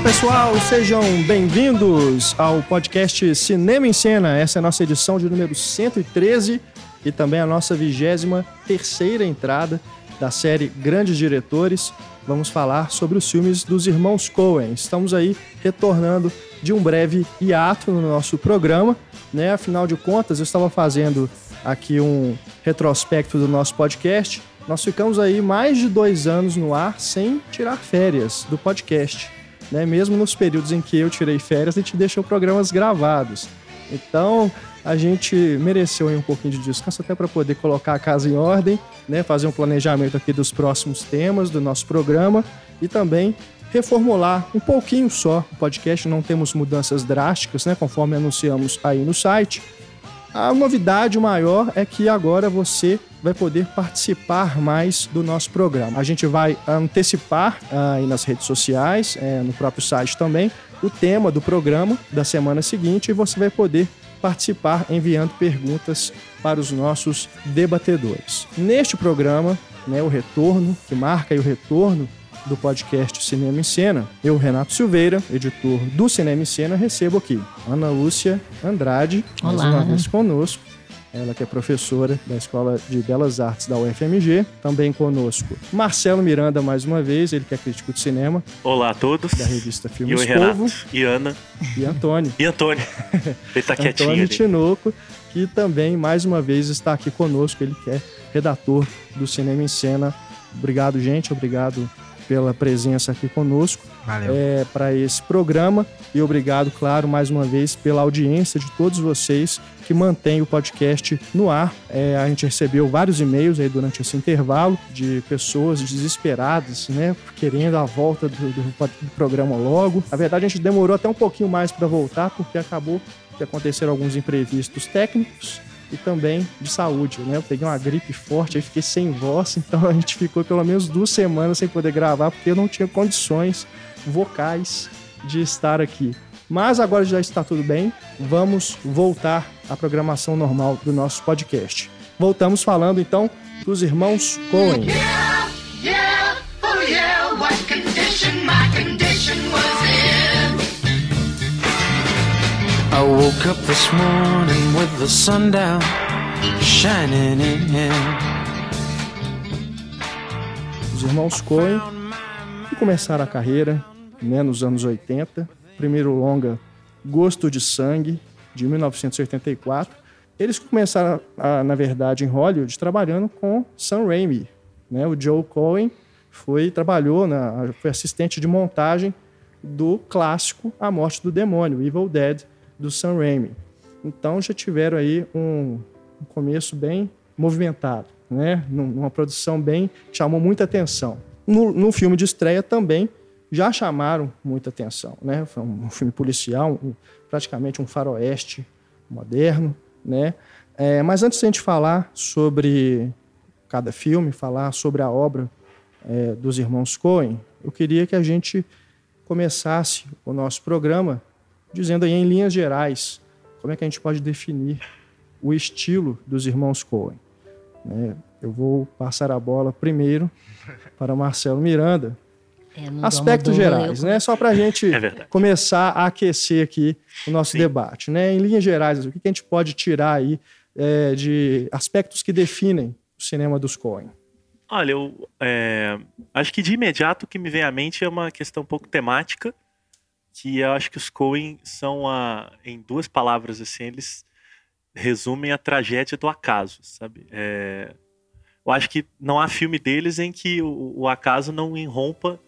Olá pessoal, sejam bem-vindos ao podcast Cinema em Cena. Essa é a nossa edição de número 113 e também a nossa vigésima terceira entrada da série Grandes Diretores. Vamos falar sobre os filmes dos irmãos Coen. Estamos aí retornando de um breve hiato no nosso programa, né? Afinal de contas, eu estava fazendo aqui um retrospecto do nosso podcast. Nós ficamos aí mais de dois anos no ar sem tirar férias do podcast. Né? Mesmo nos períodos em que eu tirei férias, a gente deixou programas gravados. Então, a gente mereceu um pouquinho de descanso até para poder colocar a casa em ordem, né? fazer um planejamento aqui dos próximos temas do nosso programa e também reformular um pouquinho só o podcast. Não temos mudanças drásticas, né? conforme anunciamos aí no site. A novidade maior é que agora você vai poder participar mais do nosso programa. A gente vai antecipar ah, aí nas redes sociais, é, no próprio site também, o tema do programa da semana seguinte e você vai poder participar enviando perguntas para os nossos debatedores. Neste programa, né, o retorno, que marca o retorno do podcast Cinema em Cena, eu, Renato Silveira, editor do Cinema em Cena, recebo aqui Ana Lúcia Andrade, Olá. mais uma vez conosco. Ela que é professora da Escola de Belas Artes da UFMG. Também conosco Marcelo Miranda, mais uma vez, ele que é crítico de cinema Olá a todos. da revista E Filmes o Renato. Povo. E Ana. E Antônio. E Antônio. Ele tá quietinho Antônio ali. Tinoco, que também, mais uma vez, está aqui conosco. Ele que é redator do Cinema em Cena. Obrigado, gente. Obrigado pela presença aqui conosco é, para esse programa. E obrigado, claro, mais uma vez, pela audiência de todos vocês que mantêm o podcast no ar. É, a gente recebeu vários e-mails aí durante esse intervalo de pessoas desesperadas, né? Querendo a volta do, do do programa logo. Na verdade, a gente demorou até um pouquinho mais para voltar, porque acabou que aconteceram alguns imprevistos técnicos e também de saúde, né? Eu peguei uma gripe forte, aí fiquei sem voz, então a gente ficou pelo menos duas semanas sem poder gravar, porque eu não tinha condições vocais de estar aqui. Mas agora já está tudo bem, vamos voltar à programação normal do nosso podcast. Voltamos falando então dos irmãos Coen. Yeah, oh yeah, I woke up this morning with the sun shining in. Os irmãos Coen que começaram a carreira né, nos anos 80. Primeiro longa Gosto de Sangue, de 1984. Eles começaram, a, na verdade, em Hollywood, trabalhando com Sam Raimi. Né? O Joe Coen foi, trabalhou, na, foi assistente de montagem do clássico A Morte do Demônio, Evil Dead, do Sam Raimi. Então já tiveram aí um, um começo bem movimentado, né? Numa produção bem chamou muita atenção. No, no filme de estreia também já chamaram muita atenção, né? Foi um filme policial, um- praticamente um faroeste moderno, né? É, mas antes de a gente falar sobre cada filme, falar sobre a obra é, dos irmãos Coen, eu queria que a gente começasse o nosso programa dizendo aí em linhas gerais como é que a gente pode definir o estilo dos irmãos Coen. né? Eu vou passar a bola primeiro para Marcelo Miranda. É, Aspectos gerais, eu- né? Só para a gente É começar a aquecer aqui o nosso Sim. debate, né? Em linhas gerais, o que que a gente pode tirar aí é, de aspectos que definem o cinema dos Coen? Olha, eu é, acho que de imediato o que me vem à mente é uma questão um pouco temática, que eu acho que os Coen são, a, em duas palavras assim, eles resumem a tragédia do acaso, sabe? É, eu acho que não há filme deles em que o, o acaso não irrompa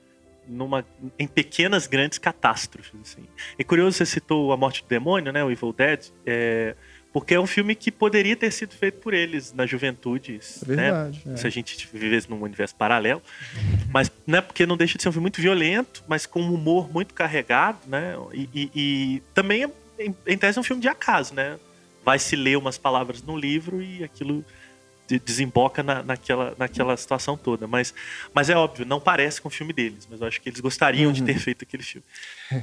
numa, em pequenas grandes catástrofes. Assim. É curioso, você citou A Morte do Demônio, né, o Evil Dead, é, porque é um filme que poderia ter sido feito por eles na juventude, É né? verdade. é. se a gente vivesse num universo paralelo. Mas, né, porque não deixa de ser um filme muito violento, mas com um humor muito carregado, né? E, e- e também, é, em, em tese, é um filme de acaso, né? Vai se ler umas palavras no livro e aquilo de- desemboca na, naquela, naquela situação toda. Mas, mas é óbvio, não parece com o filme deles, mas eu acho que eles gostariam de ter feito aquele filme.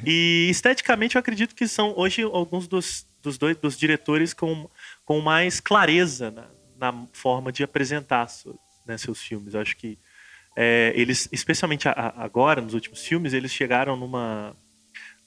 E esteticamente eu acredito que são hoje alguns dos, dos dois dos diretores com, com mais clareza na, na forma de apresentar né, seus filmes. Eu acho que é, eles, especialmente a- a- agora, nos últimos filmes, eles chegaram numa,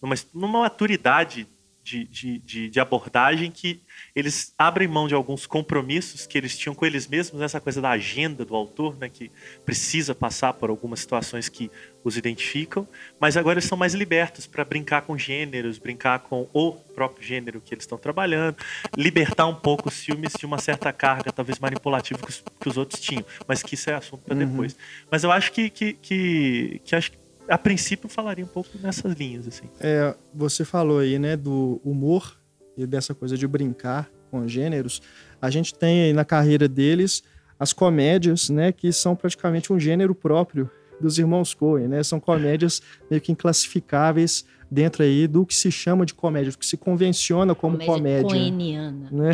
numa, numa maturidade de, de, de, de abordagem que eles abrem mão de alguns compromissos que eles tinham com eles mesmos, essa coisa da agenda do autor, né, que precisa passar por algumas situações que os identificam, mas agora eles são mais libertos para brincar com gêneros, brincar com o próprio gênero que eles estão trabalhando, libertar um pouco os filmes de uma certa carga, talvez manipulativa que os, que os outros tinham, mas que isso é assunto para depois. Mas eu acho que, que, que, que acho que a princípio falaria um pouco nessas linhas assim. É, você falou aí, né, do humor e dessa coisa de brincar com gêneros. A gente tem aí na carreira deles as comédias, né, que são praticamente um gênero próprio dos irmãos Coen, né? São comédias meio que inclassificáveis dentro aí do que se chama de comédia, do que se convenciona como comédia. coeniana. né?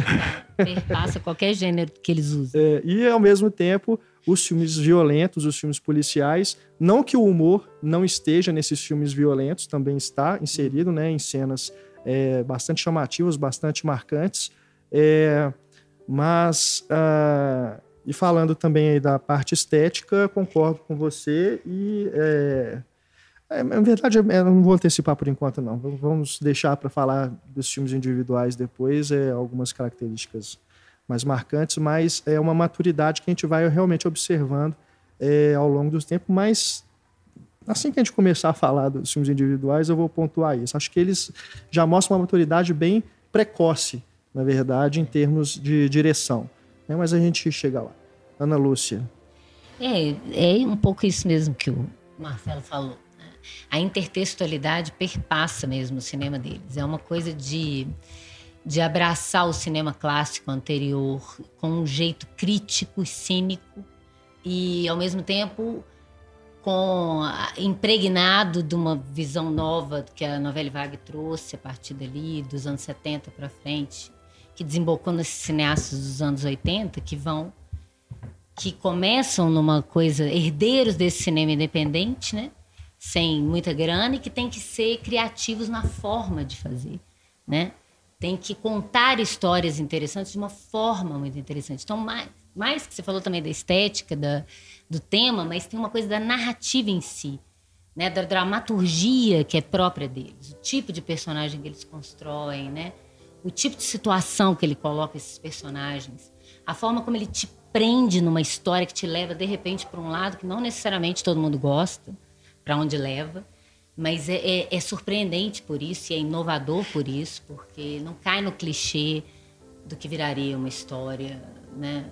Perpassa qualquer gênero que eles usam. É, e ao mesmo tempo, os filmes violentos, os filmes policiais, não que o humor não esteja nesses filmes violentos, também está inserido, né, em cenas é, bastante chamativas, bastante marcantes, É, mas ah, e falando também aí da parte estética, concordo com você e é, é, na verdade, eu não vou antecipar por enquanto, não. Vamos deixar para falar dos filmes individuais depois, é, algumas características mais marcantes, mas é uma maturidade que a gente vai realmente observando é, ao longo do tempo. Mas assim que a gente começar a falar dos filmes individuais, eu vou pontuar isso. Acho que eles já mostram uma maturidade bem precoce, na verdade, em termos de direção. né? Mas a gente chega lá. Ana Lúcia. É, é um pouco isso mesmo que o Marcelo falou. né? A intertextualidade perpassa mesmo o cinema deles. É uma coisa de, de abraçar o cinema clássico anterior com um jeito crítico e cínico e, ao mesmo tempo, com impregnado de uma visão nova que a novela vague trouxe a partir dali, dos anos 70 para frente, que desembocou nesses cineastas dos anos 80, que vão que começam numa coisa herdeiros desse cinema independente, né? Sem muita grana e que tem que ser criativos na forma de fazer, né? Tem que contar histórias interessantes de uma forma muito interessante. Então, mais, mais que você falou também da estética, da, do tema, mas tem uma coisa da narrativa em si, né? Da dramaturgia que é própria deles, o tipo de personagem que eles constroem, né? O tipo de situação que ele coloca esses personagens, a forma como ele te prende numa história que te leva de repente para um lado que não necessariamente todo mundo gosta, para onde leva, mas é, é- é surpreendente por isso e é inovador por isso, porque não cai no clichê do que viraria uma história, né?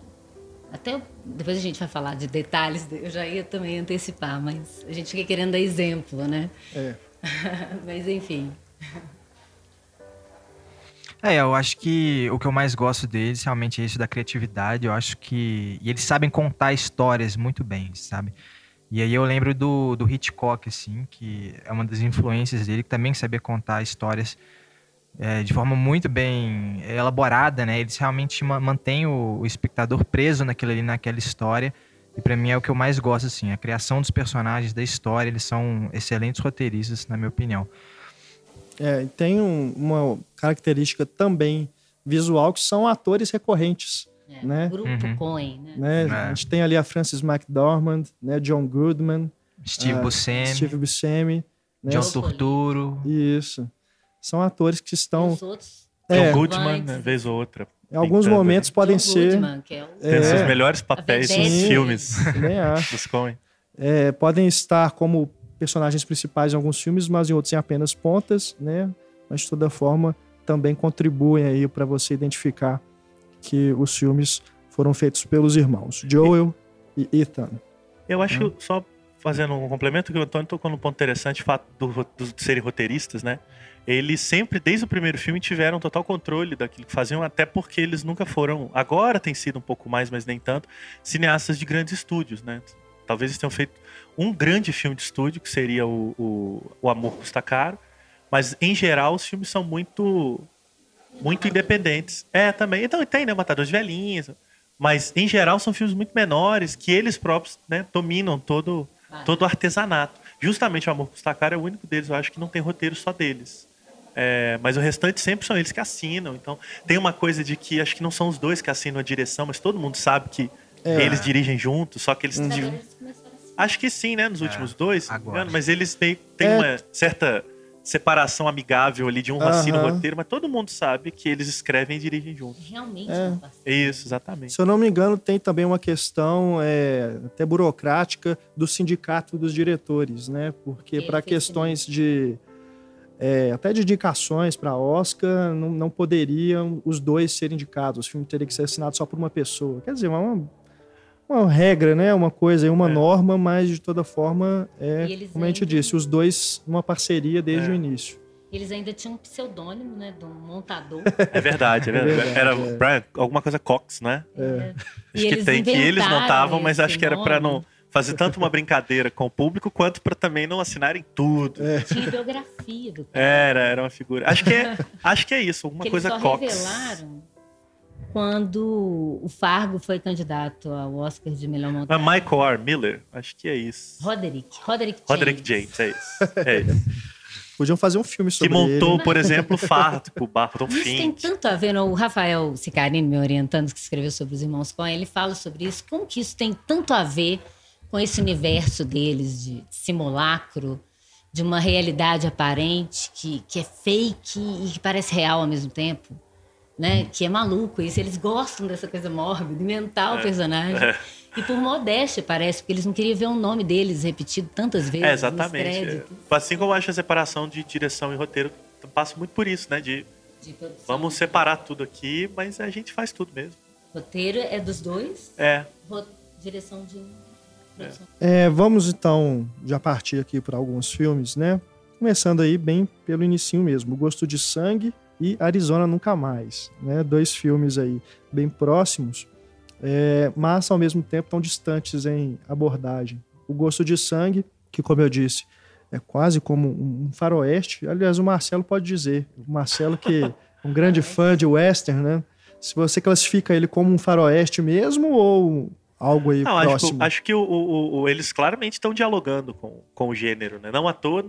Até depois a gente vai falar de detalhes, eu já ia também antecipar, mas a gente fica querendo dar exemplo, né? É. mas enfim. É, eu acho que o que eu mais gosto deles realmente é isso da criatividade. Eu acho que. E eles sabem contar histórias muito bem, sabe? E aí eu lembro do, do Hitchcock, assim, que é uma das influências dele, que também sabia contar histórias é, de forma muito bem elaborada, né? Eles realmente ma- mantêm o, o espectador preso naquilo ali, naquela história. E pra mim é o que eu mais gosto, assim. A criação dos personagens, da história, eles são excelentes roteiristas, na minha opinião. É, tem um- uma característica também visual que são atores recorrentes. É, Né? Grupo Uhum. Coen, né? Né? É. A gente tem ali a Frances McDormand, né? John Goodman, Steve Ah, Buscemi, Steve Buscemi. Né? John Turturro. Isso. São atores que E estão. os outros É. John Goodman, coadjuvantes. né, vez ou outra. Em alguns pintando momentos podem John ser. Goodman, que é o- Tem os É. seus melhores papéis nos filmes dos Coen. É, podem estar como personagens principais em alguns filmes, mas em outros em apenas pontas, né? Mas de toda forma também contribuem aí para você identificar que os filmes foram feitos pelos irmãos Joel e Ethan. Eu acho Hum. que, só fazendo um complemento, que o Antônio tocou num ponto interessante, o fato do, dos de serem roteiristas, né? Eles sempre, desde o primeiro filme, tiveram total controle daquilo que faziam, até porque eles nunca foram, agora tem sido um pouco mais, mas nem tanto, cineastas de grandes estúdios, né? Talvez eles tenham feito um grande filme de estúdio, que seria o, o, o Amor Custa Caro, mas em geral os filmes são muito muito independentes. É, também. Então tem, né? Matador de Velhinhas. Mas, em geral, são filmes muito menores que eles próprios né, dominam todo, todo o artesanato. Justamente o Amor Custa Caro é o único deles, eu acho que não tem roteiro só deles. É, mas o restante sempre são eles que assinam. Então, tem uma coisa de que acho que não são os dois que assinam a direção, mas todo mundo sabe que É. eles dirigem juntos, só que eles. Se- Acho que sim, né? Nos últimos dois, se não me agora. mas eles meio têm É. uma certa separação amigável ali de um raciocínio Aham. roteiro, mas todo mundo sabe que eles escrevem e dirigem juntos. Realmente É. Isso, exatamente. Se eu não me engano, tem também uma questão é, até burocrática do sindicato dos diretores, né? Porque para questões de é, até de indicações para Oscar, não, não poderiam os dois serem indicados. O filme teria que ser assinado só por uma pessoa. Quer dizer, uma, uma regra, né? Uma coisa, uma É. norma, mas de toda forma é, como a gente ainda- disse, os dois numa parceria desde É. o início. Eles ainda tinham um pseudônimo, né? De um montador. É verdade, é É verdade. verdade, Era é. Brian, alguma coisa Cox, né? É. E Acho que eles tem que eles não estavam, mas acho que era pra não fazer tanto uma brincadeira com o público quanto pra também não assinarem tudo. Tinha biografia do cara. Era, era uma figura. Acho que é, acho que é isso, alguma que coisa eles só Cox. revelaram quando o Fargo foi candidato ao Oscar de melhor Ah, montagem. Michael R. Miller, acho que é isso. Roderick. Roderick James. Roderick James, é isso. É isso. Podiam fazer um filme Que sobre montou, ele. por exemplo, o Fardo, o Barton Isso tem Fink. tanto a ver, né? o Rafael Sicarini, me orientando, que escreveu sobre os irmãos Coen, ele fala sobre isso. Como que isso tem tanto a ver com esse universo deles de simulacro, de uma realidade aparente que, que é fake e que parece real ao mesmo tempo? Né? Que é maluco isso. Eles gostam dessa coisa mórbida, mental o personagem. E por modéstia, parece, porque eles não queriam ver o nome deles repetido tantas vezes. É, exatamente. É. Assim como eu acho a separação de direção e roteiro, passa muito por isso, né? De de produção. vamos separar tudo aqui, mas a gente faz tudo mesmo. Roteiro é dos dois, É, direção de um. produção. É, vamos então já partir aqui para alguns filmes, né? Começando aí bem pelo inicinho mesmo, O Gosto de Sangue e Arizona Nunca Mais, né? Dois filmes aí bem próximos, é, mas ao mesmo tempo tão distantes em abordagem. O Gosto de Sangue, que como eu disse, é quase como um faroeste. Aliás, o Marcelo pode dizer, o Marcelo que é um grande fã de western, né? Se você classifica ele como um faroeste mesmo ou algo aí Não, acho, próximo? que- acho que o- o- o- eles claramente estão dialogando com, com o gênero, né? Não à toa,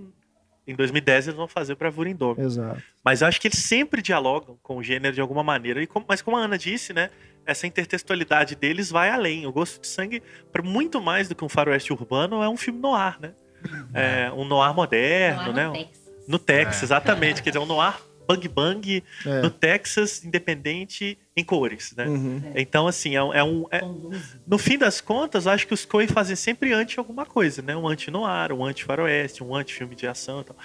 em 2010 eles vão fazer Bravura Indômita. Exato. Mas eu acho que eles sempre dialogam com o gênero de alguma maneira. E como- mas como a Ana disse, né? Essa intertextualidade deles vai além. O Gosto de Sangue, para muito mais do que um faroeste urbano, é um filme noir, né? É um noir moderno, Lá né? no Texas. No Texas, exatamente. Quer dizer, um noir bang bang É. no Texas, independente em cores, né? Uhum. Então, assim, é, um- é um... é- no fim das contas, eu acho que os Coen fazem sempre anti alguma coisa, né? Um anti-noir, um anti-faroeste, um anti-filme de ação e tal.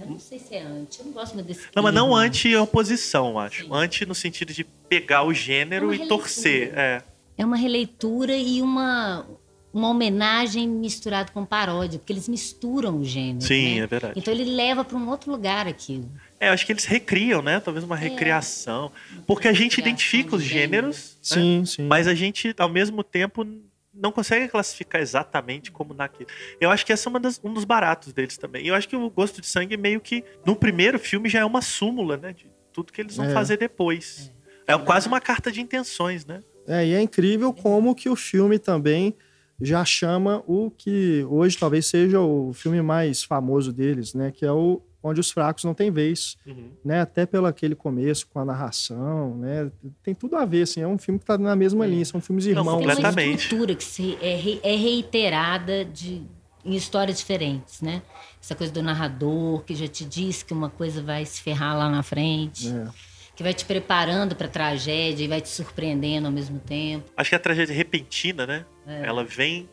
Eu não sei se é anti, eu não gosto muito desse Não, mas não anti-oposição, eu acho. Sim. Anti no sentido de pegar o gênero É e torcer. É. É uma releitura e uma, uma homenagem misturada com paródia, porque eles misturam o gênero. Sim, né? é verdade. Então ele leva para um outro lugar aquilo. É, eu acho que eles recriam, né? Talvez uma recriação. Porque a gente identifica os gêneros, né? Sim, sim. mas a gente, ao mesmo tempo, não consegue classificar exatamente como naquilo. Eu acho que esse é uma das- um dos baratos deles também. E eu acho que o Gosto de Sangue meio que, no primeiro filme, já é uma súmula, né? De tudo que eles vão É. fazer depois. É. quase uma carta de intenções, né? É, e é incrível como que o filme também já chama o que hoje talvez seja o filme mais famoso deles, né? Que é o Onde os Fracos Não Têm Vez, Uhum. né? Até pelo aquele começo com a narração, né? Tem tudo a ver, assim. É um filme que tá na mesma linha, são filmes irmãos. Tem uma completamente. estrutura que se- é, re- é reiterada de, em histórias diferentes, né? Essa coisa do narrador, que já te diz que uma coisa vai se ferrar lá na frente, É. que vai te preparando para tragédia e vai te surpreendendo ao mesmo tempo. Acho que a tragédia repentina, né? É. Ela vem.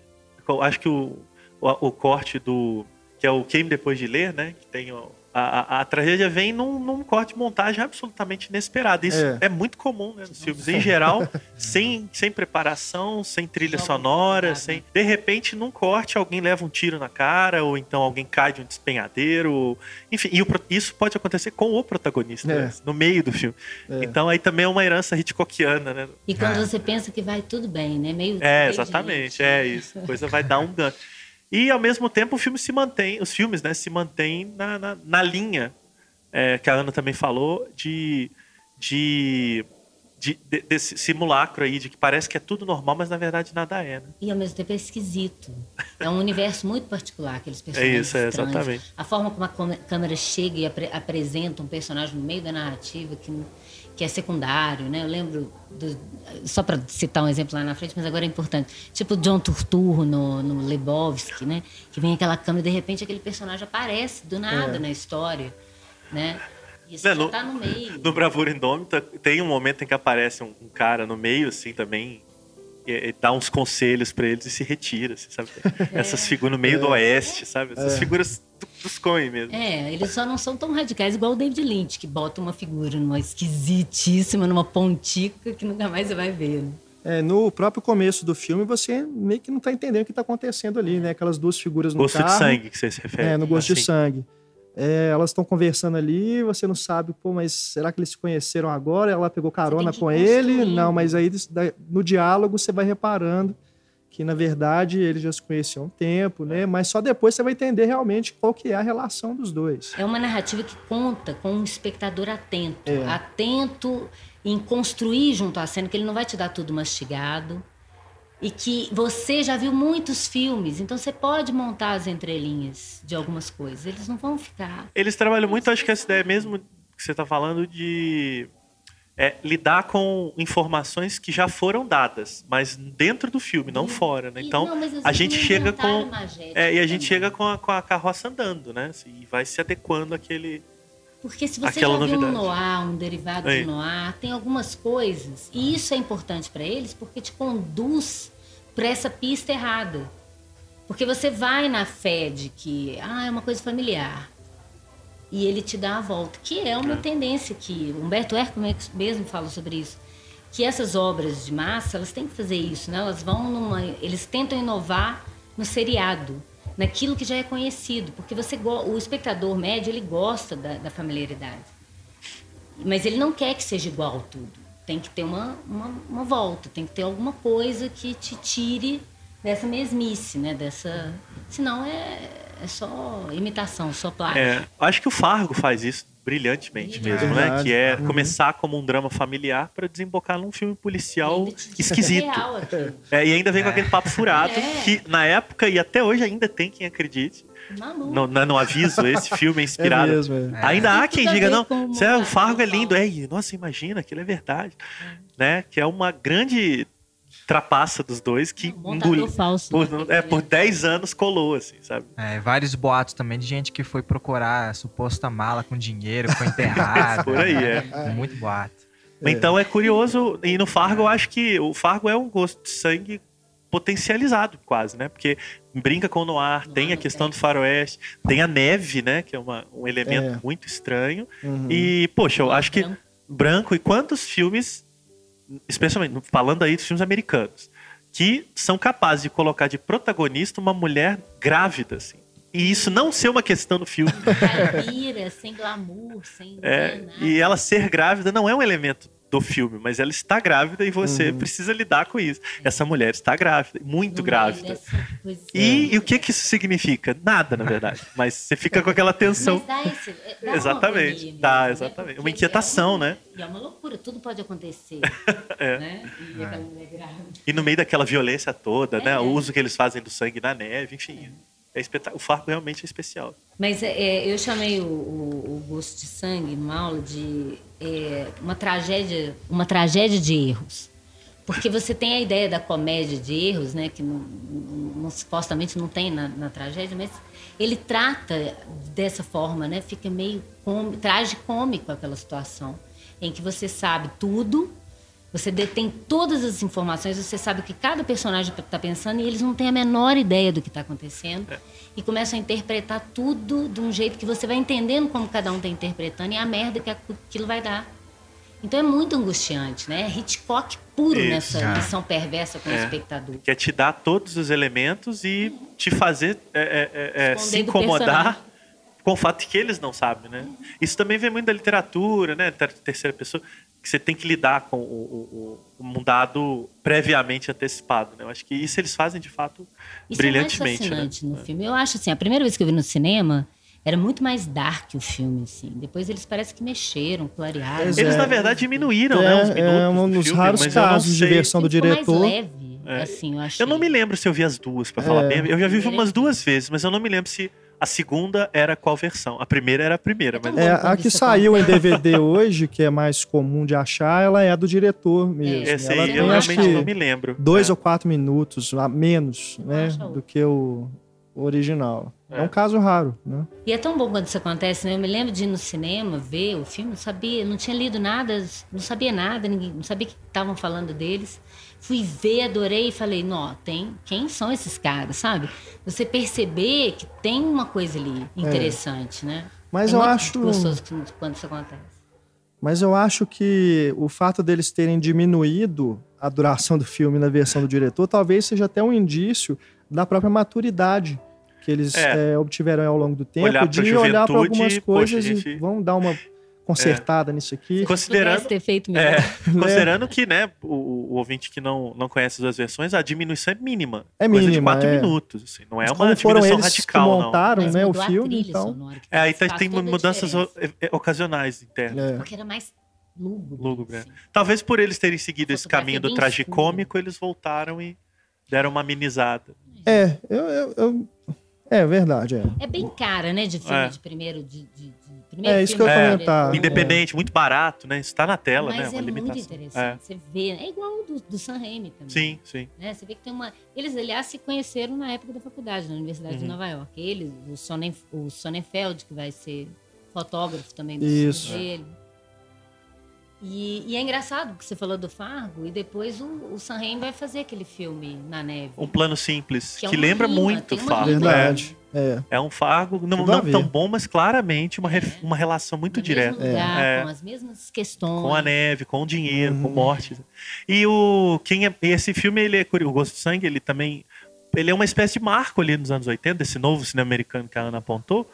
Acho que o, o, o corte do. Que é o Queime Depois de Ler, né? Que tem. o- a, a, a tragédia vem num, num corte de montagem absolutamente inesperado. Isso É. é, muito comum né, nos filmes. Em geral, sem, sem preparação, sem trilha Só sonora, sem. De repente, num corte, alguém leva um tiro na cara, ou então alguém cai de um despenhadeiro. ou- Enfim, e o isso pode acontecer com o protagonista, É. né, no meio do filme. É. Então aí também é uma herança Hitchcockiana, né? E quando É. você pensa que vai tudo bem, né? Meio É, exatamente, é isso. A coisa vai dar um ganho. E ao mesmo tempo o filme se mantém, os filmes, né, se mantêm na, na, na linha é, que a Ana também falou de, de, de- de- desse simulacro aí de que parece que é tudo normal, mas na verdade nada é. Né? E ao mesmo tempo é esquisito. É um universo muito particular, aqueles personagens. isso, é, estranhos. exatamente. A forma como a câmera- chega e apre- apresenta um personagem no meio da narrativa que, que é secundário, né? Eu lembro, do- só para citar um exemplo lá na frente, mas agora é importante. Tipo John Turturro no, no Lebowski, né? Que vem aquela câmera e de repente aquele personagem aparece do nada na história, né? E Né, já no- tá no meio. No Bravura Indômita, tem um momento em que aparece um, um cara no meio, assim, também, e, e dá uns conselhos pra eles e se retira, assim, sabe? Essas figuras no meio do oeste, sabe? Essas figuras do- dos Coen mesmo. É, eles só não são tão radicais igual o David Lynch, que bota uma figura numa esquisitíssima, numa pontica que nunca mais você vai ver. né? É, no próprio começo do filme, você meio que não tá entendendo o que tá acontecendo ali, né? Aquelas duas figuras no Gosto carro. de sangue que você se refere. É, no gosto de assim. sangue. É, elas estão conversando ali, você não sabe, pô, mas será que eles se conheceram agora? Ela pegou carona com ele? Não, mas aí no diálogo você vai reparando que, na verdade, eles já se conheciam há um tempo, né? Mas só depois você vai entender realmente qual que é a relação dos dois. É uma narrativa que conta com um espectador atento. É. Atento em construir junto à cena, que ele não vai te dar tudo mastigado. E que você já viu muitos filmes, então você pode montar as entrelinhas de algumas coisas. Eles não vão ficar. Eles trabalham muito, acho que essa ideia mesmo que você está falando de é, lidar com informações que já foram dadas, mas dentro do filme, não fora, né? E- Então, não, às a gente chega com é, e a gente também. chega com a, com a carroça andando, né? E vai se adequando àquele Porque se você Aquela já viu um noir, um derivado Aí. de noir, tem algumas coisas, e isso é importante para eles porque te conduz para essa pista errada. Porque você vai na fé de que ah, é uma coisa familiar. E ele te dá a volta, que é uma tendência que Humberto Eco mesmo fala sobre isso. Que essas obras de massa, elas têm que fazer isso, né? Elas vão numa, eles tentam inovar no seriado, naquilo que já é conhecido, porque você o espectador médio ele gosta da, da familiaridade, mas ele não quer que seja igual tudo. Tem que ter uma, uma, uma volta, tem que ter alguma coisa que te tire dessa mesmice, né? Dessa, senão é, é só imitação, só plágio. É, acho que o Fargo faz isso brilhantemente Brilhante. mesmo, né? Que é Uhum. começar como um drama familiar para desembocar num filme policial é esquisito. É, e ainda vem com aquele papo furado, É. que na época e até hoje ainda tem quem acredite. Maluco. No, no, no aviso, esse filme é É inspirado. mesmo, é. Ainda há Tem quem diga, não, o Fargo é lindo. É, nossa, imagina, aquilo é verdade. Né? Que é uma grande trapaça dos dois que Montador engoliu. falso. Por, né? é, por 10 anos colou, assim, sabe? É, vários boatos também de gente que foi procurar a suposta mala com dinheiro, foi enterrada. Por aí, é. Muito boato. Então é curioso, e no Fargo eu acho que o Fargo é um gosto de sangue potencializado quase, né? Porque brinca com o noir, tem a questão do faroeste, tem a neve, né? Que é uma- um elemento É. muito estranho. Uhum. E, poxa, eu acho que Branco. branco, e quantos filmes, especialmente falando aí dos filmes americanos, que são capazes de colocar de protagonista uma mulher grávida, assim. E isso não ser uma questão do filme. Caipira, sem glamour, sem É, nada. e ela ser grávida não é um elemento do filme, mas ela está grávida e você Uhum. precisa lidar com isso. Essa mulher está grávida, muito meio grávida. E, e o que, que isso significa? Nada, na verdade. Mas você fica com aquela tensão. Mas dá esse, é, dá uma Exatamente, agonia dá, né? exatamente. Uma inquietação, é uma- né? E é uma loucura, tudo pode acontecer. É. né? E aquela mulher grávida. E no meio daquela violência toda, né? É. O uso que eles fazem do sangue na neve, enfim. É espetá- o Fargo realmente é especial. Mas é, é, eu chamei o, o- o gosto de sangue numa aula de é, uma tragédia, uma tragédia de erros. Porque você tem a ideia da comédia de erros, né, que não, não- supostamente não tem na, na tragédia, mas ele trata dessa forma, né, fica meio com, tragicômico aquela situação, em que você sabe tudo, você detém todas as informações, você sabe o que cada personagem está pensando e eles não têm a menor ideia do que está acontecendo. E começam a interpretar tudo de um jeito que você vai entendendo como cada um está interpretando e a merda que aquilo vai dar. Então é muito angustiante, né? É Hitchcock puro Isso. nessa missão perversa com o É. espectador. Que é te dar todos os elementos e te fazer é, é, é, é, se incomodar com o fato de que eles não sabem, né? Isso também vem muito da literatura, né? ter- Terceira pessoa, que você tem que lidar com o, o, o- um dado previamente antecipado, né? Eu acho que isso eles fazem de fato Isso é mais brilhantemente, né? fascinante no filme. Eu acho assim, a primeira vez que eu vi no cinema era muito mais dark o filme, assim. Depois eles parecem que mexeram, clarearam. Eles, é. na verdade, diminuíram, né? É, Uns é minutos um do dos filme, raros casos de versão do diretor. mais leve, assim, eu achei. Eu não me lembro se eu vi as duas, pra falar É. bem. Eu já vi umas duas vezes, mas eu não me lembro se A segunda era qual versão? A primeira era a primeira, É tão mas É, a que saiu em. DVD hoje, que é mais comum de achar, ela é a do diretor mesmo. esse ela aí tem, eu acho realmente que, não me lembro. dois É. ou quatro minutos a menos, né, acha do que o original. É. É. um caso raro, né? E é tão bom quando isso acontece, né? Eu me lembro de ir no cinema ver o filme, não sabia, não tinha lido nada, não sabia nada, ninguém, não sabia que estavam falando deles. Fui ver, adorei e falei, não, tem, quem são esses caras, sabe? Você perceber que tem uma coisa ali interessante, né? Mas é eu muito acho- gostoso quando- isso acontece. Mas eu acho que o fato deles terem diminuído a duração do filme na versão do diretor talvez seja até um indício da própria maturidade que eles É. eh, obtiveram ao longo do tempo Olhar de olhar para algumas poxa, coisas gente- e vamos dar uma consertada nisso aqui. Considerando- ter feito melhor. É, considerando que, né, o, o ouvinte que não, não conhece as duas versões, a diminuição é mínima. É Coisa de mínima, quatro é. minutos, assim, não é Mas uma foram diminuição eles radical, que não. montaram Mas né, o filme, trilha então... sonora, É, aí tá- tem mudanças o- é, ocasionais internas. É. Porque era mais lúgubre. Lúgubre, é. assim. Talvez por eles terem seguido esse caminho do tragicômico, eles voltaram e deram uma amenizada. É, eu, eu- eu- é verdade, é. É bem cara, né? De filme É. de primeiro. De, de primeiro É, isso que eu ia de comentar. diretor. Independente, muito barato, né? Isso tá na tela, Mas né? é Uma muito limitação. interessante. Você vê. É igual o do, do Sam Raimi também. Sim, sim. Né? Você vê que tem uma. Eles, aliás, se conheceram na época da faculdade, na Universidade de Uhum. Nova York. Eles, o, Sonnen, o Sonnenfeld, que vai ser fotógrafo também do Isso. dele. E, e é engraçado que você falou do Fargo, e depois o, o Sam Raimi vai fazer aquele filme na neve. Um plano simples, Que que, é uma lembra rima, muito Fargo. Verdade. É. É, é um Fargo, não, não tão bom, mas claramente uma, re- É. uma relação muito no direta. mesmo lugar, É. com as mesmas questões. Com a neve, com o dinheiro, com Uhum. mortes. E o quem é, esse filme, ele é curioso, o Gosto de Sangue, ele também ele é uma espécie de marco ali nos anos 80, desse novo cinema americano que a Ana apontou.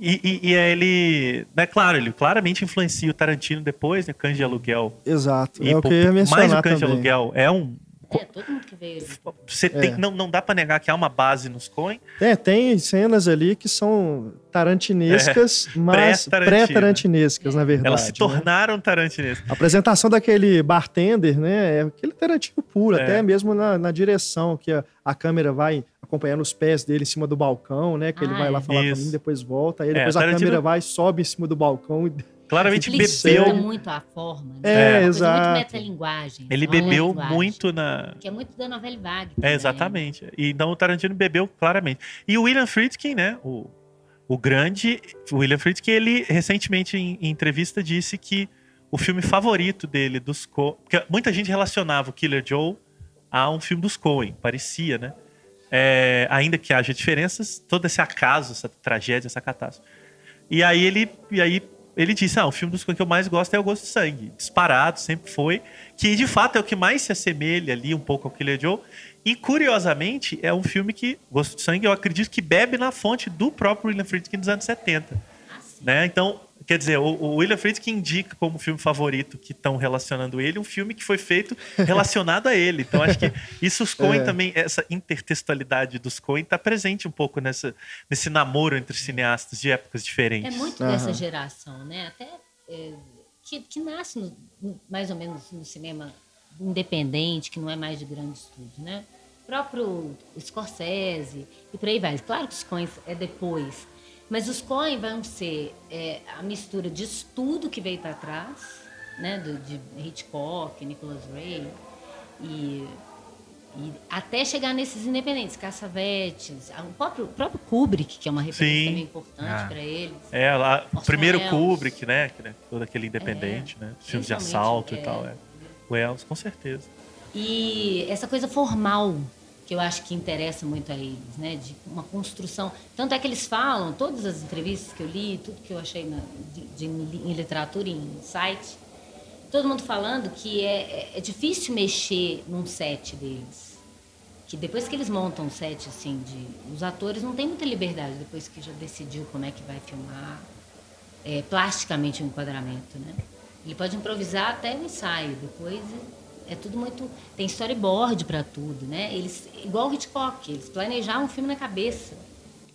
E, e, e é ele, né, claro, ele claramente influencia o Tarantino depois, né, Cães de Aluguel. Exato. E é o que eu ia mais mencionar o Cães de. Aluguel é um É, todo mundo que veio. você É. tem, não, não dá pra negar que há uma base nos Coen. É, tem cenas ali que são tarantinescas, mas É. pré-Tarantino. pré-tarantinescas, na verdade. Elas se né? tornaram tarantinescas. A apresentação daquele bartender, né? É aquele Tarantino puro, É. até mesmo na, na direção, que a, a câmera vai acompanhando os pés dele em cima do balcão, né? Que ele Ah, vai lá é. falar com Isso. mim, depois volta. Aí É, depois a Tarantino- câmera vai, sobe em cima do balcão. e- Claramente Ele bebeu. muito a forma. Né? É, Uma coisa exato. Muito metalinguagem. Ele uma bebeu linguagem, muito na. Que é muito da novela Vague. É, exatamente. E então o Tarantino bebeu claramente. E o William Friedkin, né? O, o grande. O William Friedkin, ele recentemente em, em entrevista disse que o filme favorito dele dos Coen. Porque muita gente relacionava o Killer Joe a um filme dos Coen, parecia, né? É, ainda que haja diferenças, todo esse acaso, essa tragédia, essa catástrofe. E aí ele, e aí ele disse: Ah, o filme dos Coen que eu mais gosto é o Gosto de Sangue. Disparado, sempre foi. Que de fato é o que mais se assemelha ali um pouco ao Killer Joe. E curiosamente, é um filme que, Gosto de Sangue, eu acredito que bebe na fonte do próprio William Friedkin dos anos 70. Ah. Né? Então, quer dizer, o, o William Friedkin indica como filme favorito que estão relacionando ele um filme que foi feito relacionado a ele. Então, acho que isso os Coen É. também, essa intertextualidade dos Coen está presente um pouco nessa, nesse namoro entre cineastas de épocas É diferentes. muito Aham. dessa geração, né? Até é, que, que nasce no- mais ou menos no cinema independente, que não é mais de grande estúdio, né? O próprio Scorsese e por aí vai. Claro que os Coen é depois, mas os Coen vão ser é, a mistura de estudo que veio para trás, né? Do, de Hitchcock, Nicholas Ray e e até chegar nesses independentes, Cassavetes, o próprio, próprio Kubrick, que é uma referência também importante Ah. para eles. É, lá, o primeiro Welles. Kubrick, né? que, né, Todo aquele independente, né? Filmes de assalto e é. tal. É. O Wells, com certeza. E essa coisa formal que eu acho que interessa muito a eles, né? De uma construção. Tanto é que eles falam, todas as entrevistas que eu li, tudo que eu achei na, de, de- em literatura, em site, todo mundo falando que é, é- é difícil mexer num set deles. Que depois que eles montam um set, assim, de, os atores não têm muita liberdade depois que já decidiu como é que vai filmar é, plasticamente o enquadramento, né? Ele pode improvisar até o ensaio, depois é, é tudo muito tem storyboard para tudo, né? Eles igual o Hitchcock, eles planejavam um filme na cabeça.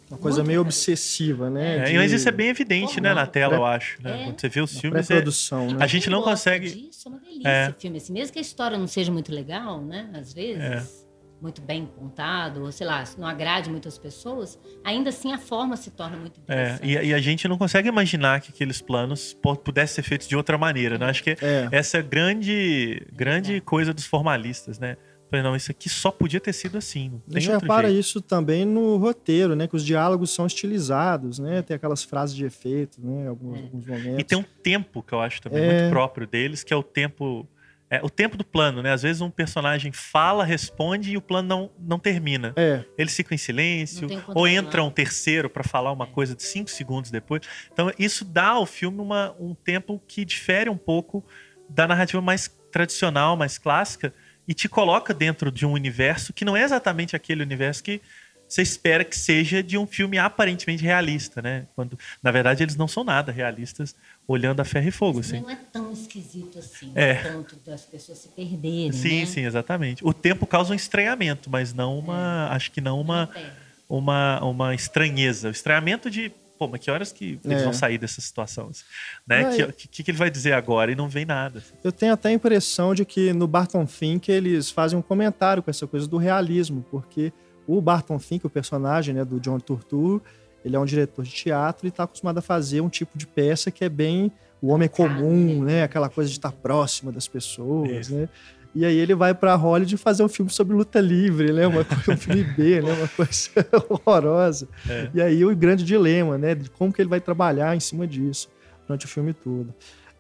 Uma coisa Muito meio obsessiva, né? É, de- mas isso é bem evidente, né, na tela, eu acho. Né? É. Quando você vê os filmes, é, pré-produção, né? a gente não consegue. Disso, é uma delícia É. filme assim, mesmo que a história não seja muito legal, né? Às vezes. É. muito bem contado, ou sei lá, não agrade muitas pessoas, ainda assim a forma se torna muito É, interessante. e, e a gente não consegue imaginar que aqueles planos pudessem ser feitos de outra maneira, né? Acho que É. essa é a grande, grande coisa dos formalistas, né? Falei, não, isso aqui só podia ter sido assim. Não A gente repara jeito. isso também no roteiro, né? Que os diálogos são estilizados, né? Tem aquelas frases de efeito, né? Alguns, alguns momentos. E tem um tempo que eu acho também É. muito próprio deles, que é o tempo. É, o tempo do plano, né? Às vezes um personagem fala, responde e o plano não, não termina. É, Eles ficam em silêncio, ou entra um terceiro pra falar uma coisa de cinco segundos depois. Então, isso dá ao filme uma, um tempo que difere um pouco da narrativa mais tradicional, mais clássica, e te coloca dentro de um universo que não é exatamente aquele universo que você espera que seja de um filme aparentemente realista, né? Quando, na verdade, eles não são nada realistas, olhando a ferro e fogo, assim. Não é tão esquisito assim, É. a ponto das pessoas se perderem, Sim, né? sim, exatamente. O tempo causa um estranhamento, mas não uma. Acho que não uma. É. uma, uma estranheza. O estranhamento de, pô, mas que horas que eles É. vão sair dessa situação? assim, né? Não, que, que, que ele vai dizer agora? E não vem nada. assim. eu tenho até a impressão de que no Barton Fink eles fazem um comentário com essa coisa do realismo, porque o Barton Fink, o personagem né, do John Turturro, ele é um diretor de teatro e está acostumado a fazer um tipo de peça que é bem o homem comum, né? Aquela coisa de estar próxima das pessoas, Isso. né? E aí ele vai para Hollywood fazer um filme sobre luta livre, né? Uma, coisa- um filme B, né? Uma coisa horrorosa. É. E aí o grande dilema, né? De como que ele vai trabalhar em cima disso durante o filme todo.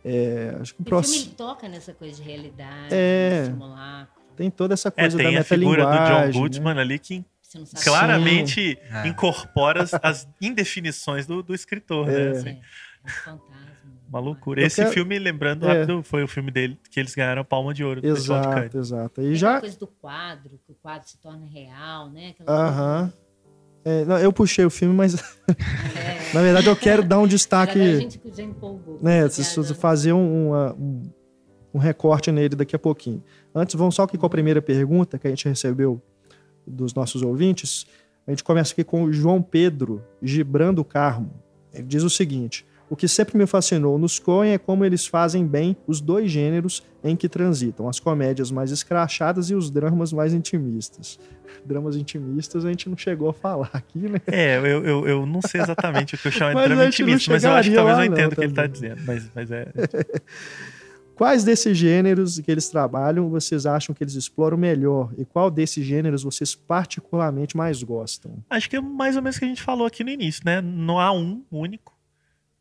É, acho que o o filme próximo ele toca nessa coisa de realidade, É. de simulacro. tem toda essa É, coisa da tem a figura do John metalinguagem, Goodman né? ali que claramente É. incorpora as, as indefinições do, do escritor, né? É. assim. É, um fantasma. Uma loucura. Eu Esse quero- filme, lembrando É. rápido, foi o filme dele que eles ganharam a Palma de Ouro. Exato, exato. E já a coisa do quadro, que o quadro se torna real, né? Aham. É, não, eu puxei o filme, mas É. na verdade eu quero dar um destaque. A gente já empolgou. né, Tá fazer um, um, um recorte nele daqui a pouquinho. Antes, vamos só aqui com a primeira pergunta que a gente recebeu dos nossos ouvintes. A gente começa aqui com o João Pedro Gibrando Carmo. Ele diz o seguinte: O que sempre me fascinou nos Coen é como eles fazem bem os dois gêneros em que transitam, as comédias mais escrachadas e os dramas mais intimistas. Dramas intimistas a gente não chegou a falar aqui, né? É, eu, eu, eu não sei exatamente o que eu chamo de drama intimista, mas eu acho que talvez eu entenda o que ele tá também. dizendo. Mas, mas é. Quais desses gêneros que eles trabalham vocês acham que eles exploram melhor? E qual desses gêneros vocês particularmente mais gostam? Acho que é mais ou menos o que a gente falou aqui no início, né? Não há um único.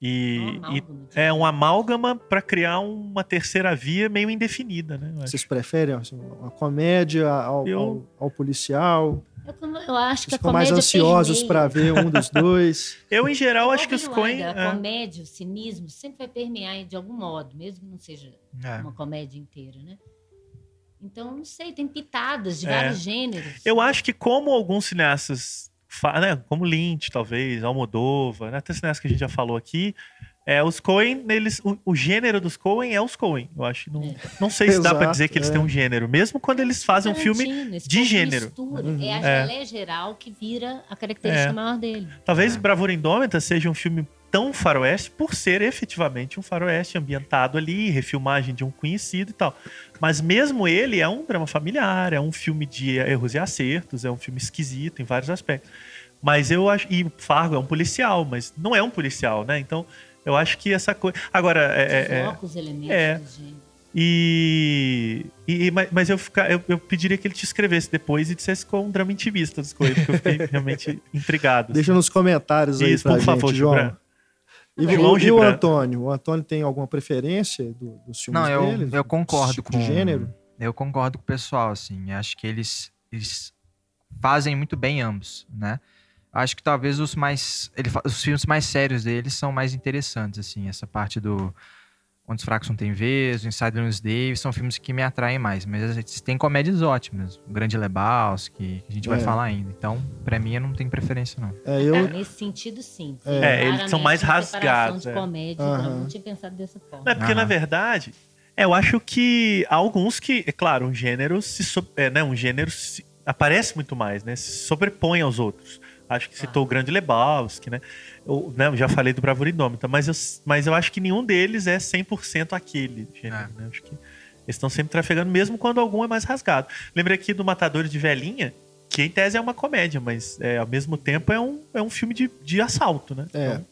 E, Um e é um amálgama para criar uma terceira via meio indefinida, né? Vocês preferem assim, a comédia ao, Eu- ao- ao policial? Eu, acho que Vocês a ficam mais comédia ansiosos para ver um dos dois? Eu, em geral, acho que os. Wilder, é, A comédia, o cinismo, sempre vai permear de algum modo, mesmo que não seja É. uma comédia inteira, né? Então, não sei, tem pitadas de É. vários gêneros. Eu acho que como alguns cineastas, né, como Lynch, talvez, Almodóvar, né, até cineastas que a gente já falou aqui, é, os Coen, eles, o, o gênero dos Coen é os Coen. Eu acho que não, É. não sei se dá pra Exato, dizer que eles é. têm um gênero, mesmo quando eles fazem um filme. De gênero. Mistura. Uhum. É a É. geleia geral que vira a característica É. maior dele. Talvez É. Bravura Indômita seja um filme tão faroeste por ser efetivamente um faroeste ambientado ali, refilmagem de um conhecido e tal. Mas mesmo ele é um drama familiar, é um filme de erros e acertos, é um filme esquisito em vários aspectos. Mas eu acho. E Fargo é um policial, mas não é um policial, né? Então eu acho que essa coisa. Agora, é- é- é, elementos é. do gênero. e, e- mas- eu, ficar, eu, eu pediria que ele te escrevesse depois e dissesse com um drama intimista das coisas, porque eu fiquei realmente intrigado. Deixa nos comentários aí Isso, pra por gente, favor, João. Gibran. E, o- João e o. Antônio? O Antônio tem alguma preferência do, dos filmes Não, eu, dele? eu concordo tipo com de gênero? Eu concordo com o pessoal, assim. Acho que eles, eles fazem muito bem ambos, né? Acho que talvez os mais. Ele, os filmes mais sérios deles são mais interessantes, assim. Essa parte do. Onde os Fracos Não Tem Vez, o Inside Llewyn Davis, são filmes que me atraem mais. Mas têm comédias ótimas. O Grande Lebowski, que a gente vai É. falar ainda. Então, pra mim, eu não tenho preferência, não. É, eu, Ah, nesse sentido, sim. É. É, eles são mais rasgados, De é. comédia, Aham. eu não tinha pensado dessa forma. Não, é porque, Aham. na verdade, é, eu acho que há alguns que, é claro, um gênero se so- é, né, um gênero se- aparece muito mais, né? Se sobrepõe aos outros. Acho que citou o Grande Lebowski, né? Eu, né, eu já falei do Bravura Indômita, mas eu, mas eu acho que nenhum deles é 100% aquele gênero, É. né? Acho que Eles estão sempre trafegando, mesmo quando algum é mais rasgado. Lembrei aqui do Matadores de Velhinha, que em tese é uma comédia, mas é, ao mesmo tempo é um, é um filme de, de assalto, né? É. Então,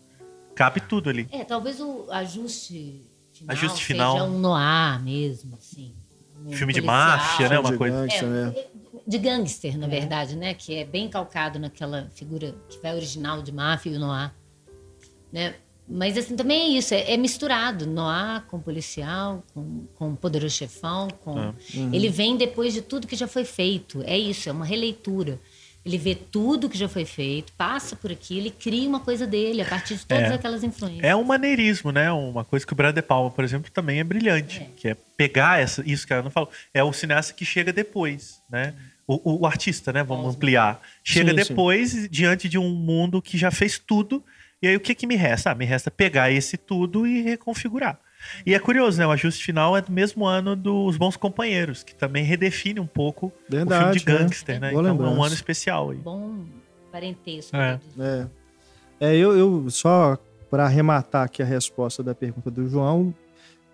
cabe tudo ali. É, talvez o ajuste final, Ajuste seja final. um noir mesmo, assim. Um Filme de policial. máfia, né? Uma de coisa- gangster, né? É, de gangster, na verdade, né? Que é bem calcado naquela figura que vai original de máfia e o noir. Né? Mas assim, também é isso, é, é misturado, noir com policial, com, com poderoso chefão, com... Ah. Ele vem depois de tudo que já foi feito. É isso, é uma releitura. Ele vê tudo que já foi feito, passa por aquilo e cria uma coisa dele a partir de todas É. aquelas influências. É um maneirismo, né? Uma coisa que o Brian De Palma, por exemplo, também é brilhante. É. Que é pegar essa, isso que a Ana falou. É o cineasta que chega depois, né? O, o artista, né? Vamos ampliar. Chega Sim, sim. depois, diante de um mundo que já fez tudo. E aí, o que, que me resta? Ah, me resta pegar esse tudo e reconfigurar. E é curioso, né? O ajuste final é do mesmo ano dos Bons Companheiros, que também redefine um pouco o Verdade, filme de né? gangster, né? Boa Então é um lembrança. ano especial aí. Bom parentesco. É. né? É, é eu, eu só para arrematar aqui a resposta da pergunta do João,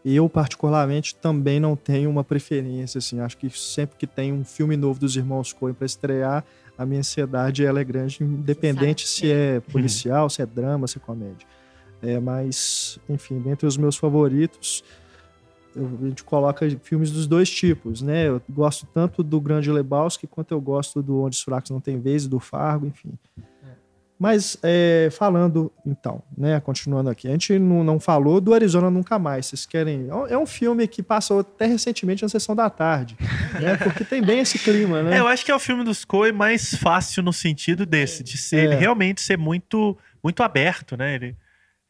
eu particularmente também não tenho uma preferência assim. Acho que sempre que tem um filme novo dos irmãos Coen para estrear, a minha ansiedade ela é grande, independente se é policial, se é drama, se é comédia. É, mas, enfim, dentre os meus favoritos, eu- a gente coloca filmes dos dois tipos, né? Eu gosto tanto do Grande Lebowski quanto eu gosto do Onde os Fracos Não Tem Vez, do Fargo, enfim. Mas é, falando, então, né, continuando aqui, a gente não, não falou do Arizona Nunca Mais. Vocês querem. é um- É um filme que passou até recentemente na sessão da tarde, né? Porque tem bem esse clima, né? É, eu acho que é o filme dos Coen mais fácil no sentido desse, de ser É. ele realmente ser muito, muito aberto, né? Ele,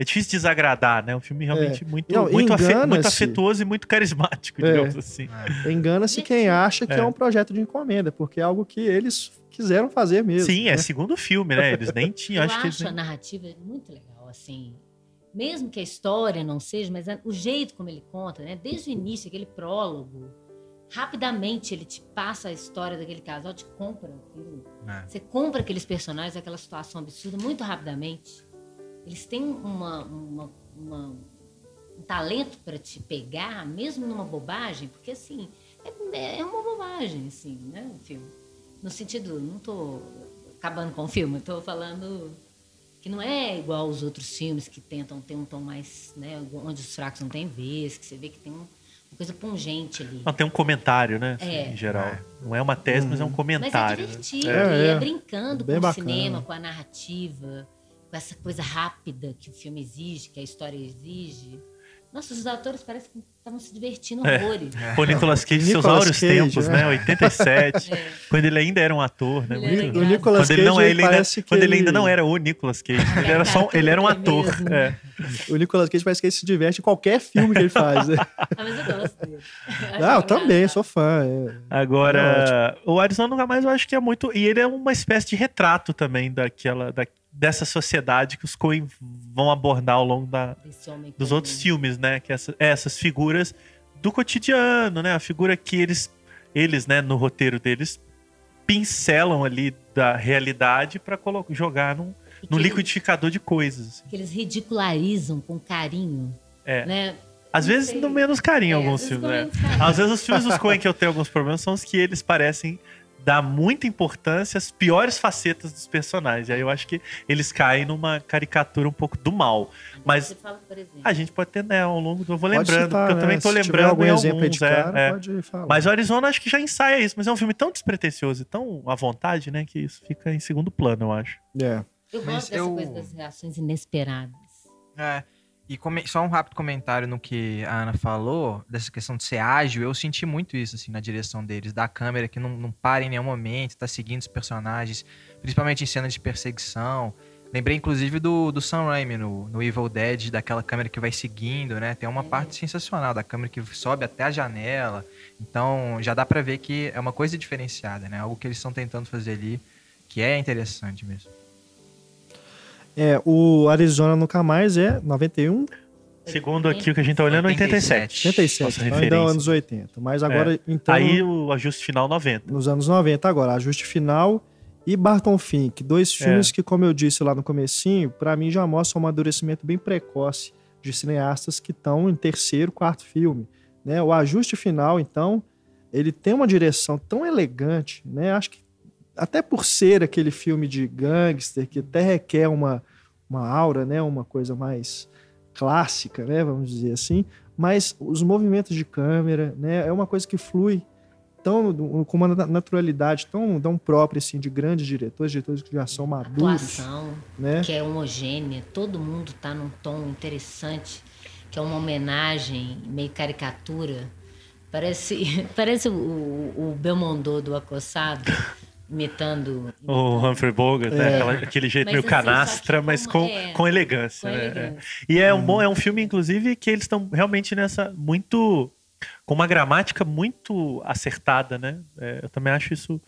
é difícil desagradar, né? É um filme realmente muito, Não, muito, afe- muito afetuoso e muito carismático, É. digamos assim. Engana-se quem acha que é. É. um projeto de encomenda, porque é algo que eles quiseram fazer mesmo. Sim, é né? segundo filme, né? Eles nem tinham, Eu acho acho, que eles a narrativa muito legal, assim. Mesmo que a história não seja, mas o jeito como ele conta, né? Desde o início, aquele prólogo, rapidamente ele te passa a história daquele casal, te compra aquilo. É. Você compra aqueles personagens, aquela situação absurda, muito rapidamente. Eles têm uma, uma- uma- um talento para te pegar, mesmo numa bobagem, porque assim, é, é uma bobagem, assim, né? O filme. No sentido, não tô acabando com o filme, tô falando que não é igual aos outros filmes que tentam ter um tom mais, né, onde os fracos não têm vez, que você vê que tem um- uma coisa pungente ali. Não, tem um comentário, né? assim, É. Em geral. Não é uma tese, mas é um Mas é comentário. né? divertido, É, e é é. brincando Bem com bacana. o cinema, com a narrativa, com essa coisa rápida que o filme exige, que a história exige. Nossa, os atores parecem que estavam se divertindo É. horrores. O Nicolas Cage, seus áureos tempos, é. né? 87. É. Quando ele ainda era um ator, né? Ele Muito- O. Nicolas Quando Cage, ele, não, ele ainda, parece que quando ele ele- ainda não era o Nicolas Cage. Ele era, só, ele era um É ator. é. O Nicolas Cage parece que ele se diverte em qualquer filme que ele faz. né? Ah, mas eu gosto dele. ah, eu também, sou fã. é. Agora, o Arizona Nunca Mais eu acho que é muito. E ele é uma espécie de retrato também daquela, da, dessa sociedade que os Coen vão abordar ao longo da, dos comum. outros filmes, né? Que essa- essas figuras do cotidiano, né? A figura que eles, eles né, no roteiro deles, pincelam ali da realidade para jogar num, num liquidificador de coisas. assim. Que eles ridicularizam com carinho. É. Né? Às Não vezes, no menos carinho É, alguns filmes, né? Às vezes os filmes dos Coen que eu tenho alguns problemas são os que eles parecem dar muita importância às piores facetas dos personagens. Aí eu acho que eles caem numa caricatura um pouco do mal. Mas fala, a gente pode ter, né, ao longo do... Eu vou Pode lembrando, citar, porque eu né? também tô Se tiver lembrando algum em alguns, de é, cara, é. pode falar. Mas o Arizona acho que já ensaia isso, mas é um filme tão despretensioso e tão à vontade, né, que isso fica em segundo plano, eu acho. É. eu mas gosto dessa eu- coisa das reações inesperadas. É. E só um rápido comentário no que a Ana falou, dessa questão de ser ágil, eu senti muito isso, assim, na direção deles, da câmera que não, não para em nenhum momento, tá seguindo os personagens, principalmente em cenas de perseguição. Lembrei, inclusive, do, do Sam Raimi no, no Evil Dead, daquela câmera que vai seguindo, né? Tem uma parte sensacional da câmera que sobe até a janela. Então, já dá pra ver que é uma coisa diferenciada, né? Algo que eles estão tentando fazer ali, que é interessante mesmo. É, o Arizona Nunca Mais é 91, Segundo aqui o que a gente tá olhando, 87. 87, Nossa então ainda é anos 80. Mas agora, então, Aí o ajuste final 90. nos anos 90 agora, Ajuste Final e Barton Fink, dois É. filmes que, como eu disse lá no comecinho, pra mim já mostram um amadurecimento bem precoce de cineastas que estão em terceiro, quarto filme. Né? O ajuste final, então, ele tem uma direção tão elegante, né? Acho que até por ser aquele filme de gangster que até requer uma, uma aura, né? Uma coisa mais clássica, né? Vamos dizer assim. Mas os movimentos de câmera, né? É uma coisa que flui tão com uma na- naturalidade tão, tão própria assim de grandes diretores, diretores que já são maduros, Atuação, né? que é homogênea, todo mundo tá num tom interessante, que é uma homenagem, meio caricatura. Parece, parece o, o Belmondo do Acossado, imitando. O Humphrey Bogart, né? É. Aquela- aquele jeito Mas meio assim, canastra, que mas com, é, com elegância. com né? elegância. E é um bom, é um filme, inclusive, que eles estão realmente nessa. muito. com uma gramática muito acertada, né? É, eu também acho isso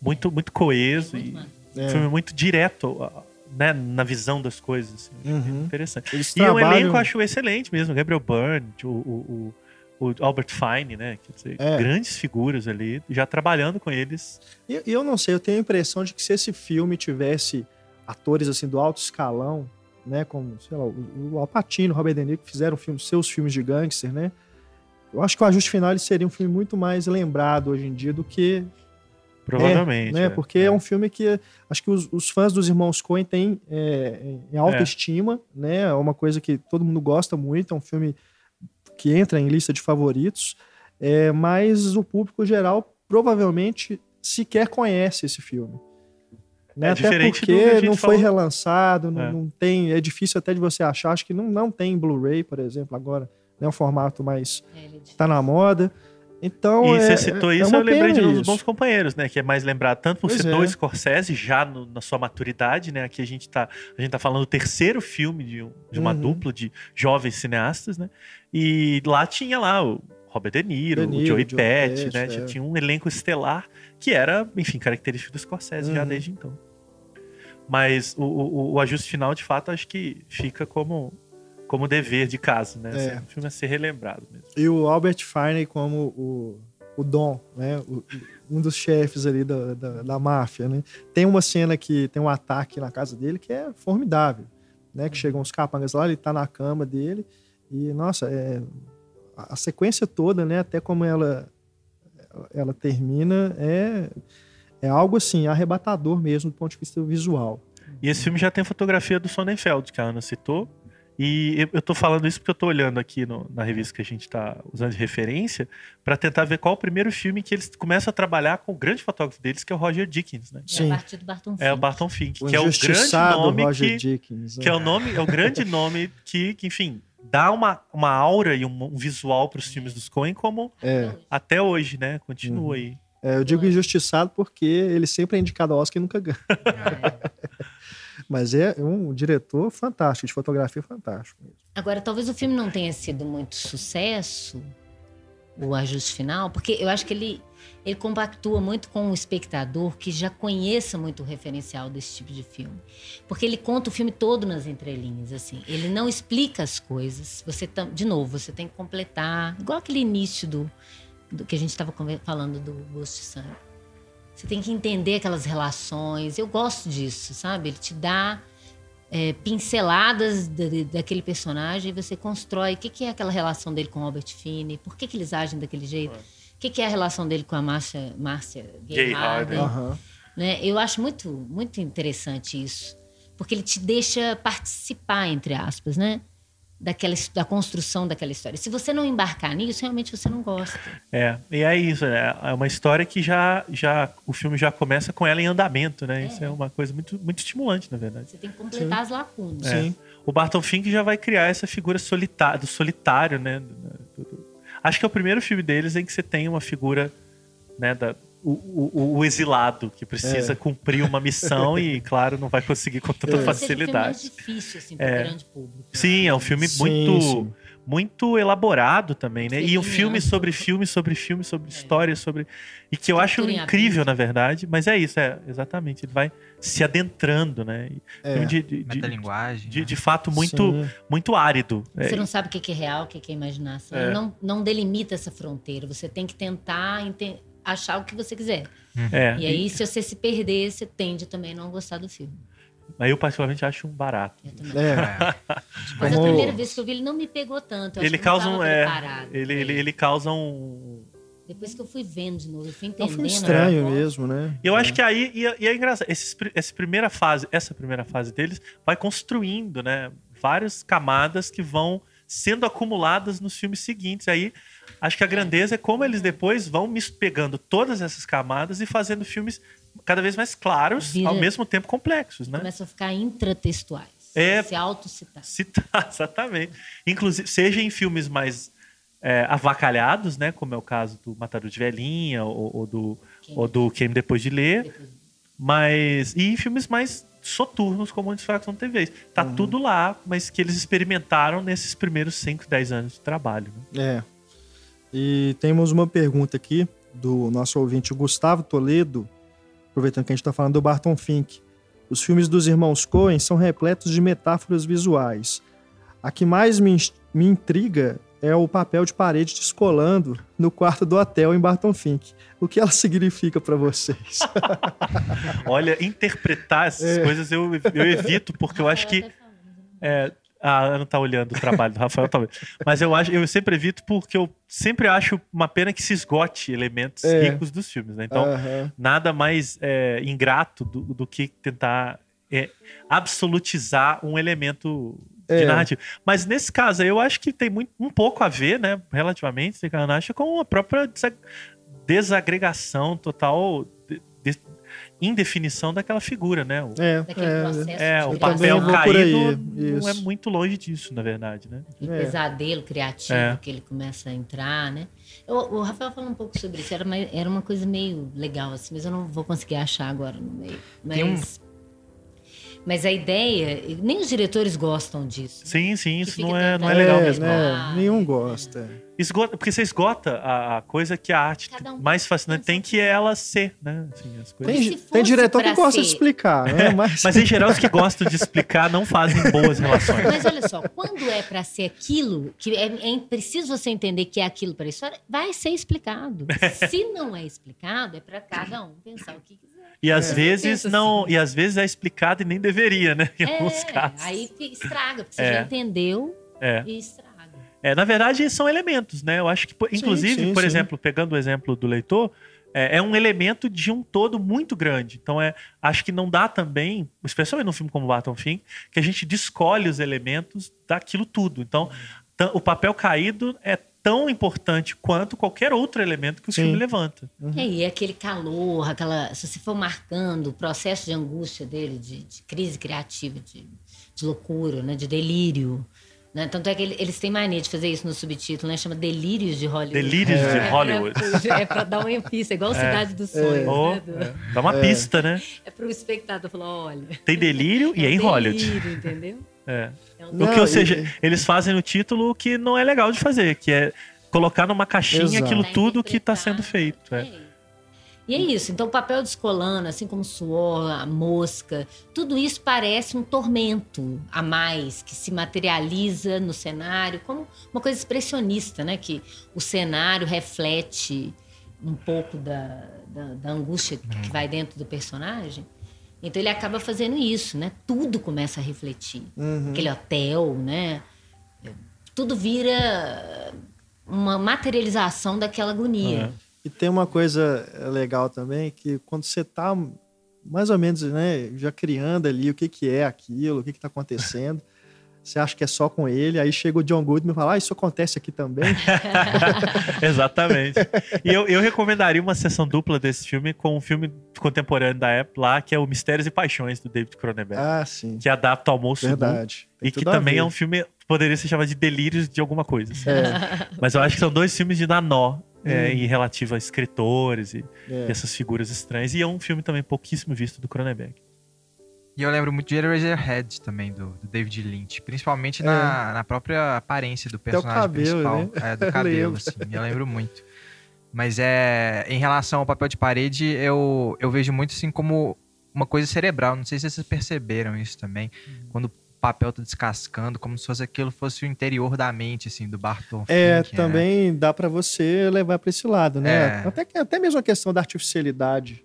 muito, muito coeso Muito e massa. É. um filme muito direto. Né, na visão das coisas. assim. Uhum. Interessante. Eles E o trabalham- elenco eu acho excelente mesmo. Gabriel Byrne, o, o, o, o Albert Fine, né? Dizer, É. grandes figuras ali, já trabalhando com eles. E e eu não sei, eu tenho a impressão de que se esse filme tivesse atores assim do alto escalão, né, como, sei lá, o, o Al Pacino, o Robert De Niro, que fizeram filme, seus filmes de gangster, né? Eu acho que o Ajuste Final seria um filme muito mais lembrado hoje em dia do que Provavelmente. né? é. Porque é. um filme que acho que os, os fãs dos irmãos Coen têm é, em alta É. estima, né? É uma coisa que todo mundo gosta muito, é um filme que entra em lista de favoritos, é, mas o público geral provavelmente sequer conhece esse filme. Né? É até diferente do que a porque não foi falou. relançado, não, É. não tem, é difícil até de você achar, acho que não, não tem Blu-ray, por exemplo, agora, né? um formato mais É, ele é tá na moda. Então, E é, você citou é isso, uma eu lembrei de um dos bons companheiros, né? Que é mais lembrado tanto por Pois ser é. Scorsese, já no- na sua maturidade, né? Aqui a gente tá, a gente tá falando do terceiro filme de, um- de uma Uhum. dupla de jovens cineastas, né? E lá tinha lá o Robert De Niro, De Niro, o Joey Pesci, né? é. Já tinha um elenco estelar que era, enfim, característico do Scorsese já Uhum. desde então. Mas o, o- o ajuste final, de fato, acho que fica como, como dever de casa, né? É. Assim, o filme a ser relembrado mesmo. E o Albert Finney como o, o Dom, né? O- um dos chefes ali da, da, da máfia, né? Tem uma cena que tem um ataque na casa dele que é formidável, né? Que chegam os capangas lá, ele tá na cama dele e, nossa, é, a, a sequência toda, né? Até como ela, ela termina é, é algo, assim, arrebatador mesmo do ponto de vista visual. E esse filme já tem fotografia do Sonnenfeld, que a Ana citou. E eu, eu tô falando isso porque eu tô olhando aqui no- na revista que a gente tá usando de referência para tentar ver qual é o primeiro filme que eles começam a trabalhar com o grande fotógrafo deles, que é o Roger Dickens, né? É Sim. a partir do Barton É o Fink. Barton Fink, O que é o grande nome Roger que, Dickens. que é né? o nome, é o grande nome que, que, enfim, dá uma, uma aura e um, um visual para os filmes dos Coen como É. até hoje, né? Continua Uhum. aí. É, eu digo injustiçado porque ele sempre é indicado ao Oscar e nunca ganha. Mas é um diretor fantástico, de fotografia fantástico. Agora, talvez o filme não tenha sido muito sucesso, o ajuste final, porque eu acho que ele, ele compactua muito com o espectador que já conheça muito o referencial desse tipo de filme. Porque ele conta o filme todo nas entrelinhas, assim. Ele não explica as coisas. Você De novo, você tem que completar. Igual aquele início do, do que a gente estava falando do Ghost de Sangue. Você tem que entender aquelas relações. Eu gosto disso, sabe? Ele te dá é, pinceladas da- da- daquele personagem e você constrói o que, que é aquela relação dele com o Robert Finney, por que, que eles agem daquele jeito, o que, que é a relação dele com a Márcia, Márcia Gay Gay Harden. Harden. Aham. Né? Eu acho muito, muito interessante isso, porque ele te deixa participar, entre aspas, né? Daquela, da construção daquela história. Se você não embarcar nisso, realmente você não gosta. É, e é isso, né? é uma história que já, já o filme já começa com ela em andamento, né? Isso é uma coisa muito, muito estimulante, na verdade. Você tem que completar as lacunas. É. Sim. O Barton Fink já vai criar essa figura solitária, do solitário, né? Acho que é o primeiro filme deles em que você tem uma figura, né, da, o, o- o exilado, que precisa É. cumprir uma missão e, claro, não vai conseguir com tanta Talvez seja o filme mais facilidade. difícil, assim, para o É. grande público. Sim, é um filme Sim, muito, sim. muito elaborado também, né? E um Sim, filme amplo. sobre filme, sobre filme, sobre história, sobre. E que eu acho incrível, na verdade, mas é isso, é exatamente. Ele vai se adentrando, né? É. de, de, de, Metalinguagem. de, né? de fato muito, Sim. muito árido. É, Você não sabe o que é real, o que é imaginação. É. Ele Não, não delimita essa fronteira. Você tem que tentar achar o que você quiser. é, E aí, se você se perder, você tende também a não gostar do filme. Mas eu, particularmente, acho um barato. É, Mas a Como- primeira vez que eu vi ele não me pegou tanto. eu acho Ele não causa um. É, ele, ele, ele causa um. Depois que eu fui vendo de novo, eu fui é um entendendo. filme a estranho proposta. mesmo, né? E eu acho que aí, e, e é engraçado, esses pri- essa primeira fase, essa primeira fase deles vai construindo, né, várias camadas que vão sendo acumuladas nos filmes seguintes. Aí, acho que a grandeza é como eles depois vão pegando todas essas camadas e fazendo filmes cada vez mais claros, Vira- ao mesmo tempo complexos, né? Começam a ficar intratextuais. É. Se autocitar. Citar, exatamente. Inclusive, seja em filmes mais é, avacalhados, né, como é o caso do Matador de Velhinha ou, ou do ou do Quem Depois de Ler, Depois- mas e em filmes mais soturnos como Fracos Não TV. Tá tudo lá, mas que eles experimentaram nesses primeiros 5, 10 anos de trabalho. Né? É. E temos uma pergunta aqui do nosso ouvinte Gustavo Toledo, aproveitando que a gente está falando do Barton Fink. Os filmes dos irmãos Coen são repletos de metáforas visuais. A que mais me, me intriga é o papel de parede descolando no quarto do hotel em Barton Fink. O que ela significa para vocês? Olha, interpretar essas É. coisas eu, eu evito, porque eu acho que. É, a Ana tá olhando o trabalho do Rafael, talvez. Mas eu acho, eu sempre evito porque eu sempre acho uma pena que se esgote elementos É. ricos dos filmes, né? Então, Aham. nada mais é, ingrato do, do que tentar é, absolutizar um elemento de É. narrativa. Mas nesse caso aí, eu acho que tem muito, um pouco a ver, né, relativamente, acha, com a própria desa- desagregação total, de- de- indefinição daquela figura, né? O, É, Daquele é, é, o papel caído não é muito longe disso, na verdade, né? E É. pesadelo criativo É. que ele começa a entrar, né? Eu- o Rafael falou um pouco sobre isso. Era uma, era uma coisa meio legal, assim, mas eu não vou conseguir achar agora no meio. Tem um- Mas, a ideia, nem os diretores gostam disso. Sim, sim, isso não é, não é legal É, mesmo. né? Ah, Nenhum é. gosta. Esgota, porque você esgota a, a coisa que a arte um mais fascinante tem que é ela ser, né? Assim, as coisas. Tem, se tem diretor que gosta de ser- explicar, né? Mas, Mas em geral, os que gostam de explicar não fazem boas relações. Mas olha só, quando é para ser aquilo, que é, é preciso você entender que é aquilo para a história, vai ser explicado. Se não é explicado, é para cada um pensar o que quiser. E às É. vezes não, assim. e às vezes é explicado e nem deveria, né? Em alguns É, casos. aí estraga, porque você É. já entendeu É. e estraga. É, na verdade, são elementos, né? Eu acho que, inclusive, sim, por sim. exemplo, pegando o exemplo do leitor, é, é um elemento de um todo muito grande. Então, é, acho que não dá também, especialmente num filme como Barton Fink, que a gente descolhe os elementos daquilo tudo. Então, tan- o papel caído é tão importante quanto qualquer outro elemento que o Sim. filme levanta. É, e aquele calor, aquela. Se você for marcando o processo de angústia dele, de, de crise criativa, de, de loucura, né? De delírio. Né? Tanto é que ele- eles têm mania de fazer isso no subtítulo, né? Chama Delírios de Hollywood. Delírios de É Hollywood. pra- É pra dar uma pista, igual Cidade dos Sonhos. Oh, né? Do- é. Dá uma pista, né? É pro espectador falar, olha. Tem delírio e é em Hollywood. delírio, entendeu? É. É um O Não, que, ou e- seja, eles fazem no título o que não é legal de fazer, que é colocar numa caixinha Exato. aquilo Tá tudo que está sendo feito. é. E é isso. Então, o papel descolando, assim como o suor, a mosca, tudo isso parece um tormento a mais que se materializa no cenário, como uma coisa expressionista, né? Que o cenário reflete um pouco da, da, da angústia que vai dentro do personagem. Então, ele acaba fazendo isso, né? Tudo começa a refletir. Uhum. Aquele hotel, né? Tudo vira uma materialização daquela agonia. É. E tem uma coisa legal também, que quando você tá mais ou menos, né, já criando ali o que que é aquilo, o que que tá acontecendo, você acha que é só com ele, aí chega o John Goodman e fala, ah, isso acontece aqui também. Exatamente. E eu, eu recomendaria uma sessão dupla desse filme com um filme contemporâneo da época lá, que é o Mistérios e Paixões, do David Cronenberg. ah, sim, Que adapta ao Moço verdade. E que também é um filme poderia ser chamado de delírios de alguma coisa. assim. É, Mas eu acho que são dois filmes de dar nó é, Hum. em relativo a escritores e, é. e essas figuras estranhas. E é um filme também pouquíssimo visto do Cronenberg. E eu lembro muito de Eraserhead também, do, do David Lynch. Principalmente É. na, na própria aparência do personagem cabelo, principal. né? É, do cabelo, lembro. assim. Eu lembro muito. Mas é. Em relação ao papel de parede, eu, eu vejo muito assim como uma coisa cerebral. Não sei se vocês perceberam isso também. Quando o papel tá descascando, como se fosse aquilo fosse o interior da mente, assim, do Barton É, Fink, né? também dá pra você levar pra esse lado, né? É. Até, que- até mesmo a questão da artificialidade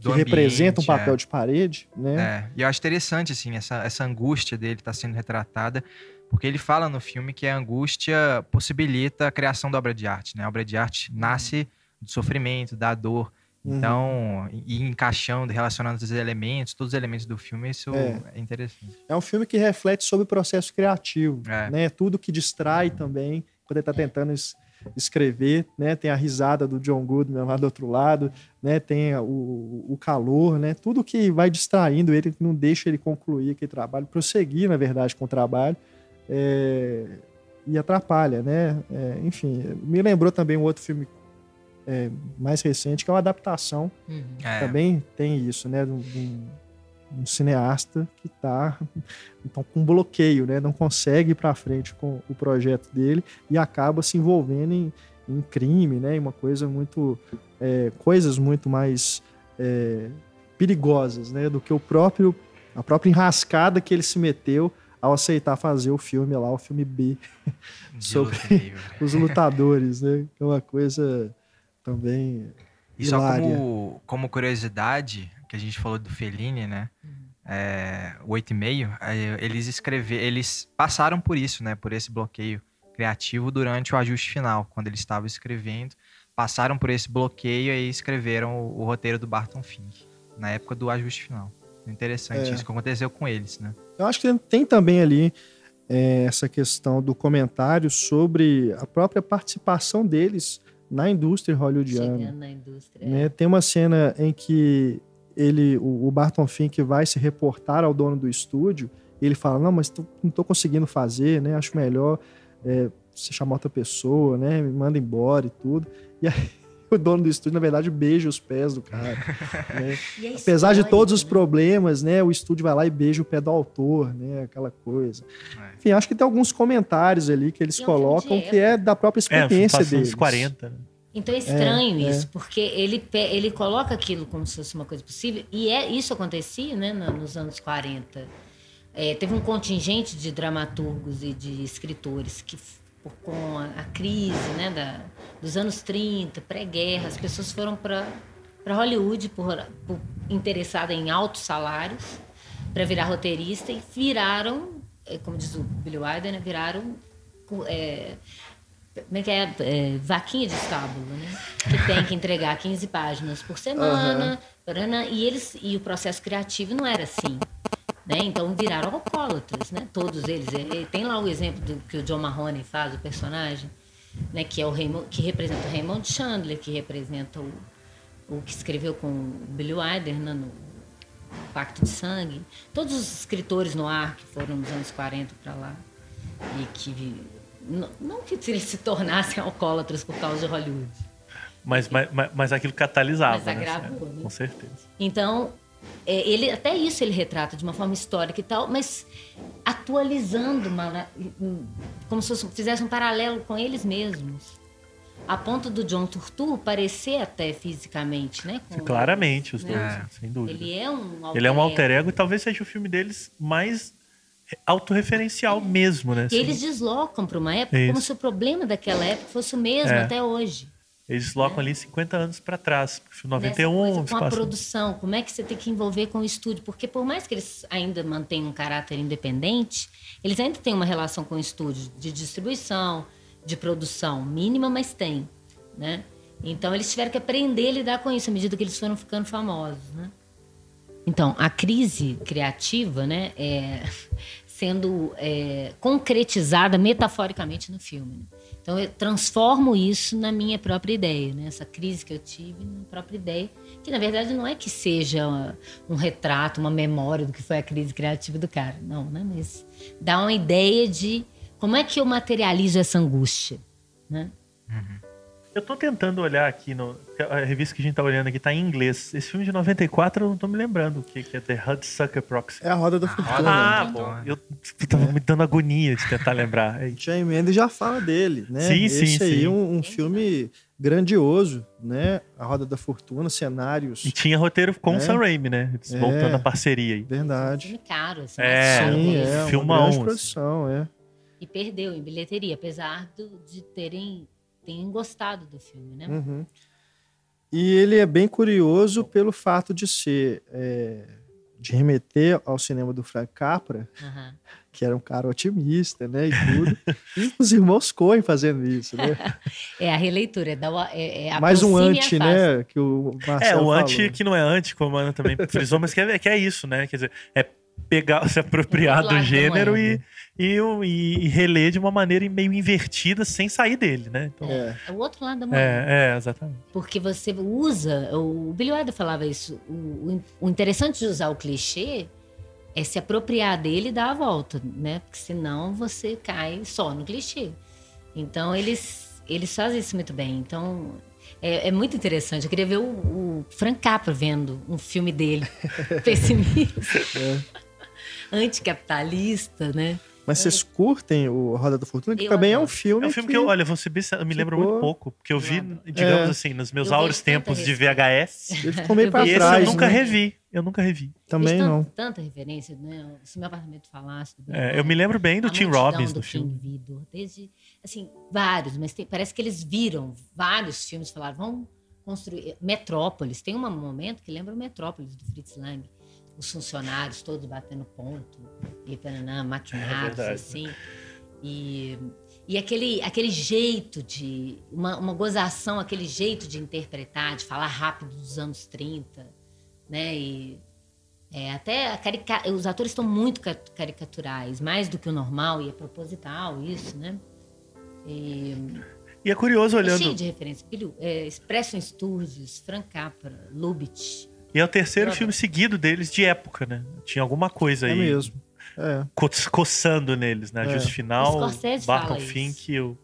que representa um ambiente, é. papel de parede, né? É, e eu acho interessante, assim, essa, essa angústia dele tá sendo retratada, porque ele fala no filme que a angústia possibilita a criação da obra de arte, né? A obra de arte nasce do sofrimento, da dor. Uhum. Então, e e encaixando, relacionando os elementos, todos os elementos do filme, isso É. é, interessante. É um filme que reflete sobre o processo criativo, É. né? Tudo que distrai também, quando ele tá tentando es- escrever, né? Tem a risada do John Goodman lá do outro lado, né? Tem o, o calor, né? Tudo que vai distraindo ele, que não deixa ele concluir aquele trabalho, prosseguir, na verdade, com o trabalho, é, e atrapalha, né? É, enfim, me lembrou também um outro filme é, mais recente, que é uma adaptação Uhum. É, também tem isso, né? De um, um- cineasta que está então, com bloqueio, né? Não consegue ir para frente com o projeto dele e acaba se envolvendo em, em crime, né? Em uma coisa muito. é, coisas muito mais é, perigosas, né? Do que o próprio. a própria enrascada que ele se meteu ao aceitar fazer o filme lá, o filme B, sobre- os lutadores, né? É uma coisa também. E só como, como curiosidade, que a gente falou do Fellini, né? É, o 8,5, é, eles escreveram, eles passaram por isso, né? Por esse bloqueio criativo durante o ajuste final, quando eles estavam escrevendo, passaram por esse bloqueio e escreveram o, o roteiro do Barton Fink, na época do ajuste final. Interessante É. isso que aconteceu com eles, né? Eu acho que tem também ali é, essa questão do comentário sobre a própria participação deles na indústria hollywoodiana. Chegando na indústria. né? Tem uma cena em que ele, o, o Barton Fink vai se reportar ao dono do estúdio e ele fala, não, mas tô- não estou conseguindo fazer, né? Acho melhor é, você chamar outra pessoa, né? Me manda embora e tudo. E aí o dono do estúdio, na verdade, beija os pés do cara. né? E é Apesar de todos os né? problemas, né? O estúdio vai lá e beija o pé do autor, né? Aquela coisa. É. Enfim, acho que tem alguns comentários ali que eles E é um colocam que é da própria É, experiência passou deles. uns 40. né? Então é estranho É, é. isso, porque ele, ele coloca aquilo como se fosse uma coisa possível, e é isso acontecia né, nos anos 40. É, teve um contingente de dramaturgos e de escritores que, por- com a, a crise né, da, dos anos 30, pré-guerra, as pessoas foram para Hollywood por, por interessada em altos salários para virar roteirista e viraram, é, como diz o Billy Wilder, né, viraram é, como é que é? É, vaquinha de estábulo, né? Que tem que entregar 15 páginas por semana. parana, e, eles, e o processo criativo não era assim. Né? Então viraram alcoólatras, né? Todos eles. É, é, Tem lá o exemplo do que o John Mahoney faz, o personagem, né? que é o Raymond, que representa o Raymond Chandler, que representa o, o que escreveu com o Billy Wilder né? no Pacto de Sangue. Todos os escritores no ar que foram nos anos 40 para lá e que não, não que eles se tornassem alcoólatras por causa de Hollywood. Mas, mas, mas, aquilo catalisava. Mas né? agravou, É, né? Com certeza. Então, é, ele até isso ele retrata de uma forma histórica e tal, mas atualizando, uma- como se fizesse um paralelo com eles mesmos. A ponto do John Turturro parecer até fisicamente, né? com Claramente, os né? dois, É. sem dúvida. Ele é um Ele é um alter ego e talvez seja o filme deles mais autorreferencial mesmo, né? E assim. eles deslocam para uma época Isso. como se o problema daquela época fosse o mesmo É. até hoje. Eles colocam ali 50 anos pra trás. porque O filme Nessa 91, coisa com a espaço- produção, como é que você tem que envolver com o estúdio? Porque por mais que eles ainda mantenham um caráter independente, eles ainda têm uma relação com o estúdio de distribuição, de produção mínima, mas tem, né? Então eles tiveram que aprender a lidar com isso à medida que eles foram ficando famosos, né? Então, a crise criativa, né, é sendo é, concretizada metaforicamente no filme. né? Então, eu transformo isso na minha própria ideia, né? Essa crise que eu tive na própria ideia, que na verdade não é que seja um retrato, uma memória do que foi a crise criativa do cara, não, né? Mas dá uma ideia de como é que eu materializo essa angústia, né? Eu tô tentando olhar aqui, no, a revista que a gente tá olhando aqui tá em inglês. Esse filme de 94 eu não tô me lembrando o que, que é The Hudsucker Proxy. É a roda da fortuna. Ah, Então, bom. é. Eu tava me dando agonia de tentar lembrar. É. Jay Mendes já fala dele, né? Sim, sim, Esse aí sim. é um, um filme grandioso, né? A Roda da Fortuna, cenários. E tinha roteiro com É. o Sam Raimi, né? Eles É. Voltando à parceria aí. Um Verdade. filme caro, assim, É, mas Sim, é uma filmão, grande assim. produção, é. E perdeu em bilheteria, apesar do- de terem, terem gostado do filme, né? Uhum. E ele é bem curioso pelo fato de ser. é, de remeter ao cinema do Frank Capra, Aham. que era um cara otimista, né? E tudo. e os irmãos Coen fazendo isso, né? É a releitura, é, dar o- é, é Mais um anti, né? Que o É, Marcelo o anti falou. que não é anti, como a Ana também frisou, mas que é, que é isso, né? Quer dizer, é pegar, se apropriar Do da gênero e, moeda. E, e, e reler de uma maneira meio invertida sem sair dele, né? Então, É. É o outro lado da moeda. é, é, exatamente. Porque você usa. O Billy Wilder falava isso. O, o- interessante de usar o clichê é se apropriar dele e dar a volta, né? Porque senão você cai só no clichê. Então eles, eles fazem isso muito bem. Então é, é muito interessante. Eu queria ver o, o Frank Capra vendo um filme dele, pessimista, anticapitalista, né? Mas vocês curtem o Roda da Fortuna? Que Eu também é adoro. um filme. É um filme que eu, olha, eu me lembro ficou- muito pouco, porque eu vi, digamos É. assim, nos meus Eu áureos tempos de. VHS. Ele ficou meio Eu pra E esse trás. eu nunca né? revi. Eu nunca revi. Também Fez não. tanta, tanta referência, né? Se meu apartamento falasse. do É, eu me lembro bem do Tim Robbins do no filme. Vidor, desde assim vários, mas tem- parece que eles viram vários filmes, falaram, vamos construir Metrópolis. Tem um momento que lembra o Metrópolis do Fritz Lang, os funcionários todos batendo ponto e pananã, maquinados verdade. assim. E, e aquele, aquele jeito de uma, uma gozação, aquele jeito de interpretar, de falar rápido dos anos 30, né? E é, até a carica... os atores estão muito ca- caricaturais, mais do que o normal, e é proposital isso, né? E, E é curioso é olhando. cheio de referência. É, Expression Sturges, Frank Capra, Lubitsch. E é o terceiro Eu filme seguido deles de época, né? Tinha alguma coisa É aí mesmo. É. co- coçando neles, né? É. Justo Final, Barton. Fink e o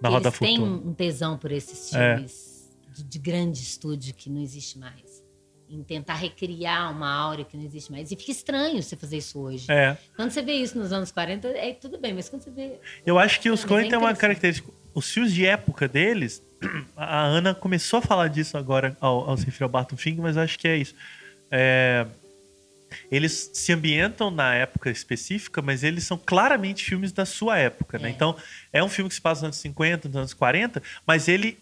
Na Roda da eles têm Fortuna. um, um tesão por esses É. filmes de, de grande estúdio que não existe mais. Em tentar recriar uma áurea que não existe mais. E fica estranho você fazer isso hoje. É. Quando você vê isso nos anos 40, é tudo bem, mas quando você vê. Eu acho que os Coen é têm uma característica. Os filmes de época deles, a Ana começou a falar disso agora ao, ao se referir ao Barton Fink, mas acho que é isso. É, eles se ambientam na época específica, mas eles são claramente filmes da sua época, né? É. Então, é um filme que se passa nos anos 50, nos anos 40, mas ele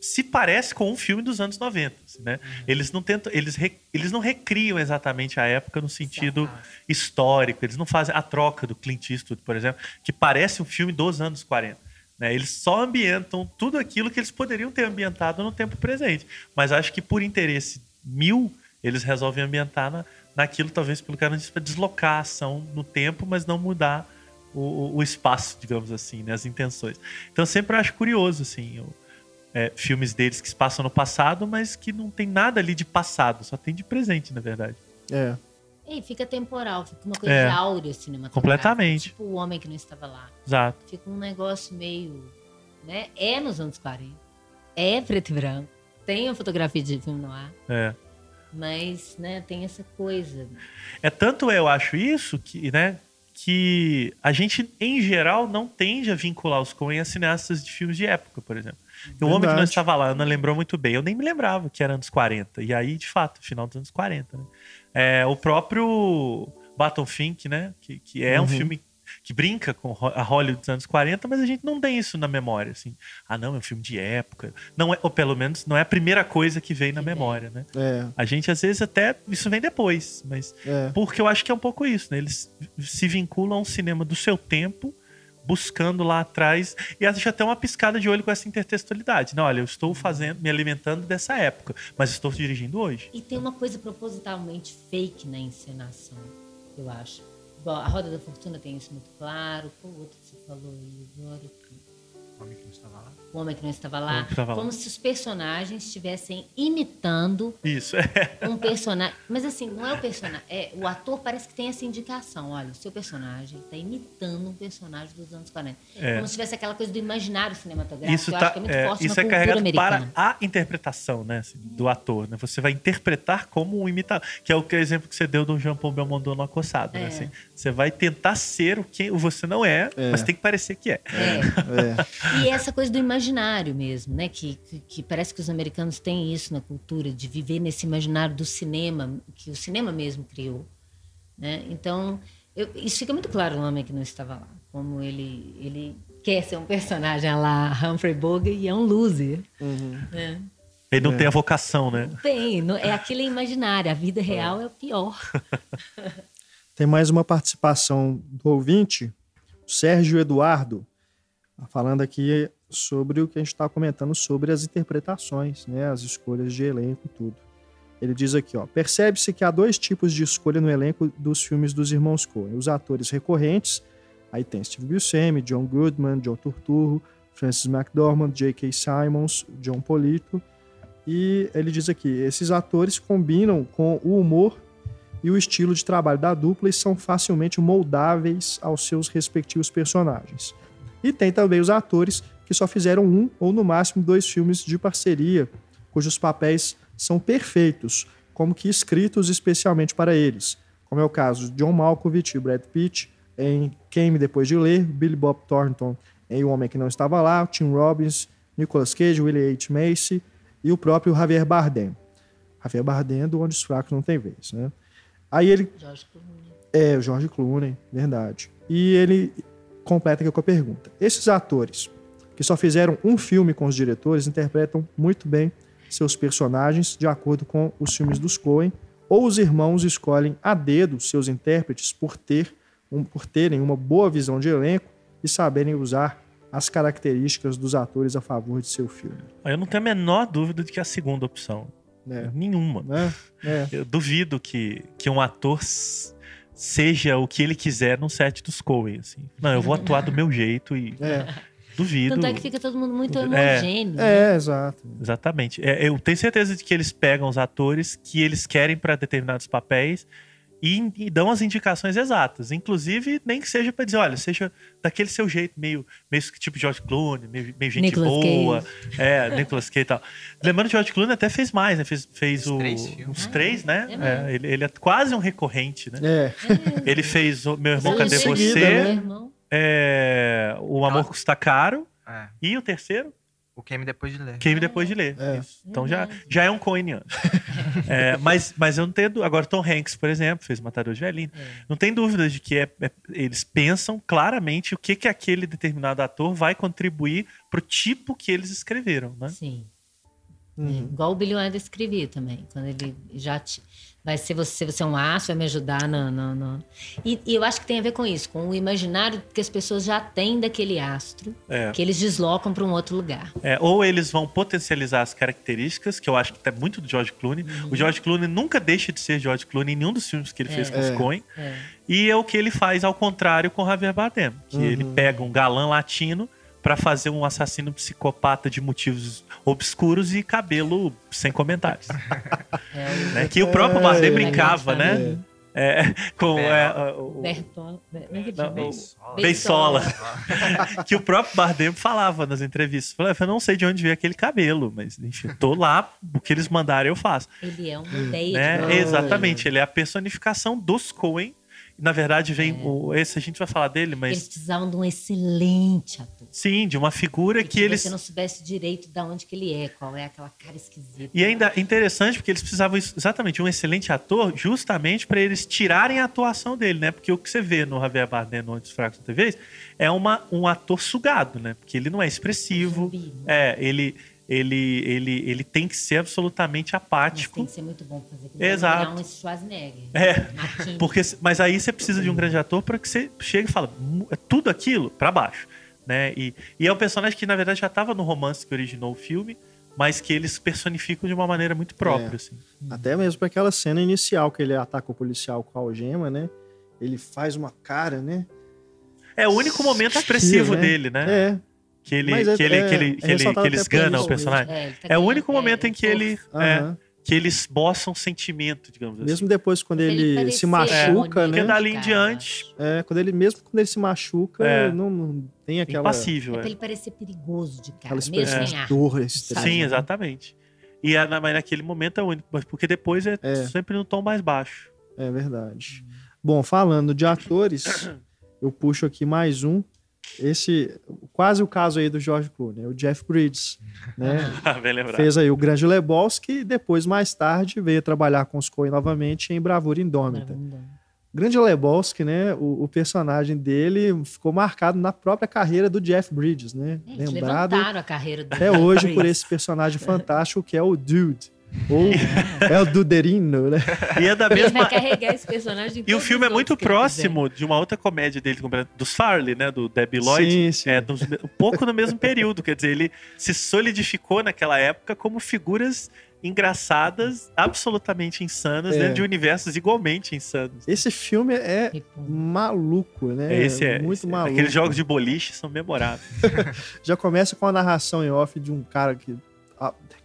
se parece com um filme dos anos 90, assim, né? Uhum. Eles não tentam, eles, re- eles não recriam exatamente a época no sentido Exato. histórico, eles não fazem a troca do Clint Eastwood, por exemplo, que parece um filme dos anos 40. Né? Eles só ambientam tudo aquilo que eles poderiam ter ambientado no tempo presente. Mas acho que por interesse mil, eles resolvem ambientar na, naquilo, talvez pelo que a Ana disse, para deslocar a ação no tempo, mas não mudar o, o- espaço, digamos assim, né? as intenções. Então sempre acho curioso, assim, é, filmes deles que se passam no passado, mas que não tem nada ali de passado, só tem de presente, na verdade. É. E fica temporal, fica uma coisa É. de áurea cinematográfica. Completamente. Tipo o homem que não estava lá. Exato. Fica um negócio meio. Né? É nos anos 40. É preto e branco. Tem a fotografia de filme no ar. É. Mas, né, tem essa coisa. É tanto eu acho isso que, né, que a gente, em geral, não tende a vincular os Coen a cineastas de filmes de época, por exemplo. E o Homem que Não. Estava Lá, Ana lembrou muito bem. Eu nem me lembrava que era anos 40. E aí, de fato, final dos anos 40, né? É, o próprio Barton Fink, né? Que, que é um Uhum. filme que brinca com a Hollywood dos anos 40, mas a gente não tem isso na memória, assim. Ah, não, é um filme de época. Não é, ou pelo menos não é a primeira coisa que vem na memória, né? É. A gente, às vezes, até... Isso vem depois, mas... É. Porque eu acho que é um pouco isso, né? Eles se vinculam a um cinema do seu tempo, buscando lá atrás, e acho até uma piscada de olho com essa intertextualidade. Não, olha, eu estou fazendo, me alimentando dessa época, mas estou dirigindo hoje. E tem uma coisa propositalmente fake na encenação, eu acho. Igual a Roda da Fortuna tem isso muito claro. Qual outro que você falou aí agora? O homem que não estava lá. O Homem que Não Estava Lá. Estava Lá. Como se os personagens estivessem imitando Isso, é. um personagem. Mas assim, não é o personagem. É, o ator parece que tem essa indicação. Olha, o seu personagem está imitando um personagem dos anos 40. É. Como se tivesse aquela coisa do imaginário cinematográfico. Isso, tá, acho que é muito é, forte isso na é cultura carregado americana. para a interpretação né, assim, do ator. Né? Você vai interpretar como um imitador. Que é o que- exemplo que você deu do Jean Paul Belmondo no Acossado. Né? É. Assim, você vai tentar ser o que você não é, É. mas tem que parecer que é. É. É. E essa coisa do imaginário mesmo, né? Que, que, que parece que os americanos têm isso na cultura, de viver nesse imaginário do cinema, que o cinema mesmo criou. Né? Então, eu- isso fica muito claro no Homem que Não Estava Lá. Como ele, ele quer ser um personagem lá Humphrey Bogart e é um loser. Uhum. né? Ele não É. tem a vocação, né? Tem, não- é aquilo é imaginário. A vida real é o pior. Tem mais uma participação do ouvinte, Sérgio Eduardo, falando aqui sobre o que a gente está comentando sobre as interpretações, né, as escolhas de elenco e tudo. Ele diz aqui, ó, percebe-se que há dois tipos de escolha no elenco dos filmes dos irmãos Coen. Os atores recorrentes, aí tem Steve Buscemi, John Goodman, John Turturro, Francis McDormand, J.K. Simons, John Polito. E ele diz aqui, esses atores combinam com o humor e o estilo de trabalho da dupla e são facilmente moldáveis aos seus respectivos personagens. E tem também os atores que só fizeram um ou no máximo dois filmes de parceria, cujos papéis são perfeitos, como que escritos especialmente para eles, como é o caso de John Malkovich e Brad Pitt em Quem Depois de Ler, Billy Bob Thornton em O Homem que Não Estava Lá, Tim Robbins, Nicolas Cage, Willie H. Macy e o próprio Javier Bardem. Javier Bardem do Onde os Fracos Não Tem Vez, né? Aí ele Jorge Clooney. é, o George Clooney, verdade. E ele completa aqui com a pergunta. Esses atores que só fizeram um filme com os diretores interpretam muito bem seus personagens de acordo com os filmes dos Coen, ou os irmãos escolhem a dedo seus intérpretes por, ter um- por terem uma boa visão de elenco e saberem usar as características dos atores a favor de seu filme. Eu não tenho a menor dúvida de que é a segunda opção. Né? Nenhuma. Né? É. Eu duvido que, que um ator seja o que ele quiser num set dos Coen, assim. Não, eu vou atuar do meu jeito e É, duvido. Tanto é que fica todo mundo muito É. homogêneo. né? é, exato. Exatamente. É, eu tenho certeza de que eles pegam os atores que eles querem para determinados papéis e, e dão as indicações exatas. Inclusive, nem que seja para dizer, olha, seja daquele seu jeito, meio, meio tipo George Clooney, meio, meio gente Nicolas boa. É, Nicolas Cage e tal. Lembrando que George Clooney até fez mais, né? Fez, fez Os o, três uns três, né? É. É, ele, ele é quase um recorrente, né? É, Ele fez o Meu Irmão, Cadê seguida, Você? né? Meu irmão. É, o Amor Custa Caro. É, E o terceiro? o Queime depois de ler. Queime depois de ler. É. Isso. Então já, Verdade. já é um coeniano. É, mas, mas eu não tenho. Agora, Tom Hanks, por exemplo, fez Matador de Velhinho. Não tem dúvida de que é- é- eles pensam claramente o que, que aquele determinado ator vai contribuir pro tipo que eles escreveram, né? Sim. É, Uhum. igual o Billy Wilder escrevia também. Quando ele já te, vai ser você, você é um aço, vai me ajudar no. no, no- E, e eu acho que tem a ver com isso, com o imaginário que as pessoas já têm daquele astro, É. que eles deslocam para um outro lugar. É, ou eles vão potencializar as características, que eu acho que tá muito do George Clooney. O George Clooney nunca deixa de ser George Clooney em nenhum dos filmes que ele fez com os É. Coen. É. E é o que ele faz ao contrário com Javier Bardem, que Uhum. ele pega um galã latino pra fazer um assassino psicopata de motivos obscuros e cabelo sem comentários. É o né? Que o próprio Bardem É. brincava, né? É, com é, o, o Bertol. Como é que ele Não, o- Beisola. Beisola. que o próprio Bardem falava nas entrevistas. Falava, eu não sei de onde veio aquele cabelo, mas enfim, tô lá, o que eles mandarem eu faço. Ele é uma ideia. Né? Exatamente, ele é a personificação dos Coen. Na verdade, vem É. o, esse a gente vai falar dele, mas Eles precisavam de um excelente ator. sim, de uma figura que que eles você não soubesse direito de onde que ele é, qual é aquela cara esquisita. E ainda é interessante porque eles precisavam exatamente de um excelente ator, justamente para eles tirarem a atuação dele, né? Porque o que você vê no Javier Bardem no Onde os Fracos Vez é uma, um ator sugado, né? Porque ele não é expressivo, Zumbi, né? é, ele, ele, ele, ele tem que ser absolutamente Mas apático. tem que ser muito bom pra fazer aquilo. Exato. Um Schwarzenegger. É. Porque, mas aí você precisa de um grande ator para que você chegue e fala "Mu- é tudo aquilo para baixo, né? E, e é um personagem que na verdade já estava no romance que originou o filme, mas que eles personificam de uma maneira muito própria, É. assim. Até mesmo para aquela cena inicial que ele ataca o policial com a algema, né? Ele faz uma cara, né? É o único momento expressivo né? dele, né? É, Que ele, é- que ele, é- que ele, é que ele, que ele até por esgana isso o personagem. É, tá É o único momento em que ele, é, que ele esboça um sentimento, digamos assim. mesmo depois quando ele ele, se machuca, né? Porque dali em diante, É, quando ele mesmo quando ele se machuca, É. não, não tem aquela, impassível. É é. pra ele parecer perigoso de cara, aquela mesmo expressão em de ar. dor extrema. Sim, exatamente. E na- mas naquele momento é único, mas porque depois é, É. sempre no tom mais baixo. É verdade. Bom, falando de atores, eu puxo aqui mais um. Esse, quase o caso aí do George Clooney, o Jeff Bridges, né? Bem lembrado. Fez aí o Grande Lebowski e depois, mais tarde, veio trabalhar com os Coen novamente em Bravura Indômita. Grande Lebowski, né? O, o personagem dele ficou marcado na própria carreira do Jeff Bridges, né? É, eles Lembrado levantaram a carreira do até hoje por esse personagem fantástico que é o Dude. Ou é o Duderino, né? E é da Ele mesma. vai carregar esse personagem em E o filme é muito ele próximo de uma outra comédia dele, dos Farley, né? Do Debbie Lloyd. Sim, sim. É, dos- um pouco no mesmo período. Quer dizer, ele se solidificou naquela época como figuras engraçadas, absolutamente insanas, É. dentro de universos igualmente insanos. Esse filme é maluco, né? Esse é. muito esse é. maluco. Aqueles jogos de boliche são memoráveis. Já começa com a narração em off de um cara que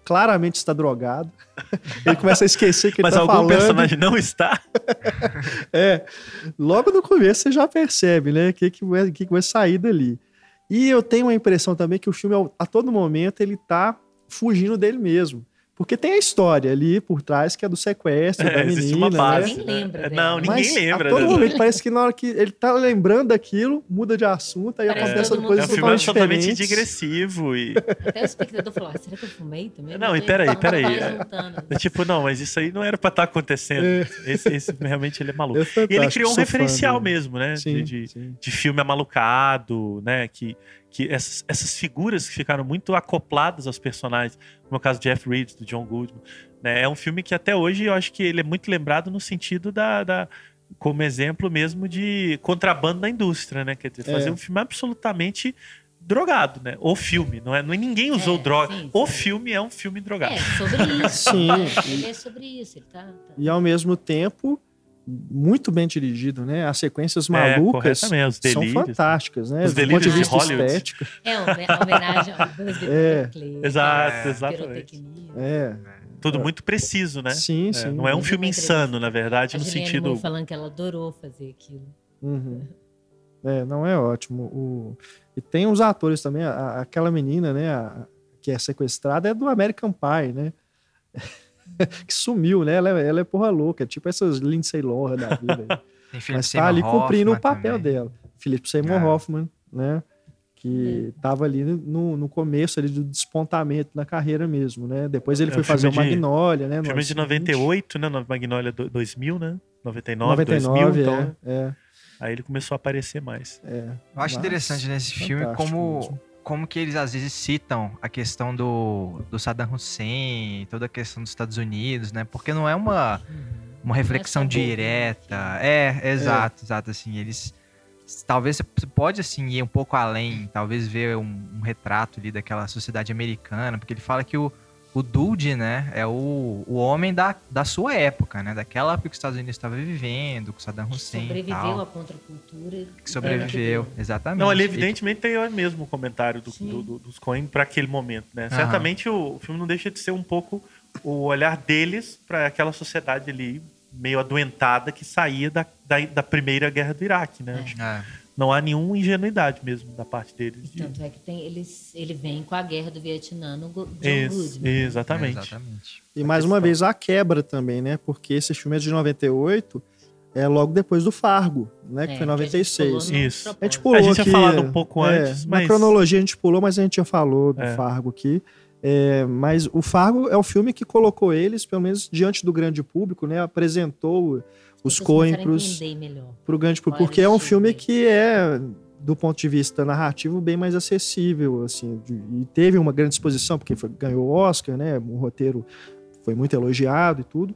claramente está drogado. Ele começa a esquecer que Mas ele tá algum falando. personagem não está. É, logo no começo você já percebe, né, o que, que, vai, que, que vai sair dali. E eu tenho a impressão também que o filme, a todo momento, ele tá fugindo dele mesmo. Porque tem a história ali por trás que é do sequestro da É, existe menina, uma base. né? Ninguém lembra É, dela. Não, ninguém Mas lembra. a todo né? momento parece que na hora que ele tá lembrando daquilo, muda de assunto, aí Parece acontece outra mundo- É coisa um filme totalmente digressivo e. Até o espectador falou: ah, será que eu fumei também? Não, e peraí, tá- peraí. tá. É tipo, não, mas isso aí não era pra estar acontecendo. Esse, esse realmente ele é maluco. É E ele criou um referencial mesmo, né? Sim, de, de, sim. de filme amalucado, né? Que, que essas, essas figuras que ficaram muito acopladas aos personagens, como é o caso de Jeff Reeves, do John Goodman. Né? É um filme que até hoje eu acho que ele é muito lembrado no sentido da. da- como exemplo mesmo de contrabando da indústria, né? Quer dizer, fazer É. um filme absolutamente drogado, né? O filme, não é? Não é ninguém usou É, droga. sim, o sim. filme é um filme drogado. É, sobre isso. Sim. É, Ele é sobre isso. Ele tá. tá- E ao mesmo tempo, muito bem dirigido, né? As sequências É, malucas corretamente, os são delírios. fantásticas, né? Os Do ponto de delírios de vista Hollywood. estético. É uma homenagem ao Buzz É, Berkeley. exato, aquela exatamente. pirotecnia. É, Tudo muito preciso, né? sim, É, sim. não é um filme insano, na verdade, A no sentido. Moore falando que ela adorou fazer aquilo. Uhum. É, não é ótimo. O... E tem os atores também, a- aquela menina, né, a- que é sequestrada é do American Pie, né? que sumiu, né? Ela é, ela é porra louca, é tipo essas Lindsay Lohan da vida. Mas tá ali cumprindo o Hoffman papel também. dela. Philip Seymour Ah. Hoffman, né? Que tava ali no, no começo ali do despontamento na carreira mesmo, né? Depois ele É, foi o fazer o Magnolia, né? Filme de seguinte. 98, né? Do- 2000, né? 99, 99, 2000, é, então. é, Aí ele começou a aparecer mais. é. Eu acho Mas, interessante nesse filme como, mesmo. Como que eles às vezes citam a questão do, do Saddam Hussein, toda a questão dos Estados Unidos, né? Porque não é uma, uma reflexão só bobo, né? direta. É, exato, exato, assim, eles... Talvez você pode, assim, ir um pouco além, talvez ver um, um retrato ali daquela sociedade americana, porque ele fala que o, o Dude, né, é o, o homem da, da sua época, né? Daquela época que os Estados Unidos estava vivendo, com Saddam Hussein e Sobreviveu tal. à contracultura. Que sobreviveu, exatamente. Não, ali E- evidentemente tem o mesmo comentário do, do- do- dos Coen para aquele momento, né? Aham. Certamente o, o filme não deixa de ser um pouco o olhar deles para aquela sociedade ali meio adoentada que saía da, da, da primeira guerra do Iraque, né? É. Não há nenhuma ingenuidade mesmo da parte deles. de- Tanto é que tem, eles, ele vem com a guerra do Vietnã no John Isso, Goodman. exatamente. Exatamente. E mais uma vez a quebra também, né? Porque esse filme é de 98, é logo depois do Fargo, né? Que É, foi em a gente 96. pulou no Isso. A gente pulou A gente tinha falado um pouco é, antes, Na mas- cronologia a gente pulou, mas a gente já falou do É. Fargo aqui. É, mas o Fargo é o filme que colocou eles, pelo menos diante do grande público, né? Apresentou os Coen começaram a pros, entender melhor. pro grande público, porque é o um filme que é, do ponto de vista narrativo, bem mais acessível, assim, e teve uma grande exposição, porque foi- ganhou o Oscar, né, o roteiro foi muito elogiado e tudo,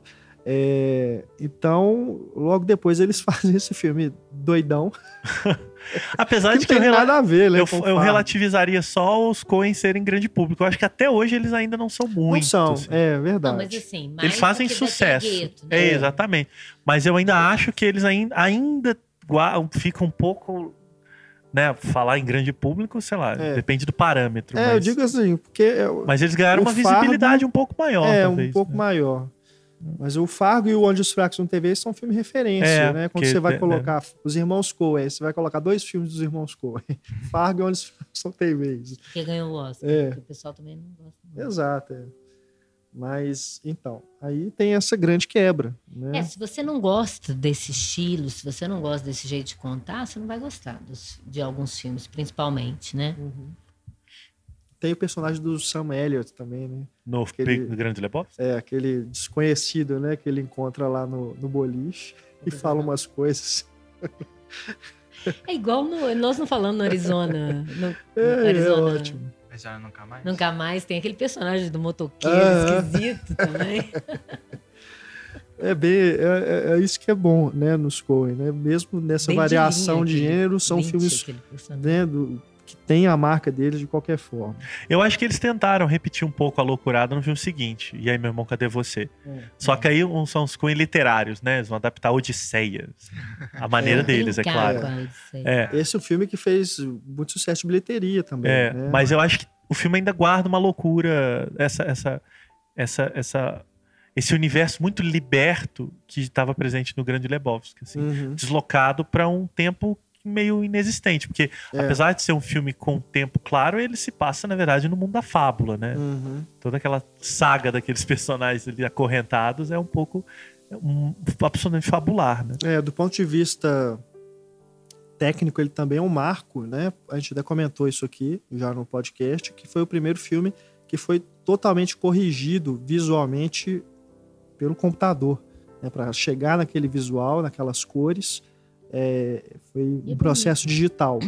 É, então, logo depois eles fazem esse filme doidão, Apesar que de não que eu, rela- nada a ver, né, eu, eu relativizaria só os Coen serem grande público. Eu acho que até hoje eles ainda não são muito. Não são, assim. é Não, verdade. mas assim, mais Eles fazem sucesso. gueto, né? É, exatamente. Mas eu ainda acho que eles ainda, ainda ficam um pouco. Né, falar em grande público, sei lá, É. depende do parâmetro. É, mas, eu digo assim, porque é, mas eles ganharam uma Fargo visibilidade um pouco maior. é talvez, um pouco né? maior. Mas o Fargo e o Onde os Fracos não TV são filme referência, É, né? Quando porque, você vai né, colocar os irmãos Coen, você vai colocar dois filmes dos irmãos Coen. Fargo e Onde os Fracos são TVs. Porque ganhou o Oscar. É. porque o pessoal também não gosta. muito. Exato, é. Mas, então, aí tem essa grande quebra, né? É, se você não gosta desse estilo, se você não gosta desse jeito de contar, você não vai gostar dos- de alguns filmes, principalmente, né? Uhum. Tem o personagem do Sam Elliott também, né? No, Aquele- no Grande Lebowski? É, aquele desconhecido, né? Que ele encontra lá no, no boliche e fala umas coisas. É igual no, nós não falando no Arizona. No, no É, é Arizona. ótimo. Mas já nunca mais. Nunca mais tem aquele personagem do motoqueiro Aham. esquisito também. É bem, é, é- é isso que é bom, né, nos Coen, né? Mesmo nessa Bem de variação linha de, aquele- gênero, são filmes né, do- que tem a marca deles de qualquer forma. Eu acho que eles tentaram repetir um pouco a loucurada no filme seguinte. E aí, meu irmão, cadê você? É. Só que aí um- são os Coen literários, né? Eles vão adaptar a Odisseia. A maneira É. deles, é claro. É, Esse é um filme que fez muito sucesso de bilheteria também. é, né? mas eu acho que o filme ainda guarda uma loucura, essa, essa, essa, essa, esse universo muito liberto que estava presente no Grande Lebowski, assim, Uhum. deslocado para um tempo meio inexistente, porque É. apesar de ser um filme com tempo claro, ele se passa na verdade no mundo da fábula, né? Uhum. Toda aquela saga daqueles personagens ali acorrentados é um pouco um, absolutamente fabular, né? É, do ponto de vista técnico, ele também é um marco, né? A gente até comentou isso aqui já no podcast, que foi o primeiro filme que foi totalmente corrigido visualmente pelo computador, né? Para chegar naquele visual, naquelas cores, é, foi é um processo digital,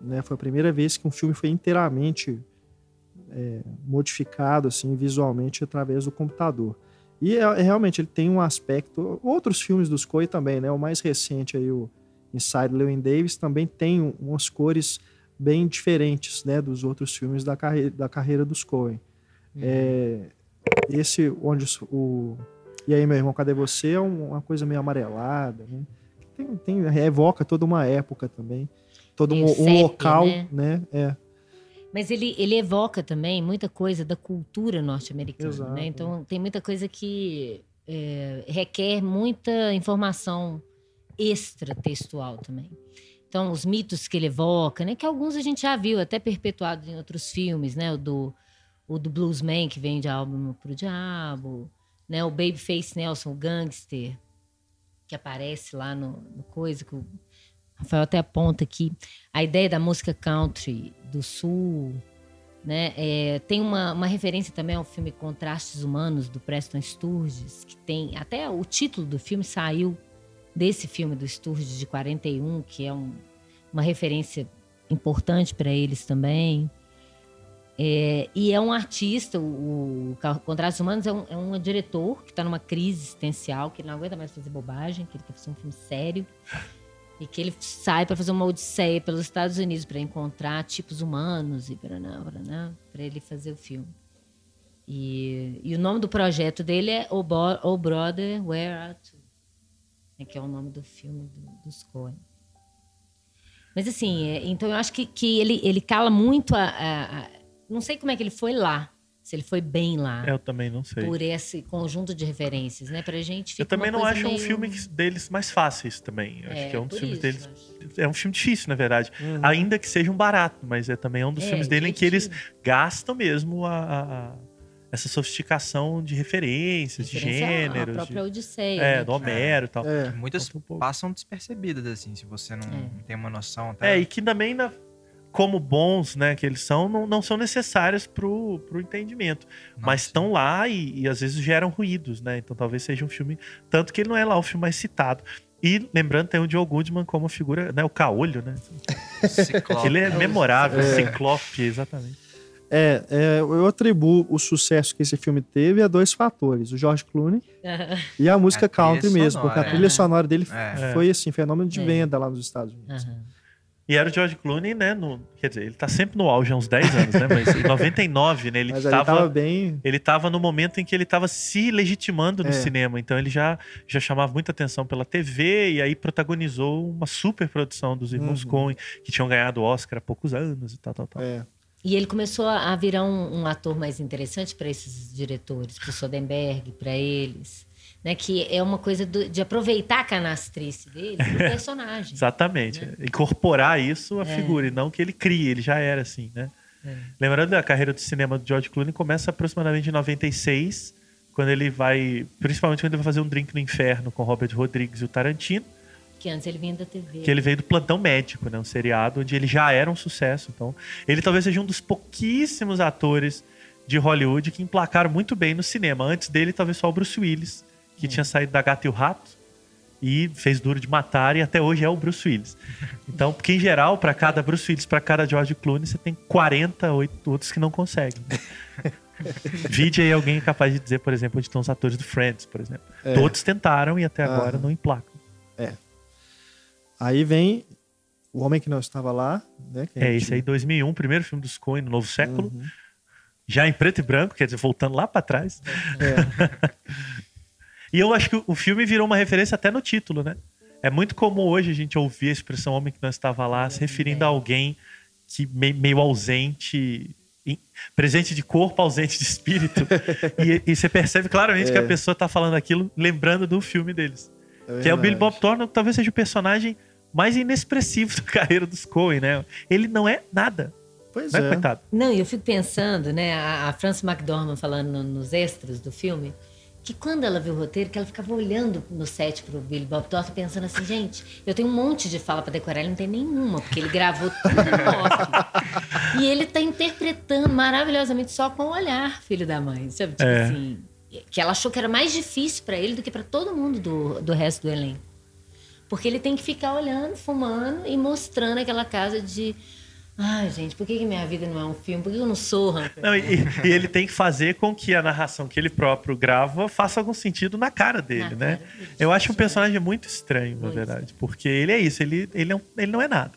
né? Foi a primeira vez que um filme foi inteiramente é, modificado assim visualmente através do computador. E é, é, realmente ele tem um aspecto. Outros filmes dos Coen também, né? O mais recente aí, o Inside Llewyn Davis, também tem um- umas cores bem diferentes, né? Dos outros filmes da, carre da carreira dos Coen. É, esse, onde os- o. E aí, meu irmão, cadê você? É um- uma coisa meio amarelada, né? Tem, tem, evoca toda uma época também. Todo um, um local, né? né? É. Mas ele, ele evoca também muita coisa da cultura norte-americana, né? Então tem muita coisa que é, requer muita informação extra-textual também. Então os mitos que ele evoca, né? Que alguns a gente já viu, até perpetuados em outros filmes, né? O do, o do Bluesman, que vem de álbum pro diabo, né? O Babyface Nelson, o gangster, que aparece lá no, no coisa, que o Rafael até aponta aqui. A ideia da música country do sul, né? É, tem uma, uma referência também ao filme Contrastes Humanos, do Preston Sturges, que tem... Até o título do filme saiu desse filme do Sturges de 41, que é um- uma referência importante para eles também. É, e é um artista, o, o Contrastes Humanos é um, é um diretor que está numa crise existencial, que não aguenta mais fazer bobagem, que ele quer fazer um filme sério. E que ele sai para fazer uma odisseia pelos Estados Unidos para encontrar tipos humanos e para ele fazer o filme. E, e o nome do projeto dele é O, Bo Brother, Where Art You? É, que é o nome do filme do- dos Coen. Mas assim, é, então eu acho que, que ele, ele cala muito a, a- a- Não sei como é que ele foi lá, se ele foi bem lá, Eu também não sei. por esse conjunto de referências, né? Pra gente fica Eu também uma não acho um meio- filme que- deles mais fáceis também. Eu acho que é um dos filmes isso, deles. acho. É um filme difícil, na verdade. Ainda que seja um barato, mas é também um dos É, filmes dele em que eles gastam mesmo a, a- a- essa sofisticação de referências, de Referência à- gêneros. à própria de- Odisseia. é, né? do Homero e tal. É. Muitas um passam despercebidas, assim, se você não É. tem uma noção. Tá? É, e que também, na- como bons né, que eles são, não, não são necessários pro, pro entendimento. Não, mas estão lá e, e às vezes geram ruídos, né? Então talvez seja um filme. Tanto que ele não é lá o filme mais citado. E lembrando, tem o Joe Goodman como figura, né? O caolho, né? Ciclope. Ele é memorável, É. ciclope, exatamente. É, é, eu atribuo o sucesso que esse filme teve a dois fatores: o George Clooney e a música A country mesmo, porque a trilha é. sonora dele É. foi assim, fenômeno de É. venda lá nos Estados Unidos. Aham. E era o George Clooney, né? No, quer dizer, ele tá sempre no auge há uns 10 anos, né? Mas em 99, né? Ele Mas tava, tava bem. ele tava no momento em que ele tava se legitimando no É. cinema. Então ele já, já chamava muita atenção pela TV e aí protagonizou uma super produção dos irmãos Uhum. Coen, que tinham ganhado Oscar há poucos anos e tal, tal, tal. É. E ele começou a virar um, um ator mais interessante para esses diretores, para o Soderbergh, para eles. Né, que é uma coisa do- de aproveitar a canastrice dele pro personagem. Exatamente. Incorporar isso à É. figura, e não que ele crie, ele já era assim, né? É. Lembrando, a carreira do cinema do George Clooney começa aproximadamente em 96, quando ele vai. Principalmente quando ele vai fazer um drink no inferno com Robert Rodrigues e o Tarantino. Que antes ele vinha da TV. que ele veio do Plantão Médico, né? Um seriado onde ele já era um sucesso. Então, ele talvez seja um dos pouquíssimos atores de Hollywood que emplacaram muito bem no cinema. Antes dele, talvez só o Bruce Willis, que tinha saído da Gata e o Rato e fez Duro de Matar e até hoje é o Bruce Willis. Então, porque em geral, para cada Bruce Willis, para cada George Clooney, você tem 48 outros que não conseguem. Vide aí alguém capaz de dizer, por exemplo, onde estão os atores do Friends, por exemplo. É. Todos tentaram e até agora Aham. não emplacam. Aí vem O Homem que Não Estava Lá, né? É gente- esse aí, 2001, primeiro filme dos Coen no novo século. Uhum. Já em preto e branco, quer dizer, voltando lá pra trás. É. E eu acho que o filme virou uma referência até no título, né? É muito comum hoje a gente ouvir a expressão homem que não estava lá, se referindo a alguém que me- meio ausente, presente de corpo, ausente de espírito. e, e você percebe claramente que a pessoa tá falando aquilo lembrando do filme deles. É que é o Billy. Bob Thornton, que talvez seja o personagem mais inexpressivo da carreira dos Coen, né? Ele não é nada, Pois né, é. coitado? Não, e eu fico pensando, né, a, a Frances McDormand falando no- nos extras do filme, que quando ela viu o roteiro, que ela ficava olhando no set pro Billy Bob Thornton, pensando assim, gente, eu tenho um monte de fala pra decorar, ele não tem nenhuma, porque ele gravou tudo no. E ele tá interpretando maravilhosamente só com o olhar, filho da mãe, sabe? Tipo É. assim, que ela achou que era mais difícil pra ele do que pra todo mundo do, do resto do elenco. Porque ele tem que ficar olhando, fumando e mostrando aquela casa de. Ai, gente, por que, que minha vida não é um filme? Por que eu não sou? Não, e, e ele tem que fazer com que a narração que ele próprio grava faça algum sentido na cara dele, Na né? cara dele. Eu acho um personagem muito estranho, na Muito. verdade. Porque ele é isso, ele, ele, não, ele não é nada.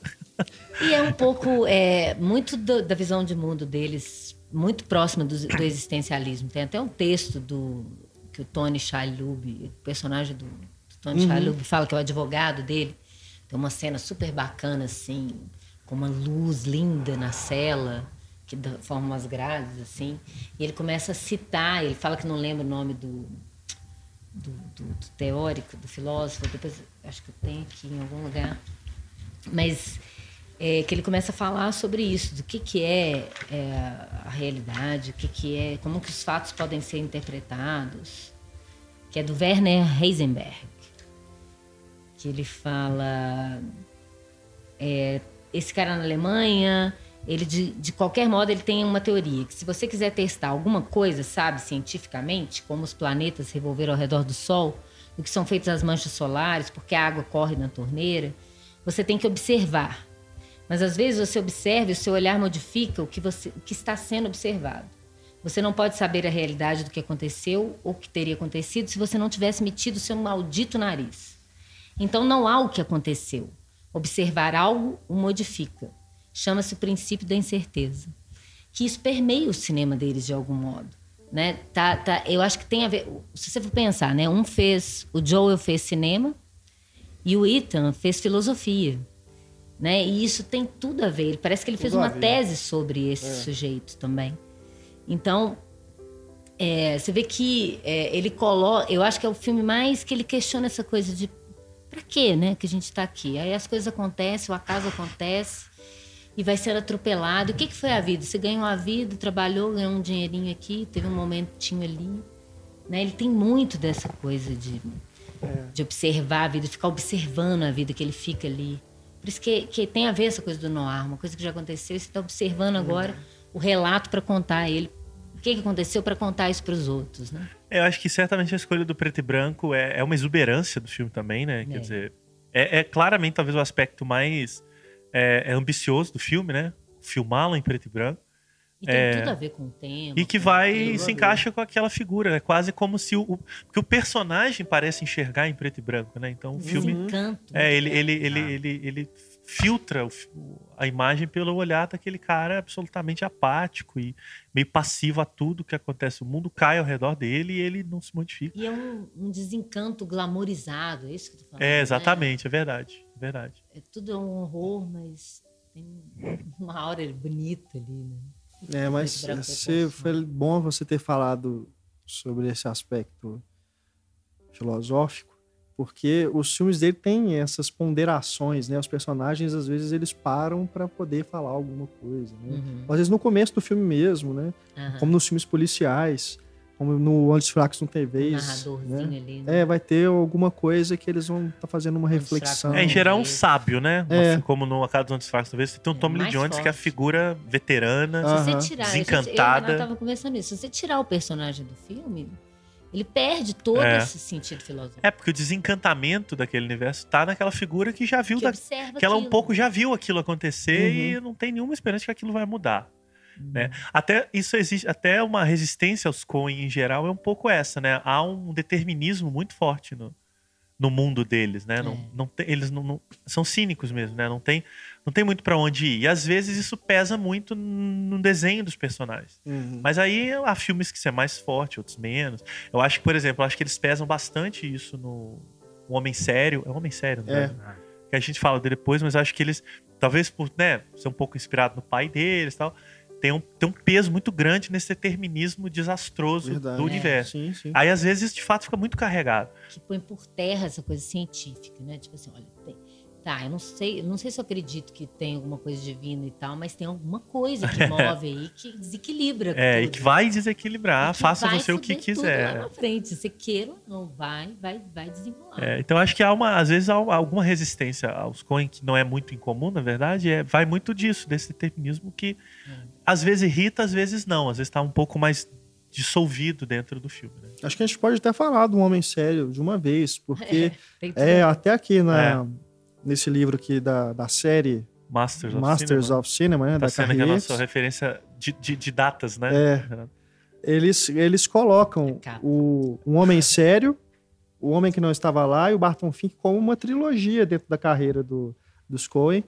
E é um pouco, é, muito do- da visão de mundo deles, muito próxima do, do existencialismo. Tem até um texto do que o Tony Shalhoub, o personagem do, do Tony Shalhoub, fala que é o advogado dele. Tem uma cena super bacana, assim, com uma luz linda na cela, que forma umas grades, assim. E ele começa a citar, ele fala que não lembra o nome do, do, do- do teórico, do filósofo, depois acho que eu tenho aqui em algum lugar. Mas é, que ele começa a falar sobre isso, do que, que é, é, a realidade, o que, que é, como que os fatos podem ser interpretados, que é do Werner Heisenberg, que ele fala é, esse cara na Alemanha, ele de, de qualquer modo ele tem uma teoria que se você quiser testar alguma coisa, sabe, cientificamente, como os planetas se revolveram ao redor do Sol, do que são feitas as manchas solares, porque a água corre na torneira, você tem que observar. Mas às vezes você observa e o seu olhar modifica o que, você, o que está sendo observado. Você não pode saber a realidade do que aconteceu ou o que teria acontecido se você não tivesse metido o seu maldito nariz. Então não há o que aconteceu. Observar algo o modifica. Chama-se o princípio da incerteza. Que isso permeia o cinema deles de algum modo. Né? Tá, tá, eu acho que tem a ver. Se você for pensar, né? Um fez. O Joel fez cinema e o Ethan fez filosofia. Né? E isso tem tudo a ver. Ele- Parece que ele fez Tudo a uma ver. tese sobre esse sujeito também. Então, é, você vê que é, ele coloca. Eu acho que é o filme mais que ele questiona essa coisa de pra quê, né? Que a gente tá aqui. Aí as coisas acontecem, o acaso acontece e vai ser atropelado. O que, que foi a vida? Você ganhou a vida, trabalhou, ganhou um dinheirinho aqui, teve um momentinho ali. Né? Ele tem muito dessa coisa de, de observar a vida, de ficar observando a vida que ele fica ali. Por isso que, que tem a ver essa coisa do noir, uma coisa que já aconteceu, você está observando agora o relato para contar ele. O que, que aconteceu para contar isso para os outros, né? Eu acho que certamente a escolha do preto e branco é, é uma exuberância do filme também, né? Quer É. dizer, é, é claramente talvez o aspecto mais é, é ambicioso do filme, né? Filmá-lo em preto e branco. E tem É. tudo a ver com o tema. E que vai aquilo. se encaixa com aquela figura, é quase como se o, o- porque o personagem parece enxergar em preto e branco, né? Então o filme Desencanto. é ele ele ele Ah. ele, ele filtra a imagem pelo olhar daquele cara absolutamente apático e meio passivo a tudo que acontece. O mundo cai ao redor dele e ele não se modifica. E é um, um desencanto glamorizado, é isso que tô falando. É, né? exatamente, é verdade, é verdade. É tudo um horror, mas tem uma aura bonita ali, né? É, mas é foi bom você ter falado sobre esse aspecto filosófico, porque os filmes dele têm essas ponderações, né? Os personagens às vezes eles param para poder falar alguma coisa, né? Uhum. Às vezes no começo do filme mesmo, né? Aham. Como nos filmes policiais, como no Onde os Fracos Não Tem Um Vez. narradorzinho né? ali. né? É, vai ter alguma coisa que eles vão estar fazendo uma Onde os reflexão. É, em geral, um sábio, né? É. Assim como no A Casa dos Antes Fracos, talvez você tem um É, Tommy Lee Jones, que é a forte. figura veterana. Ah. Se você tirar, Desencantada. Eu, eu tava conversando isso. Se você tirar o personagem do filme, ele perde todo É. esse sentido filosófico. É, porque o desencantamento daquele universo tá naquela figura que já viu, que da, observa que ela um aquilo. pouco já viu aquilo acontecer Uhum. e não tem nenhuma esperança que aquilo vai mudar. Né? Até isso existe, até uma resistência aos Coen em geral é um pouco essa, né? Há um determinismo muito forte no, no mundo deles, né? Não, É. não eles não, não- são cínicos mesmo, né? Não tem, não tem muito pra onde ir. E às vezes isso pesa muito no desenho dos personagens. Uhum. Mas aí há filmes que isso é mais forte, outros menos. Eu acho que, por exemplo, eu acho que eles pesam bastante isso no O Homem Sério. É o Homem Sério, É. né? Que a gente fala dele depois, mas eu acho que eles, talvez por né, ser um pouco inspirado no pai deles e tal, tem um, tem um peso muito grande nesse determinismo desastroso Verdade. do É. universo. Sim, sim. Aí, às vezes, isso de fato fica muito carregado. que põe por terra essa coisa científica, né? Tipo assim, olha, tem, tá, eu não sei, eu não sei se eu acredito que tem alguma coisa divina e tal, mas tem alguma coisa que move aí que desequilibra É, e tudo. que vai desequilibrar, E que faça vai você o que fuder tudo Lá quiser. na frente, se queira ou não, vai, vai, vai desenrolar. É, então acho que há uma, às vezes há alguma resistência aos Coen que não é muito incomum, na verdade, é, vai muito disso, desse determinismo que às vezes irrita, às vezes não, às vezes tá um pouco mais dissolvido dentro do filme. Né? Acho que a gente pode até falar do Homem Sério de uma vez, porque Tem tudo é, ver. até aqui na, nesse livro aqui da, da série Masters of Masters Cinema. of Cinema, né? Tá da sendo aqui a Carrier. nossa referência de, de, de datas, né? É. Eles, eles colocam Capa. o Um Homem Sério, O Homem que Não Estava Lá e o Barton Fink como uma trilogia dentro da carreira do, dos Coen.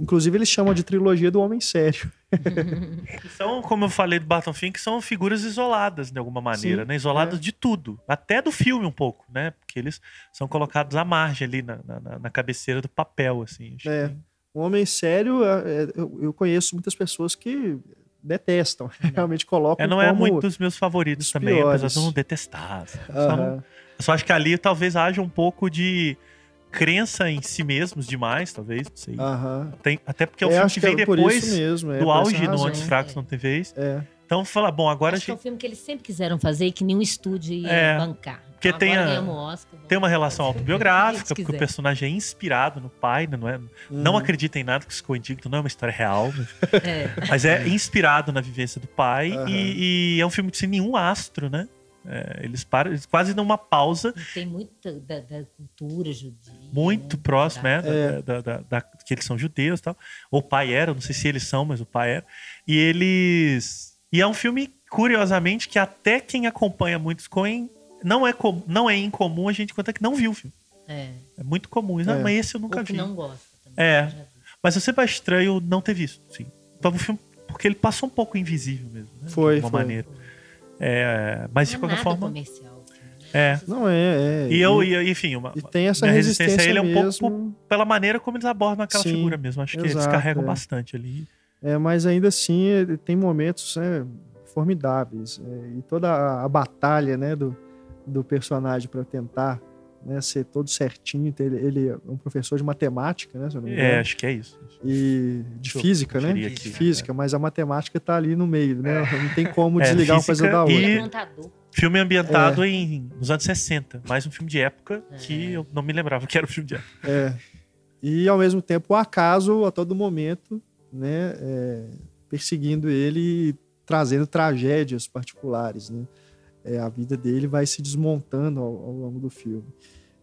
Inclusive, eles chamam de trilogia do Homem Sério. São, como eu falei do Barton Fink, são figuras isoladas de alguma maneira, Sim, né? Isoladas é. de tudo, até do filme um pouco, né? Porque eles são colocados à margem ali na, na, na cabeceira do papel, assim. É. que- O Homem Sério, é, é, eu, conheço muitas pessoas que detestam, realmente colocam É, não é muito dos meus favoritos também, apesar piores. de eu não detestar. assim. Só, só acho que ali talvez haja um pouco de crença em si mesmos demais, talvez, não sei. Aham. Tem- até porque é o É, filme acho que vem é depois mesmo. é, do auge no razão. Antes Fracos Não Tem Vez. É. Então fala, bom, agora a Acho que é um gente filme que eles sempre quiseram fazer e que nenhum estúdio ia É, bancar. porque Então, tem a- Oscar, tem uma relação autobiográfica, porque o personagem é inspirado no pai, né, não é? Não Uhum. acredita em nada que ficou indigno, não é uma história real, mas- É. mas é inspirado na vivência do pai Aham. e, e é um filme sem nenhum astro, né? É, eles param, eles quase dão uma pausa E Tem muita da, da cultura judia. muito né? próximo, né? da- É. Da, da- da- que eles são judeus e tal. O pai era, não sei se eles são, mas o pai era. E eles. E é um filme, curiosamente, que até quem acompanha muitos Coen não é, com... não é incomum a gente contar que não viu o filme. É. É muito comum. Não, É. mas esse eu nunca Ou que vi. não gosta também. É. Mas eu sempre acho estranho não ter visto, sim. Então, o filme, porque ele passou um pouco invisível mesmo, né? Foi, De alguma foi. maneira. É, mas de Não é qualquer nada forma. comercial. É. Não é, é. E eu, e, enfim, uma, e tem essa minha resistência, resistência a ele é um mesmo. pouco pela maneira como eles abordam aquela Sim, figura mesmo. Acho que eles carregam é. bastante ali. É, mas ainda assim ele tem momentos né, formidáveis. é, e toda a, a batalha né, do, do personagem para tentar né, ser todo certinho. Ele, ele é um professor de matemática, né? Se eu não me engano. É, acho que é isso. E de eu física, né? aqui. Física, mas a matemática tá ali no meio, né? Não tem como É, desligar uma coisa da outra. e- é. Filme ambientado É. em, nos anos 60. Mais um filme de época que eu não me lembrava que era um filme de época. É. E ao mesmo tempo o acaso a todo momento, né, é, perseguindo ele e trazendo tragédias particulares, né? É, a vida dele vai se desmontando ao, ao longo do filme.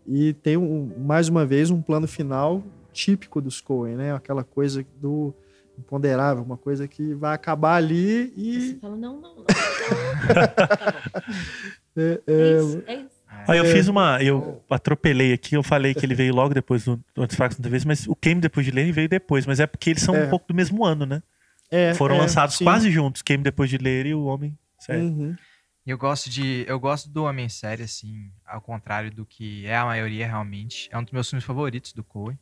E tem um, mais uma vez um plano final típico dos Coen, né? Aquela coisa do imponderável, uma coisa que vai acabar ali Você e fala, não, não, não. tá bom. é, É é, isso, é isso. Aí eu É. fiz uma. Eu atropelei aqui, eu falei que ele veio logo depois do, do Não Vez, mas o Came Depois de Ler veio depois. Mas é porque eles são É. um pouco do mesmo ano, né? é, Foram é, lançados sim. quase juntos, Came Depois de Ler e o Homem Sério. Uhum. Eu gosto de. Eu gosto do Homem Sério, assim, ao contrário do que é a maioria realmente. É um dos meus filmes favoritos do Coen.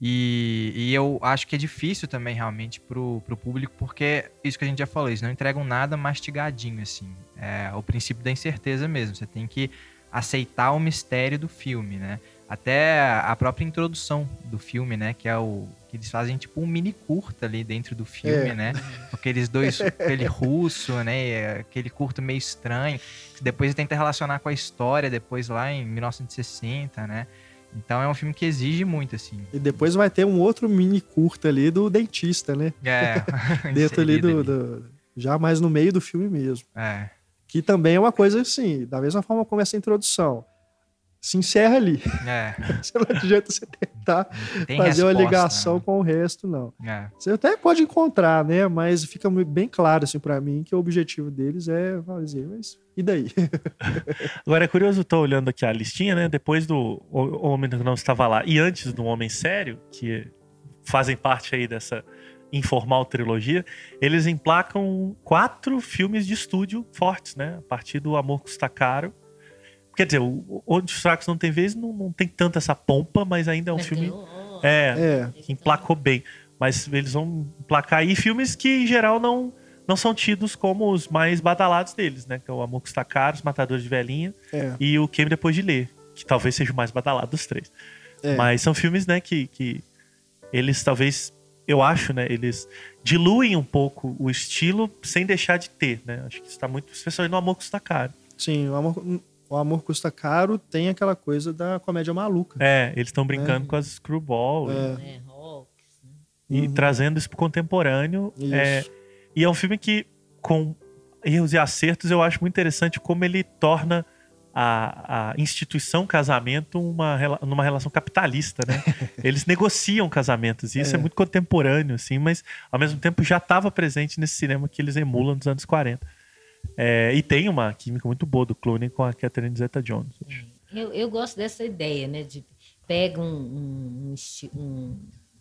E, e eu acho que é difícil também, realmente, pro, pro público, porque isso que a gente já falou, eles não entregam nada mastigadinho, assim. É o princípio da incerteza mesmo. Você tem que aceitar o mistério do filme, né? Até a própria introdução do filme, né? Que é o, Que eles fazem tipo um mini curta ali dentro do filme, É. né? Aqueles dois, aquele russo, né? Aquele curto meio estranho. Que depois tenta relacionar com a história, depois lá em 1960, né? Então é um filme que exige muito, assim. E depois vai ter um outro mini curta ali do dentista, né? É. Dentro ali do, do- Já mais no meio do filme mesmo. É. Que também é uma coisa assim, da mesma forma como essa introdução. Se encerra ali. É. não adianta você tentar Tem fazer uma resposta, ligação né? com o resto, não. É. Você até pode encontrar, né? Mas fica bem claro, assim, pra mim, que o objetivo deles é fazer, mas e daí? Agora é curioso, eu tô olhando aqui a listinha, né? Depois do Homem que Não Estava Lá e antes do Homem Sério, que fazem parte aí dessa informal trilogia, eles emplacam quatro filmes de estúdio fortes, né? A partir do Amor Custa Caro. Quer dizer, o Onde os Fracos Não Tem Vez não, não tem tanta essa pompa, mas ainda é um Mas filme... o- É, É, que emplacou bem. Mas eles vão emplacar aí filmes que, em geral, não, não são tidos como os mais badalados deles, né? Que é o Amor Custa Caro, Os Matadores de Velhinha é, e o Queime Depois de Ler, que talvez seja o mais badalado dos três. é. Mas são filmes, né, que, que eles talvez, eu acho, né, eles diluem um pouco o estilo sem deixar de ter, né? Acho que isso tá muito, especialmente no Amor Custa Caro. Sim, o amor, o amor custa caro tem aquela coisa da comédia maluca. É, eles estão brincando com as screwball e- É, É, né? e, Uhum. trazendo isso pro contemporâneo. Isso. É, e é um filme que, com erros e acertos, eu acho muito interessante como ele torna a, a instituição casamento uma, numa relação capitalista, né? Eles negociam casamentos, e isso é. É. muito contemporâneo, assim, mas ao mesmo tempo já estava presente nesse cinema que eles emulam nos anos 40. É, e tem uma química muito boa do Clooney com a Catherine Zeta-Jones. acho. Eu, eu gosto dessa ideia, né? De pega um, um, um um-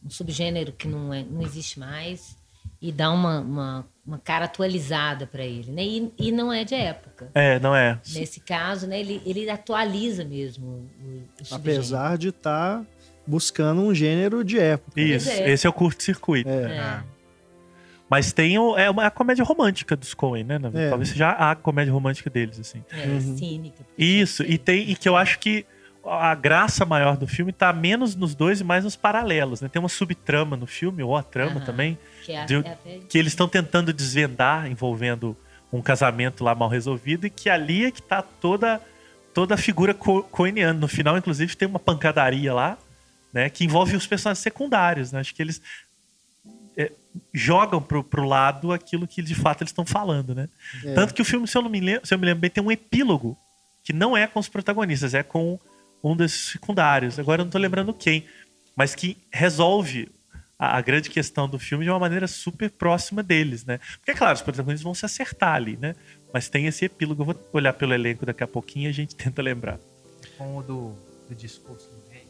subgênero que não, é, não existe mais e dá uma, uma, uma cara atualizada para ele, né? E, e não é de época. É, não é? Nesse caso, né? Ele, ele atualiza mesmo o, o subgênero. apesar de estar buscando um gênero de época. Isso, é. esse é o curto-circuito. É, É. Mas tem o, é uma a comédia romântica dos Coen, né? na- É. Talvez seja a comédia romântica deles, assim. É, Uhum. cínica. Isso, e tem e que eu acho que a graça maior do filme tá menos nos dois e mais nos paralelos, né? Tem uma subtrama no filme, ou a trama Aham. também, Que é, de- é até- que eles estão tentando desvendar envolvendo um casamento lá mal resolvido e que ali é que tá toda toda a figura co coeniana. No final, inclusive, tem uma pancadaria lá, né? Que envolve os personagens secundários, né? Acho que eles jogam pro, pro lado aquilo que de fato eles estão falando, né? É. Tanto que o filme, se eu, não me lembro, se eu me lembro bem, tem um epílogo que não é com os protagonistas, é com um desses secundários. Agora eu não tô lembrando quem, mas que resolve a, a grande questão do filme de uma maneira super próxima deles, né? Porque, é claro, os protagonistas vão se acertar ali, né? Mas tem esse epílogo. Eu vou olhar pelo elenco daqui a pouquinho e a gente tenta lembrar. Com o do, do discurso do rei.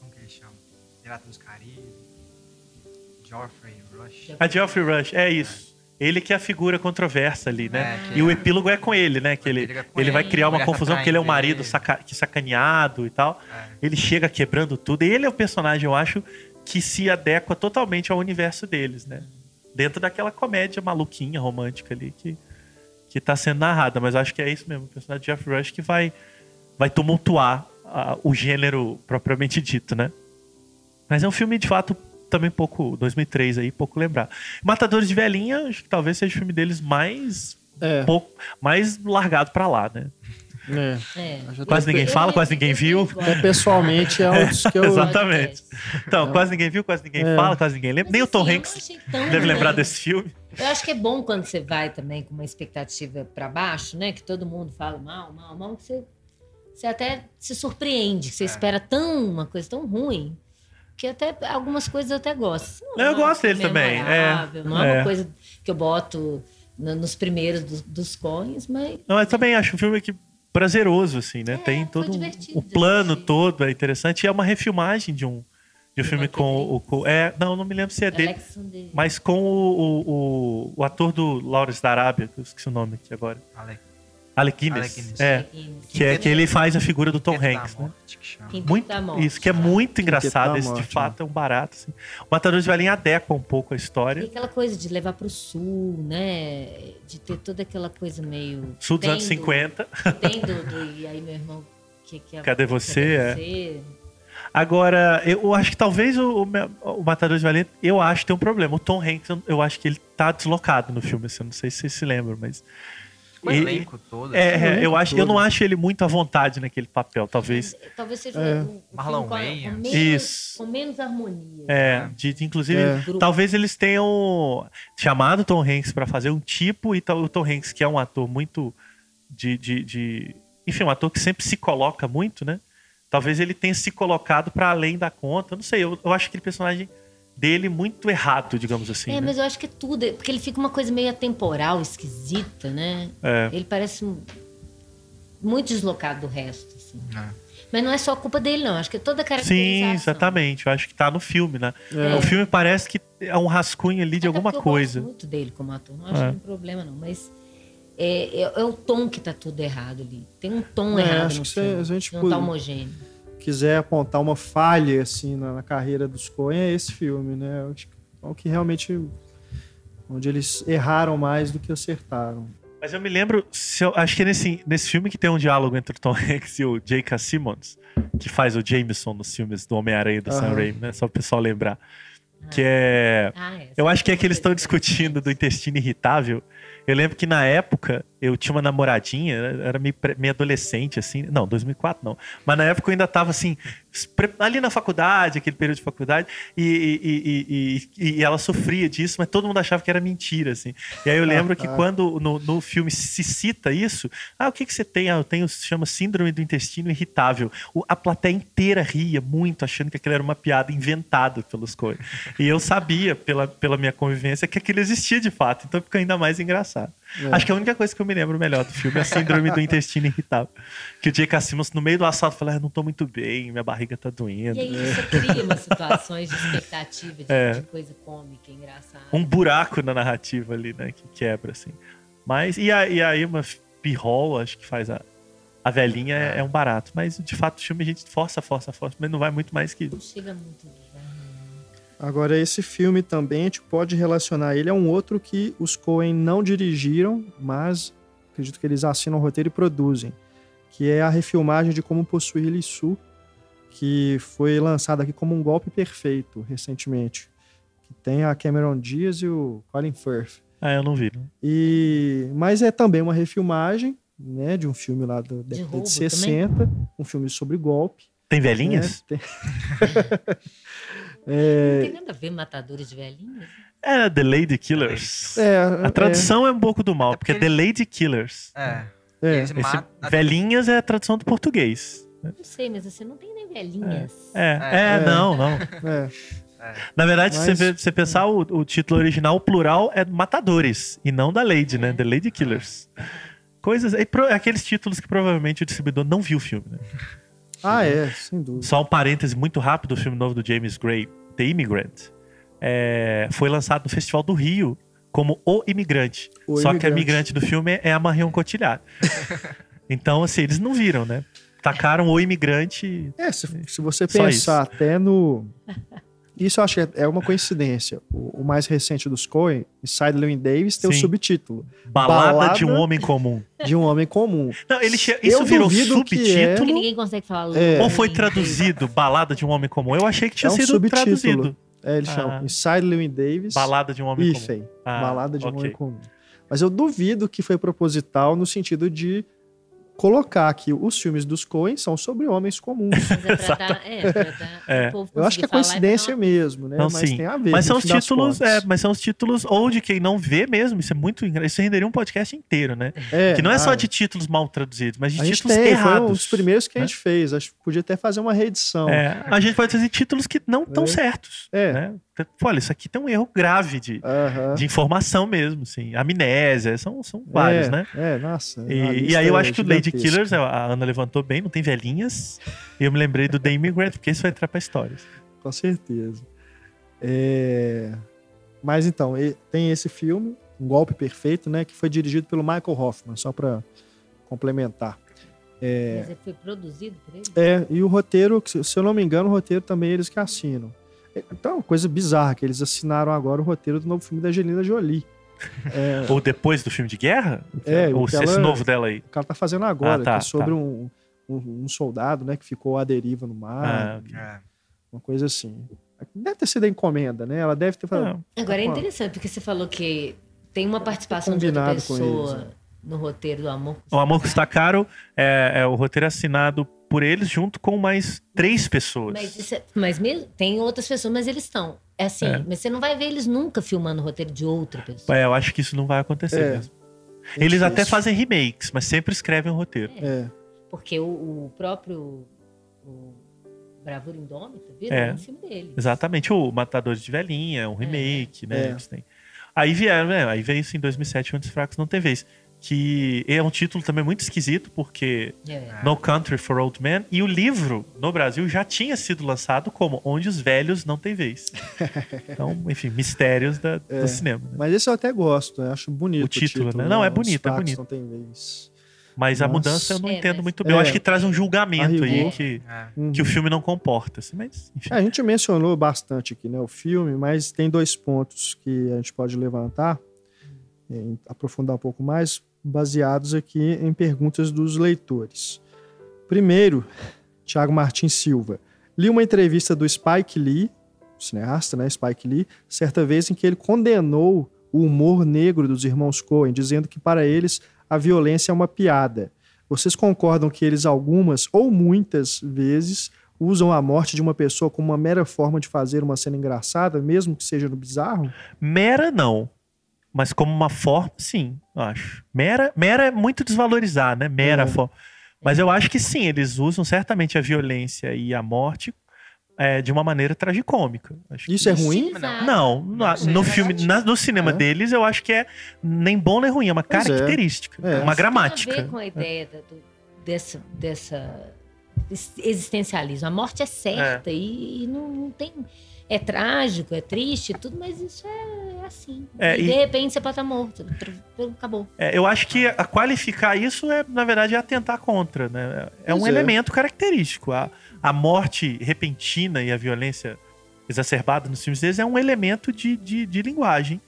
Como que ele chama? Pirata dos Caribes. Geoffrey Rush. A Geoffrey Rush, é isso. Ele que é a figura controversa ali, né? É, e o epílogo é com ele, né? Que ele, com ele vai ele, criar uma confusão porque ele é um marido ele. saca, que sacaneado e tal. É. Ele chega quebrando tudo. E ele é o personagem, eu acho, que se adequa totalmente ao universo deles, né? Dentro daquela comédia maluquinha, romântica ali que, que tá sendo narrada. Mas eu acho que é isso mesmo. O personagem de Jeff Rush que vai, vai tumultuar ah, o gênero propriamente dito, né? Mas é um filme, de fato, também pouco... 2003 aí, pouco lembrar. Matadores de Velhinha, acho que talvez seja o filme deles mais... É, Pouco, mais largado pra lá, né? é. É. Quase ninguém fala, quase ninguém viu. Até pessoalmente é um dos que eu. Exatamente. Então, quase ninguém viu, quase ninguém É. fala, quase ninguém lembra. Mas, Nem o Tom assim, Hanks deve ruim. lembrar desse filme. Eu acho que é bom quando você vai também com uma expectativa pra baixo, né? Que todo mundo fala mal, mal, mal, que você, você até se surpreende, que você espera tão uma coisa tão ruim. Que até algumas coisas eu até gosto. Não, Eu é gosto dele também, é. Não é, É. uma coisa que eu boto no- nos primeiros dos, dos coins, mas Não, eu também acho um filme que prazeroso, assim, né? Tem É, foi todo um- o plano assistir. todo, é interessante. E é uma refilmagem de um, de um filme com o. com- é, não, não me lembro se é dele. Alexander... Mas com o, o, o, o ator do Lawrence da Arábia, que eu esqueci o nome aqui agora. Alec. Alec Guinness. Alec Guinness. É, que é que ele faz a figura do Tom Quinteto da Hanks, né? Morte, que chama. Quinteto Muito, da Morte. isso, que é muito engraçado. Esse, de fato, é um barato. Assim. O Matador de Velhinha adequa um pouco a E história. aquela coisa de levar pro sul, né? De ter toda aquela coisa meio. Sul dos anos do- 50. Tem do, do- E aí, meu irmão. Que, que é, Cadê você? É. você? Agora, eu acho que talvez o, o, o Matador de Valente, eu acho que tem um problema. O Tom Hanks, eu- eu acho que ele tá deslocado no filme, assim, eu não sei se vocês se lembram, mas. O ele- elenco todo. É, assim, é, eu, acho, eu não todo. acho ele muito à vontade naquele papel, talvez. Talvez seja É. um, um Marlon filme com, Wayans. menos, Isso. com menos harmonia. É, de, de- inclusive, É. talvez eles tenham chamado o Tom Hanks pra fazer um tipo, e tal, o Tom Hanks, que é um ator muito de, de, de- Enfim, um ator que sempre se coloca muito, né? Talvez ele tenha se colocado pra além da conta. Não sei, eu, eu acho aquele personagem dele muito errado, digamos assim. É, né? mas eu acho que é tudo. Porque ele fica uma coisa meio atemporal, esquisita, né? É. Ele parece um- muito deslocado do resto, assim. É. Mas não é só culpa dele, não. Acho que é toda a caracterização. Sim, exatamente. Eu acho que tá no filme, né? É. O filme parece que é um rascunho ali de Até alguma Eu coisa. gosto muito dele como ator. Não acho É. nenhum problema, não. Mas é, é- é o tom que tá tudo errado ali. Tem um tom É, errado acho no que se filme. a gente não pode- tá homogêneo. Quiser apontar uma falha assim na, na carreira dos Coen é esse filme, né? Eu Acho que é o que realmente onde eles erraram mais do que acertaram. Mas eu me lembro, se eu- acho que é nesse, nesse filme que tem um diálogo entre o Tom Hanks e o J.K. Simmons, que faz o Jameson nos filmes do Homem-Aranha do Sam Aham. Raimi, né? Só o pessoal lembrar. Que é. Ah, é. Eu acho que é que eles estão discutindo do intestino irritável. Eu lembro que na época eu tinha uma namoradinha, era meio, meio adolescente, assim. Não, 2004 não. Mas na época eu ainda tava assim, ali na faculdade, aquele período de faculdade, e, e- e- e- ela sofria disso, mas todo mundo achava que era mentira, assim. E aí eu lembro que quando no, no filme se cita isso, ah, o que, que você tem? Ah, eu tenho, se chama Síndrome do Intestino Irritável. O- a plateia inteira ria muito, achando que aquilo era uma piada inventada pelos Coen. E eu sabia, pela, pela minha convivência, que aquilo existia de fato. Então fica ainda mais engraçado. Acho que a única coisa que eu me lembro melhor do filme é a síndrome do intestino irritável. Que o J.K. Simmons, no meio do assalto, fala: ah, não tô muito bem, minha barriga tá doendo. E aí isso cria umas situações de expectativa, de, É. de coisa cômica, engraçada. Um buraco na narrativa ali, né? Que quebra, assim. Mas, e, a, e aí uma P-Hall, acho que faz a, a velhinha, é, é um barato. Mas, de fato, o filme a gente força, força, força, mas não vai muito mais que Não isso. chega muito. né? Agora, esse filme também a gente pode relacionar ele a um outro que os Coen não dirigiram, mas acredito que eles assinam o roteiro e produzem, que é a refilmagem de Como Possuir Lissu, que foi lançado aqui como um golpe perfeito recentemente. Que tem a Cameron Diaz e o Colin Firth. Ah, eu não vi. Não. E, mas é também uma refilmagem né, de um filme lá da década roubo de 60, um filme sobre golpe. Tem né, velhinhas? tem- Não tem nada a ver matadores de velhinhas. É, The Lady Killers. É, A tradução é, um pouco do mal, É porque é porque The Lady Killers. É. é, é, Eles Esse matam- velhinhas é a tradução do português. Não sei, mas você não tem nem velhinhas. É, é, É. não, não. é. Na verdade, se Mas- você, vê- você pensar, o, o título original, o plural, é Matadores, e não da Lady, né? The Lady Killers. Coisas. é pro- aqueles títulos que provavelmente o distribuidor não viu o filme, né? Ah, é, sem dúvida. Só um parêntese muito rápido: o filme novo do James Gray, The Immigrant, é, foi lançado no Festival do Rio como O Imigrante. O Só que a Imigrante. imigrante do filme é a Marion Cotillard. então, assim, eles não viram, né? Tacaram O Imigrante. É, se, se você pensar até no. Isso eu acho que é- é uma coincidência. O, o mais recente dos Coen, Inside Llewyn Davis, tem o Sim. subtítulo Balada, Balada- de um Homem Comum. de um homem comum. Não, ele che... Eu Isso virou duvido que é- Porque subtítulo. ninguém consegue falar É. Ou foi traduzido Balada de um Homem Comum? Eu achei que tinha É um sido subtítulo. traduzido. É, ele Ah. chama Inside Llewyn Davis. Balada de um Homem Comum. Ah, balada de um homem comum. Mas eu duvido que foi proposital no sentido de colocar que os filmes dos Coen são sobre homens comuns. Mas é pra dar, é, pra dar É. Eu acho que é coincidência mesmo, né? Não, mas sim. tem a ver. Mas são os títulos, é, mas são os títulos ou de quem não vê mesmo. Isso é muito Isso renderia um podcast inteiro, né? É, que não é só ah, de títulos mal traduzidos, mas de A gente títulos tem, errados. foi um dos primeiros que a né? gente fez. Acho que podia até fazer uma reedição. É, a gente pode fazer títulos que não estão É. certos. É. Né? Olha, isso aqui tem um erro grave de, de informação mesmo, assim. Amnésia, são, são vários, é, né? É, nossa. E, e aí eu é acho que o Lady. Killers, a Ana levantou bem, não tem velhinhas. E eu me lembrei do The Immigrant, porque isso vai entrar pra história. Com certeza. É, Mas então, tem esse filme, Um Golpe Perfeito, né? Que foi dirigido pelo Michael Hoffman, só pra complementar. Mas ele foi produzido por ele? É, e o roteiro, se se eu não me engano, o roteiro também eles que assinam. Então, é uma coisa bizarra, que eles assinaram agora o roteiro do novo filme da Angelina Jolie. É, Ou depois do filme de guerra? É, Ou esse ela- novo dela aí. o cara tá fazendo agora, Ah, tá, que é sobre tá. um, um, um soldado, né, que ficou à deriva no mar, Ah. É. uma coisa assim. Deve ter sido a encomenda, né? Ela deve ter falado. Agora é interessante, porque você falou que tem uma participação de outra pessoa eles, né? no roteiro do Amor. O Amor Custa Caro é, é o roteiro assinado por eles junto com mais três pessoas. Mas, isso é- mas mesmo, tem outras pessoas, mas eles estão. É assim, É. mas você não vai ver eles nunca filmando o roteiro de outra pessoa. É, eu acho que isso não vai acontecer É. mesmo. é Eles até fazem remakes, mas sempre escrevem o roteiro. É, Porque o, o próprio o Bravura Indômita virou É. um filme dele. Exatamente. O Matadores de Velhinha, um remake, né? É. Eles têm. Aí vieram, né? Aí veio isso em 2007, Onde os Fracos Não Tem Vez. Que é um título também muito esquisito, porque É. No Country for Old Men. E o livro, no Brasil, já tinha sido lançado como Onde os Velhos Não Têm Vez. Então, enfim, mistérios da- do cinema. né? Mas esse eu até gosto, né? acho bonito. O título, né? Não, é bonito, é bonito. Não tem vez. Mas a Nossa. mudança eu não É, entendo mas- muito bem. Eu É. acho que traz um julgamento A aí rigor. que, É. Uhum. que o filme não comporta. assim, Mas, enfim. É, a gente mencionou bastante aqui, né, o filme, mas tem dois pontos que a gente pode levantar, e aprofundar um pouco mais, baseados aqui em perguntas dos leitores. Primeiro, Thiago Martins Silva. Li uma entrevista do Spike Lee, cineasta, né, Spike Lee, certa vez em que ele condenou o humor negro dos irmãos Coen, dizendo que para eles a violência é uma piada. Vocês concordam que eles algumas ou muitas vezes usam a morte de uma pessoa como uma mera forma de fazer uma cena engraçada, mesmo que seja no bizarro? Mera, não. Mas como uma forma, sim, eu acho. Mera, mera é muito desvalorizar, né? Mera É. forma. Mas eu acho que sim, eles usam certamente a violência e a morte é, de uma maneira tragicômica. Acho que Isso é ruim? Não, na- sei, no é filme, na- no cinema É. deles, eu acho que é nem bom nem ruim, é uma Pois é. característica, É. uma Isso gramática. Tem a ver com a ideia da- do- dessa, dessa existencialismo. A morte é certa e, e não, não tem. É trágico, é triste, tudo, mas isso é assim. É, e, e- de repente você pode estar morto. Acabou. É, eu acho que a qualificar isso é, na verdade, é atentar contra, né? É um Pois é. elemento característico. A, a morte repentina e a violência exacerbada nos filmes deles é um elemento de, de, de linguagem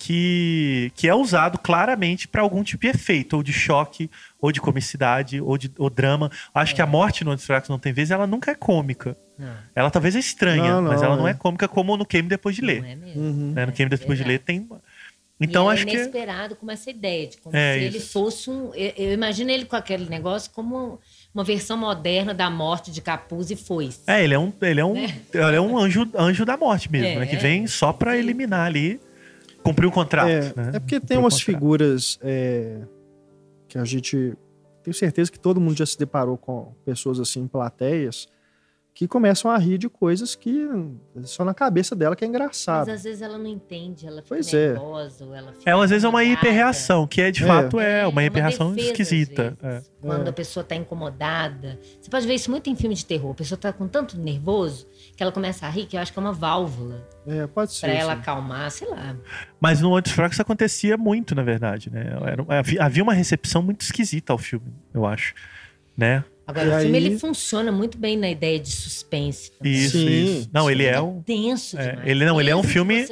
que, que é usado claramente para algum tipo de efeito, ou de choque, ou de comicidade, ou de ou drama. Acho que a morte no Fracos Não Tem Vez, ela nunca é cômica. Não, Ela talvez é estranha, Não, não, mas ela não é. é cômica como no Queime Depois de Ler. não é mesmo. Uhum. né? No Queime Depois de. Ler tem... Então, e acho é que... inesperado com essa ideia de como É se ele isso. fosse um. Eu, eu imagino ele com aquele negócio como uma versão moderna da morte de capuz e foice. É, ele é um, ele é um, ele é um anjo, anjo da morte mesmo, É, né? Que é. vem só pra eliminar ali, cumprir o contrato. É, né? é porque tem umas figuras é, que a gente. Tenho certeza que todo mundo já se deparou com pessoas assim em plateias que começam a rir de coisas que só na cabeça dela que é Mas engraçado. às vezes ela não entende, ela fica Pois é. nervosa, ou ela fica É, às vezes é uma hiperreação, que é de É. fato é, uma É hiperreação defesa, esquisita. É. vezes, Quando É. a pessoa tá incomodada. Você pode ver isso muito em filme de terror. A pessoa tá com tanto nervoso que ela começa a rir, que eu acho que é uma válvula É, pode ser. pra ela sim. acalmar, sei lá. Mas no Antes Fracos acontecia muito, na verdade, né? Era- havia, havia uma recepção muito esquisita ao filme, eu acho. Né? Agora, E o filme aí- ele funciona muito bem na ideia de suspense. também. Isso, Sim, isso. Não, ele é Fica um. Denso é, ele não, ele é um filme.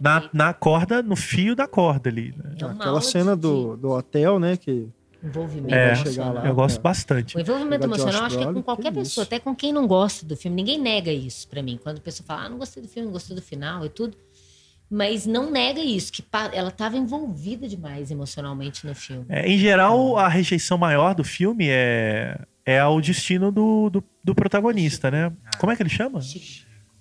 Na, na corda, no fio da corda ali. né? É Aquela cena de- do, do hotel, né? Que envolvimento É, lá. Eu gosto é. bastante. O envolvimento emocional, acho que é com qualquer que pessoa, isso. até com quem não gosta do filme. Ninguém nega isso pra mim. Quando a pessoa fala, ah, não gostei do filme, não gostei do final e tudo. Mas não nega isso, que ela estava envolvida demais emocionalmente no filme. É, em geral, a rejeição maior do filme é, é ao destino do, do, do protagonista, né? Como é que ele chama?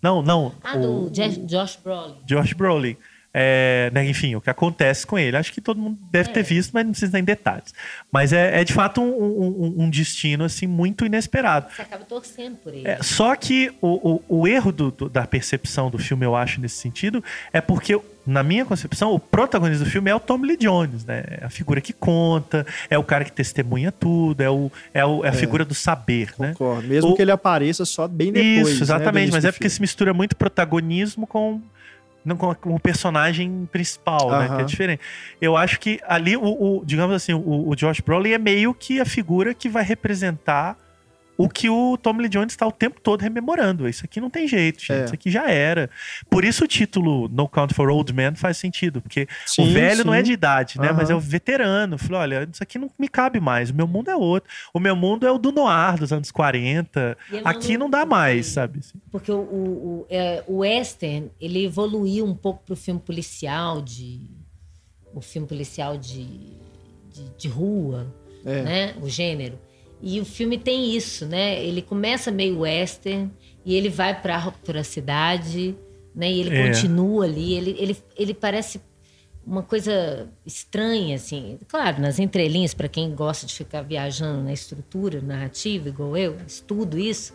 Não, não. Ah, o- do Jeff- Josh Brolin. Josh Brolin. É, né, enfim, o que acontece com ele. Acho que todo mundo deve ter É. visto, mas não precisa dar em detalhes. Mas é, é, de fato um, um- um destino assim muito inesperado. Você acaba torcendo por ele. É, só que o, o- o erro do- do- da percepção do filme, eu acho, nesse sentido, é porque, na minha concepção, o protagonista do filme é o Tom Lee Jones, né? É a figura que conta, é o cara que testemunha tudo, é, o, é, o- é a figura do saber, né? concordo. Mesmo O- que ele apareça só bem depois. Isso, né, exatamente, início mas é porque se mistura muito protagonismo com, não, com, o personagem principal, né? Que é diferente. Eu acho que ali, o, o- digamos assim, o, o Josh Brolin é meio que a figura que vai representar o que o Tommy Lee Jones está o tempo todo rememorando. Isso aqui não tem jeito, gente. É. Isso aqui já era. Por isso o título No Count for Old Men faz sentido, porque o Sim, velho não sim. é de idade, né? Aham. Mas é o veterano. Falou, olha, isso aqui não me cabe mais. O meu mundo é outro. O meu mundo é o do noir dos anos 40. E ele Aqui não- não dá mais, sabe? Porque o, o, o, é, o western, ele evoluiu um pouco pro filme policial de... O filme policial de, de, de rua, É. né? O gênero. E o filme tem isso, né? Ele começa meio western e ele vai pra, pra cidade, né? E ele É. continua ali. Ele, ele, ele parece uma coisa estranha, assim. Claro, nas entrelinhas, para quem gosta de ficar viajando na estrutura narrativa, igual eu, estudo isso.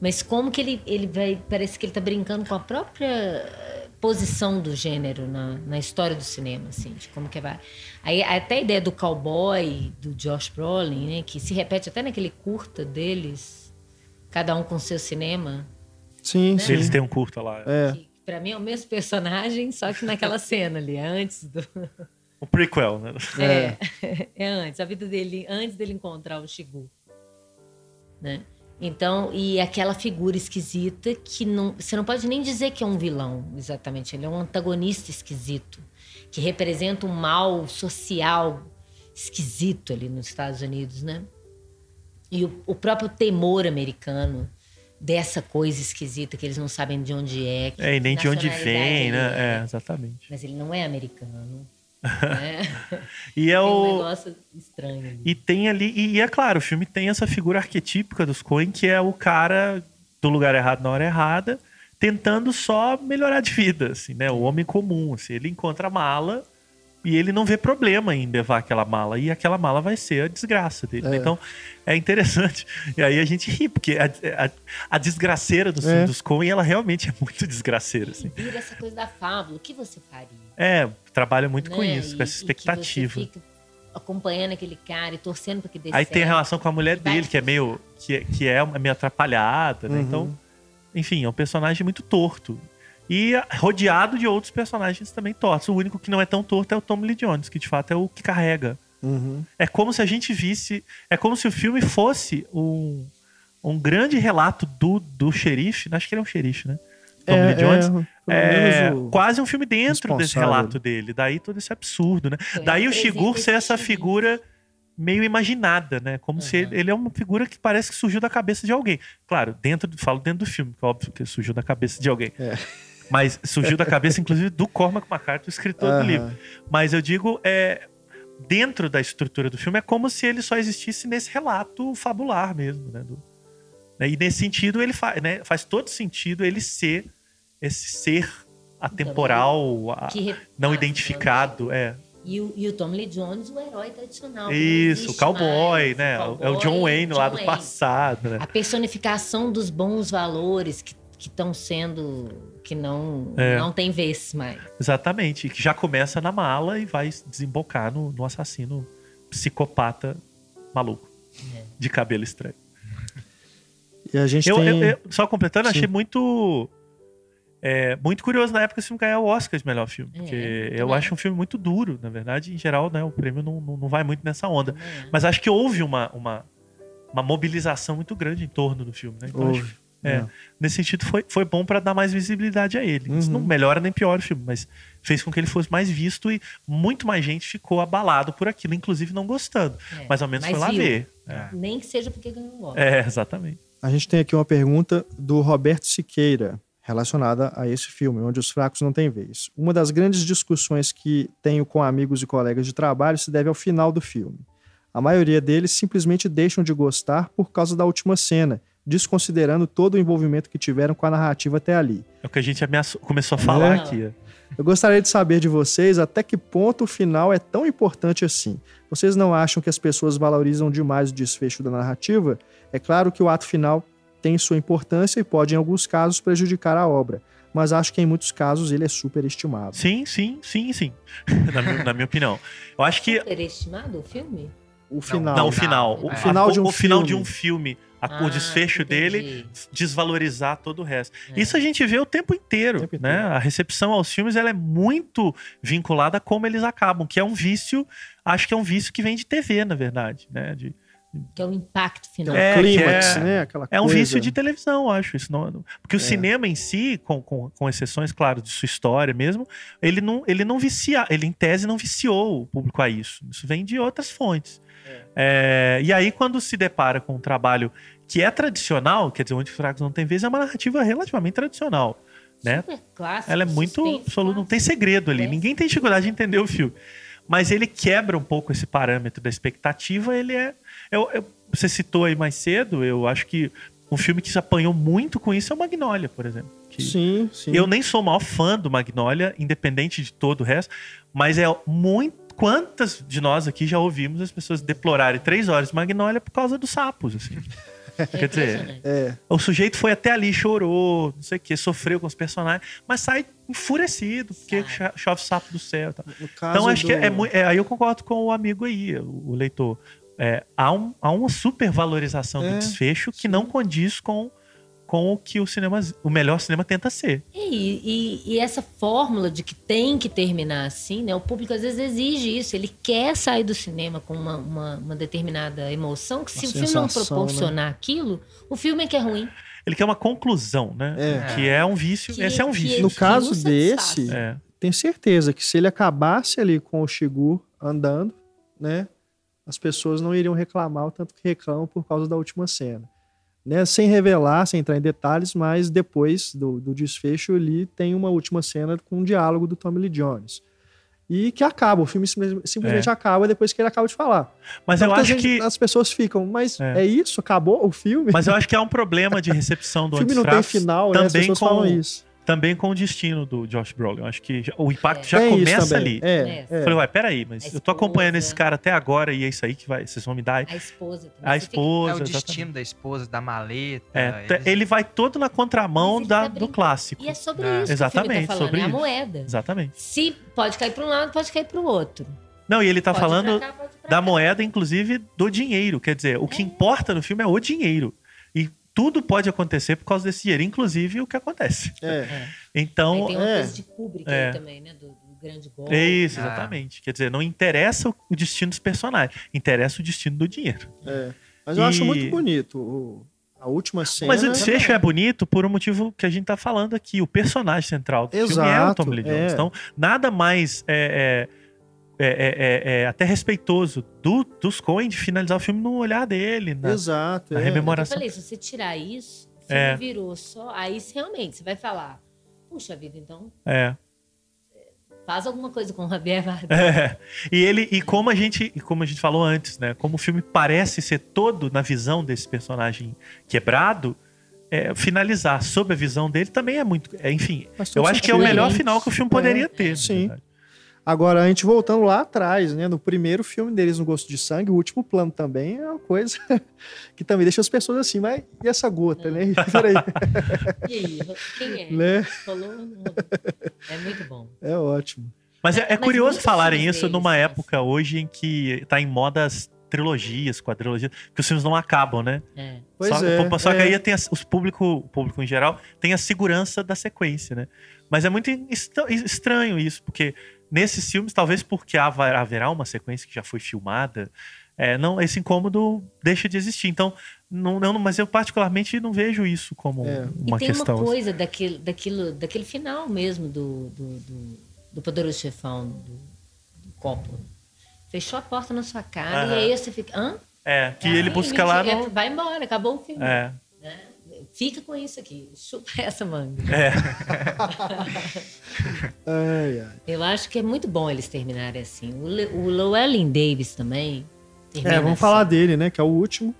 Mas como que ele, ele vai. Parece que ele tá brincando com a própria posição do gênero na, na história do cinema, assim, de como que vai. Aí até a ideia do cowboy, do Josh Brolin, né? Que se repete até naquele curta deles, cada um com seu cinema. Sim, sim. Eles têm um curta lá. É. Que pra mim é o mesmo personagem, só que naquela cena ali, é antes do. Um prequel, né? É, é antes, a vida dele, antes dele encontrar o Shigu. Né? Então, e aquela figura esquisita que não, você não pode nem dizer que é um vilão, exatamente. Ele é um antagonista esquisito, que representa um mal social esquisito ali nos Estados Unidos, né? E o, o próprio temor americano dessa coisa esquisita que eles não sabem de onde é. que É, e nem de onde vem, né? É, exatamente. Mas ele não é americano. Né? E é Tem um o. negócio estranho ali. E tem ali, e, e é claro, o filme tem essa figura arquetípica dos Coen, que é o cara do lugar errado na hora errada, tentando só melhorar de vida, assim, né? O homem comum, assim, ele encontra a mala e ele não vê problema em levar aquela mala, e aquela mala vai ser a desgraça dele. né? É. Então, é interessante. E aí a gente ri, porque a, a, a desgraceira dos, É. dos Coen, ela realmente é muito desgraceira, assim. Vira essa coisa da fábula. O que você faria? É, trabalha muito com né? isso, E- com essa e que expectativa. você fica acompanhando aquele cara e torcendo para que dê Aí tem a certo. relação com a mulher dele, que é meio. que, é- que é meio atrapalhada, né? Uhum. Então, enfim, é um personagem muito torto. E rodeado de outros personagens também tortos. O único que não é tão torto é o Tom Lee Jones, que de fato é o que carrega. Uhum. É como se a gente visse. É como se o filme fosse um, um grande relato do, do xerife. Acho que ele é um xerife, né? Tom É, Lee Jones. é, É, quase um filme dentro desse relato dele. Daí todo esse absurdo, né? Foi, Daí o Shigur ser essa figura meio imaginada, né? Como se ele, ele é uma figura que parece que surgiu da cabeça de alguém. Claro, dentro do, falo dentro do filme, que é óbvio que surgiu da cabeça de alguém. É. Mas surgiu da cabeça, inclusive, do Cormac McCarthy, o escritor Aham. do livro. Mas eu digo, é, dentro da estrutura do filme, é como se ele só existisse nesse relato fabular mesmo, né? Do- né? E nesse sentido, ele faz, né? faz todo sentido ele ser esse ser atemporal, a- não identificado. É. E o, e o Tom Lee Jones, o herói tradicional. Isso, o cowboy, mais, né? o é o John cowboy, Wayne lá John do Wayne. passado, né? A personificação dos bons valores que estão sendo. que não, É. não tem vez mais. Exatamente. E que já começa na mala e vai desembocar no, no assassino psicopata maluco. É. De cabelo estranho. E a gente Eu, tem... eu- eu- só completando, Sim. achei muito. é, muito curioso na época esse filme ganhar o Oscar de melhor filme. É, Porque muito eu acho um filme muito duro, na verdade. Em geral, né, o prêmio não, não, não vai muito nessa onda. É. Mas acho que houve uma, uma, uma mobilização muito grande em torno do filme. Né? Então, Houve, acho- é, é. Nesse sentido, foi, foi bom pra dar mais visibilidade a ele. Isso Uhum. não melhora nem piora o filme, mas fez com que ele fosse mais visto e muito mais gente ficou abalado por aquilo, inclusive não gostando. É, Mas ao menos mas foi lá viu. ver. Nem que seja porque ganhou o Oscar. É, exatamente. A gente tem aqui uma pergunta do Roberto Siqueira, relacionada a esse filme, onde os fracos não têm vez. Uma das grandes discussões que tenho com amigos e colegas de trabalho se deve ao final do filme. A maioria deles simplesmente deixam de gostar por causa da última cena, desconsiderando todo o envolvimento que tiveram com a narrativa até ali. É o que a gente ameaçou- começou a falar É. aqui. Eu gostaria de saber de vocês até que ponto o final é tão importante assim. Vocês não acham que as pessoas valorizam demais o desfecho da narrativa? É claro que o ato final tem sua importância e pode, em alguns casos, prejudicar a obra, mas acho que em muitos casos ele é superestimado. Sim, sim, sim, sim. na, minha, na minha opinião. Eu acho que. Superestimado o filme? O final. Não, o final. O, É. final de um o final filme. de um filme. A- Ah, o desfecho entendi. dele desvalorizar todo o resto. É. Isso a gente vê o tempo inteiro, O tempo né? inteiro. A recepção aos filmes ela é muito vinculada a como eles acabam, que é um vício, acho que é um vício que vem de TV, na verdade, né? De, Que é o impacto Que é final. o É, clímax, é- né? Aquela É um coisa. vício de televisão, eu acho. Isso não, porque o cinema em si, com, com, com exceções, claro, de sua história mesmo, ele não, ele não vicia, ele em tese não viciou o público a isso. Isso vem de outras fontes. É, e aí, quando se depara com um trabalho que é tradicional, quer dizer, onde os fracos não tem vez, é uma narrativa relativamente tradicional. Né? Super clássico. Ela é muito absoluto, não tem segredo ali. É. Ninguém tem dificuldade de entender o filme. Mas ele quebra um pouco esse parâmetro da expectativa. Ele é. eu- eu- você citou aí mais cedo, eu acho que um filme que se apanhou muito com isso é o Magnolia, por exemplo. Que Sim, sim. Eu nem sou o maior fã do Magnolia, independente de todo o resto, mas é muito. Quantas de nós aqui já ouvimos as pessoas deplorarem três horas de Magnolia por causa dos sapos, assim. Quer dizer. É, o sujeito foi até ali, chorou, não sei o que, sofreu com os personagens, mas sai enfurecido, porque Sai. cho- chove sapo do céu. Então acho que do- é, muito. aí eu concordo com o amigo aí, o, o leitor. É, há, um, há uma supervalorização É, do desfecho que não condiz com, com o que o cinema, o melhor cinema tenta ser. E, e- e essa fórmula de que tem que terminar assim, né? O público às vezes exige isso. Ele quer sair do cinema com uma, uma- uma determinada emoção, que se Uma o filme não sensação, proporcionar aquilo, o filme é que é ruim. Ele quer uma conclusão, né? É. Que é um vício. Que- esse é um vício. No caso desse. É. tenho certeza que se ele acabasse ali com o Shigur andando, né, as pessoas não iriam reclamar o tanto que reclamam por causa da última cena. Né, sem revelar, sem entrar em detalhes, mas depois do, do desfecho ali tem uma última cena com um diálogo do Tommy Lee Jones. E que acaba, o filme simplesmente, simplesmente acaba depois que ele acaba de falar. Mas Então, eu acho gente- que. As pessoas ficam, mas É. é, isso? Acabou o filme? Mas eu acho que há um problema de recepção do o filme não tem final, né? As também pessoas com, falam isso. Também com o destino do Josh Brolin. Eu acho que já- o impacto É. já Tem começa ali. É, é. Eu falei, uai, peraí, mas A eu tô acompanhando esse cara até agora e é isso aí que vai, vocês vão me dar. A esposa também. A esposa. É o exatamente. destino da esposa, da maleta. É, eles- ele vai todo na contramão da, tá do clássico. E é sobre É. isso que Exatamente, o filme tá falando, sobre é a isso. moeda. Exatamente. Se pode cair para um lado, pode cair para o outro. Não, e ele tá Pode falando cá, da cá. moeda, inclusive, do dinheiro. Quer dizer, o que É. importa no filme é o dinheiro. Tudo pode acontecer por causa desse dinheiro, inclusive o que acontece. É. Então, Aí tem uma é. coisa de Kubrick É. aí também, né? Do, do grande golpe. é isso, Ah. exatamente. Quer dizer, não interessa o- o destino dos personagens, interessa o destino do dinheiro. É. Mas eu E- acho muito bonito o- a última cena. Mas o desfecho é bonito por um motivo que a gente tá falando aqui. O personagem central do filme é o Exato, Tom Lee é. Jones. Então, nada mais é, é- é- é- é- é até respeitoso do, dos Coen de finalizar o filme no olhar dele, na, Exato. na é. Eu rememoração. falei, se você tirar isso, filme É. virou só. Aí você realmente você vai falar, puxa vida, então É. faz alguma coisa com o Javier Bardem. É. E ele e como a gente e como a gente falou antes, né? Como o filme parece ser todo na visão desse personagem quebrado, é, finalizar sob a visão dele também é muito, é, enfim, eu acho que é o melhor final que o filme poderia É, ter. sim. verdade. Agora, a gente voltando lá atrás, né? No primeiro filme deles, No Gosto de Sangue, o último plano também é uma coisa que também deixa as pessoas assim, mas e essa gota, né? Peraí, E aí, quem é? né? Um- É muito bom. É ótimo. Mas é, é Mas curioso muitos falarem isso deles numa época hoje em que tá em moda as trilogias, quadrilogias, que os filmes não acabam, né? É. Pois só, é. só que é. aí tem os público, o público em geral tem a segurança da sequência, né? Mas é muito estra- estranho isso, porque nesses filmes, talvez porque haverá uma sequência que já foi filmada, é, não, esse incômodo deixa de existir. Então, não, não, mas eu particularmente não vejo isso como É. uma e tem questão. uma coisa daquele, daquilo, daquele final mesmo do, do, do, do Poderoso Chefão, do, do Coppola. Fechou a porta na sua cara Aham. e aí você fica. Hã? É, que Ah, ele busca lá no... Vai embora, acabou o filme. É, né? Fica com isso aqui, chupa essa manga. é. Ai, ai. Eu acho que é muito bom eles terminarem assim. O, Le, o Llewellyn Davis também. É, vamos assim. falar dele, né? Que é o último.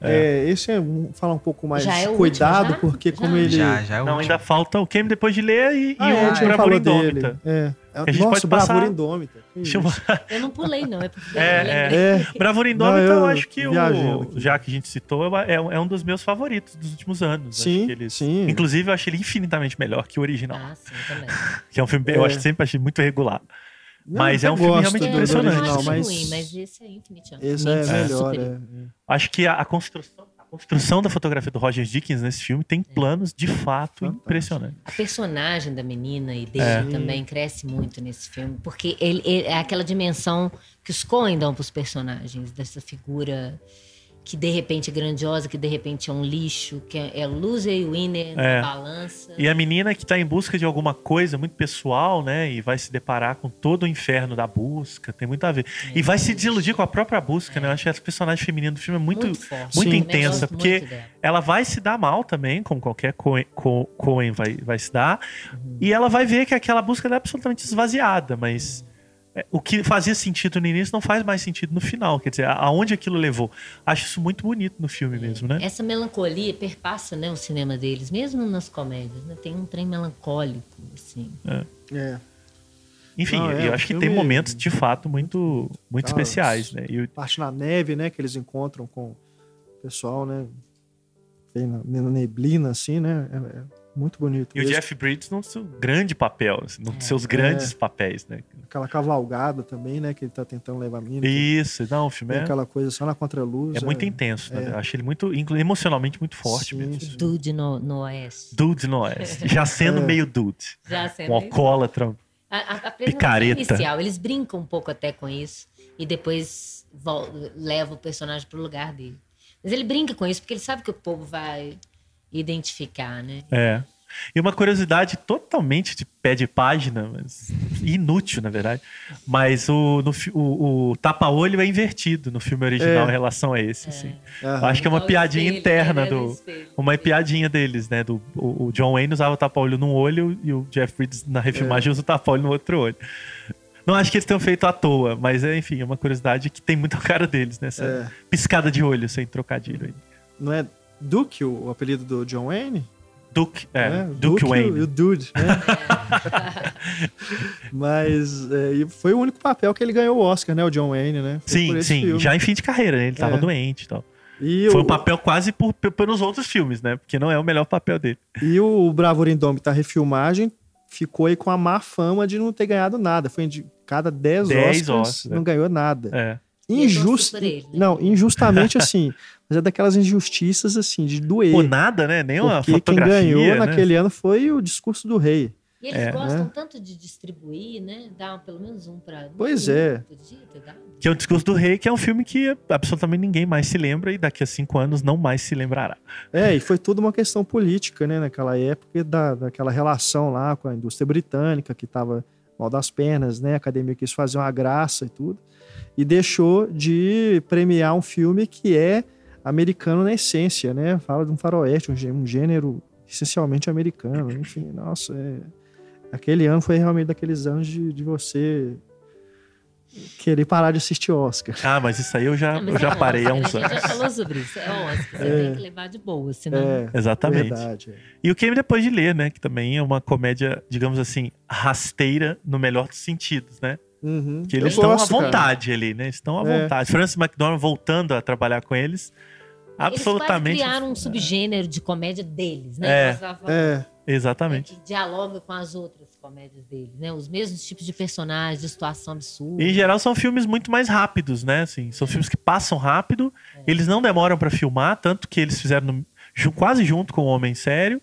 É, esse é um, falar um pouco mais Já é o cuidado, último, já? porque Já? como ele. Já, já é o Não, último. ainda falta o Kemi depois de ler e, Ah, e é, o Bravura falou Indômita. dele. É. a gente Nossa, pode passar- Bravura Indômita. Que isso. Chama- Eu não pulei, não. É porque É, eu lembrei. É, Bravura Indômita, Não, eu, eu acho que o, aqui. já que a gente citou, é, é um dos meus favoritos dos últimos anos. Sim, Acho que eles- sim. Inclusive, eu achei ele infinitamente melhor que o original. Ah, sim, também. Que é um filme, eu É. acho, sempre achei muito regular. Não, Mas eu é um filme realmente do- É, do impressionante. Eu original, acho mas ruim, mas esse é Infinite esse é, melhor. É. Acho que a, a construção, construção da fotografia do Roger Dickens nesse filme tem planos de fato impressionantes. A personagem da menina e dele É. também cresce muito nesse filme, porque ele, ele- é aquela dimensão que os Coen dão pros personagens, dessa figura que de repente é grandiosa, que de repente é um lixo, que é, é loser e winner É. na balança. E a menina que tá em busca de alguma coisa muito pessoal, né? E vai se deparar com todo o inferno da busca, tem muito a ver. E vai se desiludir com a própria busca, né? Eu acho que essa personagem feminina do filme é muito, muito, forte. Sim. intensa, Eu gosto porque muito ela vai se dar mal também, como qualquer Coen, Co- Coen vai, vai se dar. E ela vai ver que aquela busca é absolutamente esvaziada, mas é, o que fazia sentido no início não faz mais sentido no final. Quer dizer, aonde aquilo levou. Acho isso muito bonito no filme mesmo, né? Essa melancolia perpassa né, o cinema deles, mesmo nas comédias. Né? Tem um trem melancólico, assim. É. Enfim, Não, é, eu acho que tem momentos de fato muito, muito Ah, especiais, né? E o- Parte na neve, né? Que eles encontram com o pessoal, né? Bem na, na neblina, assim, né? É, é muito bonito. E o mesmo. Jeff Bridges no seu grande papel, assim, É. nos seus grandes papéis, né? Aquela cavalgada também, né? Que ele tá tentando levar a mina. que Isso, não, o filme é, aquela coisa só na contraluz. é muito intenso, né? é. Eu acho ele muito, emocionalmente muito forte Sim, mesmo. sim. Dude no, no Oeste. Dude no Oeste. Já sendo É. meio dude. Já Um sendo alcoólatra. A, a, a Picareta. inicial, eles brincam um pouco até com isso e depois leva o personagem pro lugar dele. Mas ele brinca com isso porque ele sabe que o povo vai identificar, né? É. E uma curiosidade totalmente de pé de página, mas inútil, na verdade. Mas o, no o, o tapa-olho é invertido no filme original É. em relação a esse. assim. Aham. Eu acho que é uma piadinha espelho, interna né? do. Espelho. Uma piadinha deles, né? Do, o, o John Wayne usava o tapa-olho num olho e o Jeff Bridges na refilmagem usa o tapa-olho no outro olho. Não acho que eles tenham feito à toa, mas é, enfim, é uma curiosidade que tem muito a cara deles, né? Essa É. piscada de olho sem trocadilho aí. Não é Duke o, o apelido do John Wayne? Duke, é, né? Duke, e o- Wayne. E o Dude, né? Mas é, foi o único papel que ele ganhou o Oscar, né? O John Wayne, né? Foi Sim, sim, filme. já em fim de carreira, né? Ele tava É. doente e tal. E Foi o, um papel quase por, pelos outros filmes, né? Porque não é o melhor papel dele. E o Bravura Indômita, a refilmagem, ficou aí com a má fama de não ter ganhado nada. Foi de cada 10 10 Oscars, Oscars, não é. ganhou nada. É. Injusto. ele, né? Não, injustamente assim. Mas é daquelas injustiças assim, de doer. Pô, nada, né? Nem uma porque quem ganhou né? naquele ano foi o discurso do rei. E eles É. gostam Né? tanto de distribuir, né? Dá pelo menos um pra. Pois é. Podia ter dado. Que é o Discurso do Rei, que é um filme que absolutamente ninguém mais se lembra e daqui a cinco anos não mais se lembrará. É, e foi tudo uma questão política, né, naquela época, da, daquela relação lá com a indústria britânica, que estava mal das pernas, né, a academia quis fazer uma graça e tudo, e deixou de premiar um filme que é americano na essência, né, fala de um faroeste, um gê- gênero essencialmente americano, enfim, nossa, é... aquele ano foi realmente daqueles anos de, de você querer parar de assistir Oscar. Ah, mas isso aí eu já, Ah, eu já é parei há uns A gente anos. já falou sobre isso. É Oscar. Você É. tem que levar de boa, senão. É, Exatamente. verdade. é. E o Queime Depois de Ler, né? Que também é uma comédia, digamos assim, rasteira no melhor dos sentidos, né? Uhum. Que Eu eles estão gosto, à cara. vontade ali, né? Estão à É. vontade. Francis McDormand voltando a trabalhar com eles. Absolutamente. Eles criaram um subgênero de comédia deles, né? É. É, Exatamente. Que dialoga com as outras comédias deles, né? Os mesmos tipos de personagens, de situação absurda. E, em geral são filmes muito mais rápidos, né? Assim, são filmes que passam rápido, eles não demoram pra filmar, tanto que eles fizeram no- quase junto com o Homem Sério.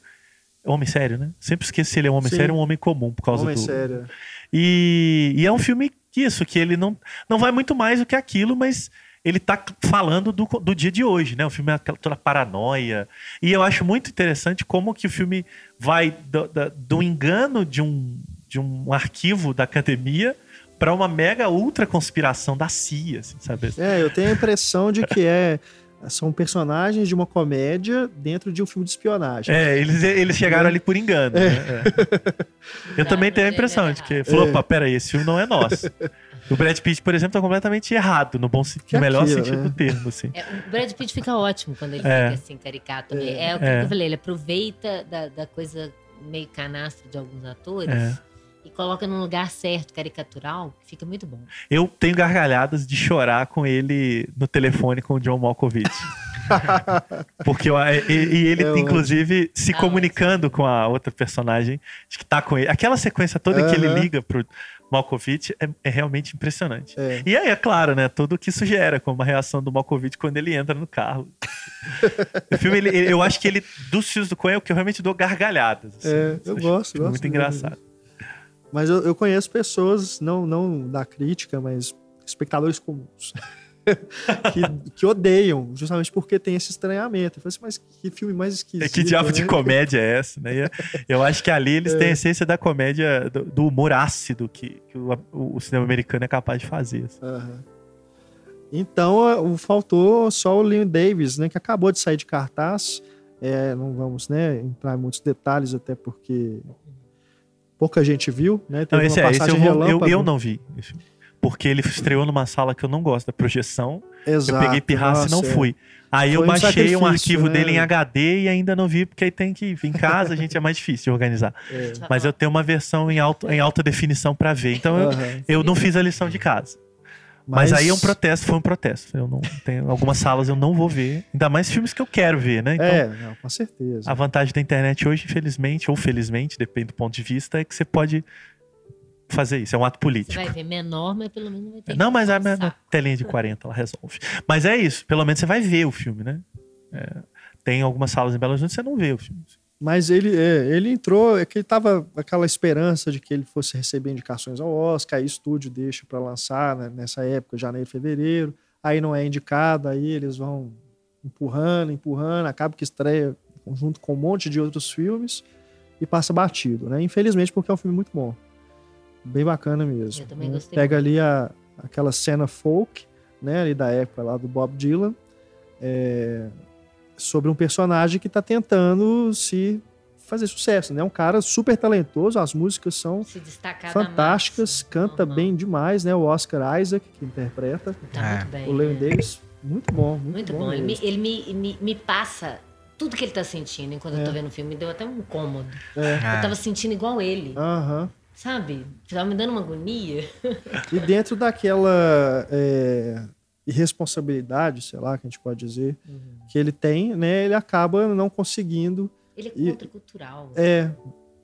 Homem Sério, né? Sempre esqueço se ele é um homem Sim. sério ou um homem comum, por causa homem do. sério. E, e é um filme que isso, que ele não, não vai muito mais do que aquilo, mas ele tá falando do, do dia de hoje, né? O filme é aquela toda paranoia. E eu acho muito interessante como que o filme vai do, da- do engano de um, de um arquivo da academia para uma mega ultra conspiração da CIA, assim, sabe? É, eu tenho a impressão de que é são personagens de uma comédia dentro de um filme de espionagem. É, eles, eles chegaram ali por engano. né? É. Eu também tenho a impressão de que falou, É. opa, peraí, esse filme não é nosso. O Brad Pitt, por exemplo, tá completamente errado, no, bom, no melhor aquilo, sentido né? do termo, assim. É, o Brad Pitt fica ótimo quando ele É. fica assim, caricato. É, é o que É. eu falei, ele aproveita da, da coisa meio canastra de alguns atores É. e coloca num lugar certo, caricatural, que fica muito bom. Eu tenho gargalhadas de chorar com ele no telefone com o John Malkovich. Porque eu- e, e ele, É ótimo. inclusive, se Ah, comunicando com a outra personagem de que tá com ele. Aquela sequência toda que ele liga pro Malkovich é, é realmente impressionante. É. E aí, é claro, né? Tudo que isso gera, como a reação do Malkovich quando ele entra no carro. o filme, ele- eu acho que ele, dos filmes do Coen, é o que eu realmente dou gargalhadas. assim. É, eu gosto, gosto Muito mesmo. engraçado. Mas eu, eu conheço pessoas, não, não da crítica, mas espectadores comuns, que, que odeiam, justamente porque tem esse estranhamento. Eu falei assim, mas que filme mais esquisito. É que diabo né? de comédia é essa, né? E Eu, acho que ali eles têm a essência da comédia, do, do humor ácido que, que o, o cinema americano é capaz de fazer. assim. Aham. Então, o- faltou só o Leon Davis, né? Que acabou de sair de cartaz. É, não vamos né, entrar em muitos detalhes, até porque pouca gente viu, né? Não, Teve esse, uma é, esse eu, vou- eu, eu não vi. esse. Porque ele estreou numa sala que eu não gosto da projeção. Exato. eu peguei pirraça e não Nossa, é. fui. Aí eu Foi um baixei um sacrifício, arquivo né? dele em HD e ainda não vi, porque aí tem que vir em casa, a gente é mais difícil de organizar. É. Mas eu tenho uma versão em, alto, em alta definição pra ver. Então eu, Aham. eu não fiz a lição de casa. Mas, aí é um protesto, foi um protesto. Eu não tenho algumas salas eu não vou ver, ainda mais filmes que eu quero ver, né? Então, É, não, com certeza. a vantagem da internet hoje, infelizmente ou felizmente, depende do ponto de vista, é que você pode fazer isso, é um ato Você político. vai ver menor, mas pelo menos vai ter Não, mas a minha telinha de 40 ela resolve. Mas é isso, pelo menos você vai ver o filme, né? É, tem algumas salas em Belo Horizonte que você não vê o filme. Mas ele, é, ele entrou, é que ele tava aquela esperança de que ele fosse receber indicações ao Oscar, aí o estúdio deixa para lançar né, nessa época, janeiro, fevereiro, aí não é indicado, aí eles vão empurrando, empurrando, acaba que estreia junto com um monte de outros filmes e passa batido, né? Infelizmente, porque é um filme muito bom. Bem bacana mesmo. Eu também né? gostei Pega ali a, aquela cena folk, né, ali da época lá do Bob Dylan, é, sobre um personagem que está tentando se fazer sucesso, né? Um cara super talentoso, as músicas são fantásticas, canta Uhum. bem demais, né? O Oscar Isaac que interpreta. Tá É. muito bem. o Leon né? Davis, muito bom, muito, Muito bom. bom. Ele, me, ele me, me, me passa tudo que ele tá sentindo enquanto eu tô É. vendo o filme. Me deu até um incômodo. É. Eu tava sentindo igual ele, Aham. Sabe? Tava me dando uma agonia. E dentro daquela é, irresponsabilidade, sei lá, que a gente pode dizer, que ele tem, né? Ele acaba não conseguindo Ele é contracultural. é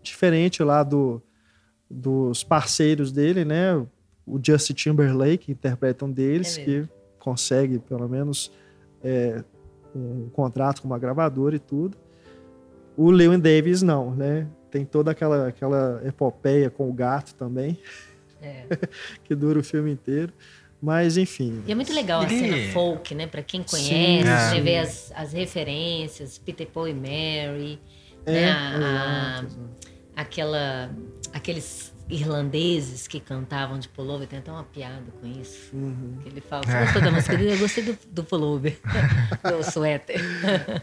diferente lá do, dos parceiros dele, né? O Justin Timberlake, que interpreta um deles, É que consegue, pelo menos, é, um contrato com uma gravadora e tudo. O Lewin Davis, não, né? Tem toda aquela, aquela epopeia com o gato também, É. que dura o filme inteiro. Mas, enfim. E é muito legal a cena folk, né? Pra quem Sim, conhece, é. você vê as, as referências, Peter Paul e Mary, É, né? A- a- aquela, aqueles irlandeses que cantavam de pullover, tem até uma piada com isso. Uhum. Que ele fala, você gostou da música dele? Eu gostei do, do pullover, do suéter.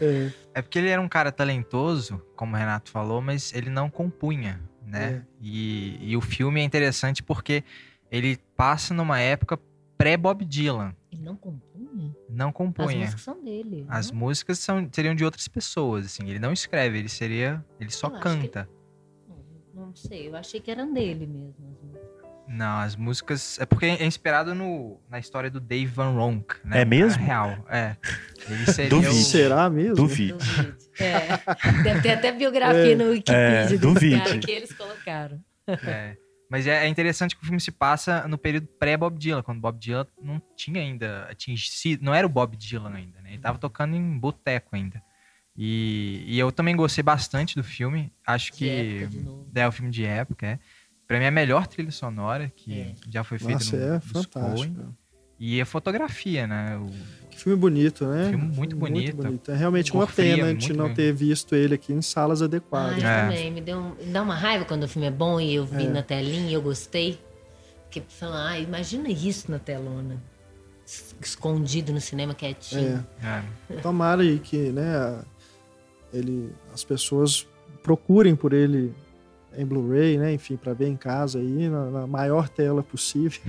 É, É porque ele era um cara talentoso, como o Renato falou, mas ele não compunha, né? E, e o filme é interessante porque ele passa numa época pré-Bob Dylan. Ele não compunha? Não As compunha. músicas são dele. As né? músicas são, seriam de outras pessoas, assim. Ele não escreve, ele seria. Ele só Eu acho canta. Não, sei, eu achei que eram dele mesmo. as músicas. Não, as músicas. É porque é inspirado no, na história do Dave Van Ronk, né? É mesmo? Na real, é. Ele seria Duvido. o... Será mesmo? Duvido. Duvido. É. Deve ter até biografia no Wikipedia É, duvide. cara que eles colocaram. É. Mas é, é interessante que o filme se passa no período pré-Bob Dylan, quando Bob Dylan não tinha ainda atingido. Não era o Bob Dylan ainda, né? Ele tava tocando em boteco ainda. E, e eu também gostei bastante do filme. Acho De que. época, de novo. É o filme de época, é. Pra mim é a melhor trilha sonora que É. já foi feita Nossa, no é fantástico. Coen. E a fotografia, né? O- Que filme bonito, né? Filme muito bonito. É realmente uma fria, pena a gente não bem. ter visto ele aqui em salas Ah, adequadas. eu É. também. Me deu um- me dá uma raiva quando o filme é bom e eu vi É. na telinha e eu gostei. Porque fala, ah, imagina isso na telona. Es- Escondido no cinema quietinho. É. é, Tomara aí que, né, ele, as pessoas procurem por ele em Blu-ray, né, enfim, para ver em casa aí na, na maior tela possível,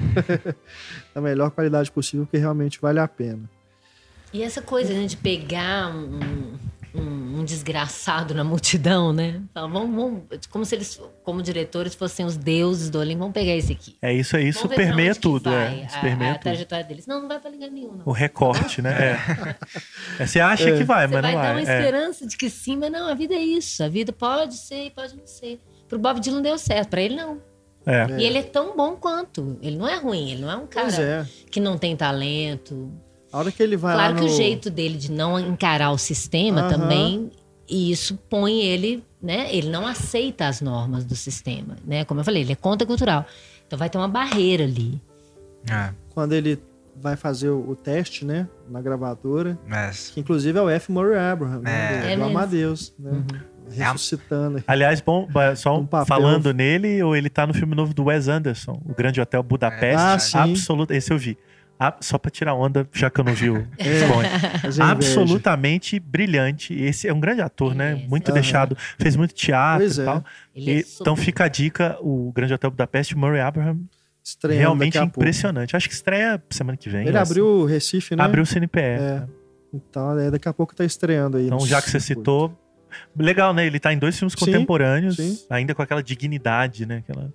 na melhor qualidade possível, porque realmente vale a pena. E essa coisa né, de pegar um, um- um desgraçado na multidão, né? Fala, vamos, vamos- como se eles, como diretores, fossem os deuses do Olimpo. Vamos pegar esse aqui. É isso aí, isso ver pra permeia tudo, vai é. Isso A, permeia a tudo. trajetória deles. Não, não vai pra lugar nenhum, não. O recorte, né? É. É, Você acha que vai, Você mas vai não dar uma vai. É. esperança de que sim, mas não, a vida é isso. A vida pode ser e pode não ser. Pro Bob Dylan deu certo, pra ele não. É. E ele é tão bom quanto. Ele não é ruim, ele não é um cara é. que não tem talento. A hora que ele vai Claro lá que no... o jeito dele de não encarar o sistema Aham. também, e isso põe ele, né? Ele não aceita as normas do sistema, né? Como eu falei, ele é contracultural. Então vai ter uma barreira ali. é. quando ele vai fazer o, o teste, né? Na gravadora. Mas, Que inclusive é o F. Murray Abraham, né? É. do- É do, mesmo. Amadeus, né? Uhum. Ressuscitando. Aliás, bom, só um- falando nele, ou ele tá no filme novo do Wes Anderson, O Grande Hotel Budapeste. Ah, sim. Absoluto, esse eu vi. Ah, só pra tirar onda, já que eu não vi o É. Inveja. Absolutamente brilhante. Esse é um grande ator, né? É, Muito sim. deixado. Fez muito teatro Pois e é. tal. É E- super- então fica a dica: o Grande Hotel Budapeste, o Murray Abraham, Estreando realmente impressionante. Acho que estreia semana que vem. Ele assim. abriu o Recife, né? Abriu o CNPE. É. Então, é, daqui a pouco tá estreando aí. Então, já que você citou. Legal, né? Ele tá em dois filmes Sim, contemporâneos, sim. ainda com aquela dignidade, né? Aquela...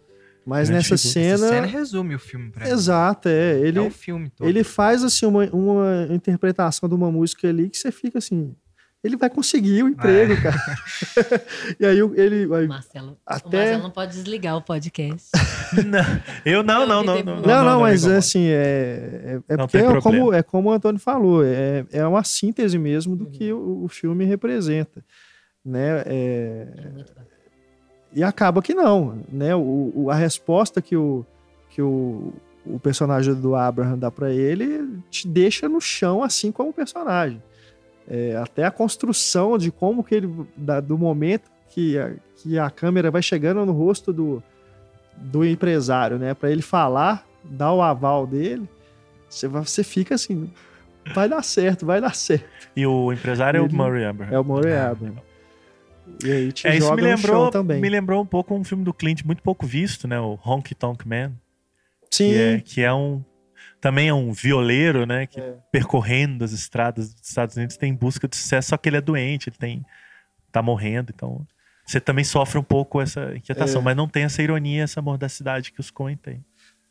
Mas grande nessa figura. essa cena. cena resume o filme pra mim. Exato, é. Ele, É o filme todo. ele faz assim uma, uma interpretação de uma música ali que você fica assim. Ele vai conseguir o emprego, É. cara. e aí o- ele. aí- Marcelo, o Até- Marcelo não pode desligar o podcast. Não, eu não, não, não. Não, Não, não, mas amigo. assim, é, é, é Não porque é como, é como o Antônio falou, é, é uma síntese mesmo do Uhum. que o, o filme representa. Né? É, É muito bacana. E acaba que não, né? O, o- a resposta que o, que o, o personagem do Abraham dá pra ele te deixa no chão assim como o personagem. É, até a construção de como que ele da- do momento que a, que a câmera vai chegando no rosto do, do empresário, né? Para ele falar, dar o aval dele, você, você fica assim, vai dar certo, vai dar certo. E o empresário é Ele- o Murray Abraham. É o Murray É. Abraham. E aí te É, isso joga me no chão lembrou, também. me lembrou um pouco um filme do Clint muito pouco visto, né? O Honky Tonk Man. Sim, Que é, que é um. Também é um violeiro, né? Que É. percorrendo as estradas dos Estados Unidos tem em busca de sucesso, só que ele é doente, ele tem. tá morrendo, então. Você também sofre um pouco essa inquietação, É. mas não tem essa ironia, essa mordacidade que os Coen têm.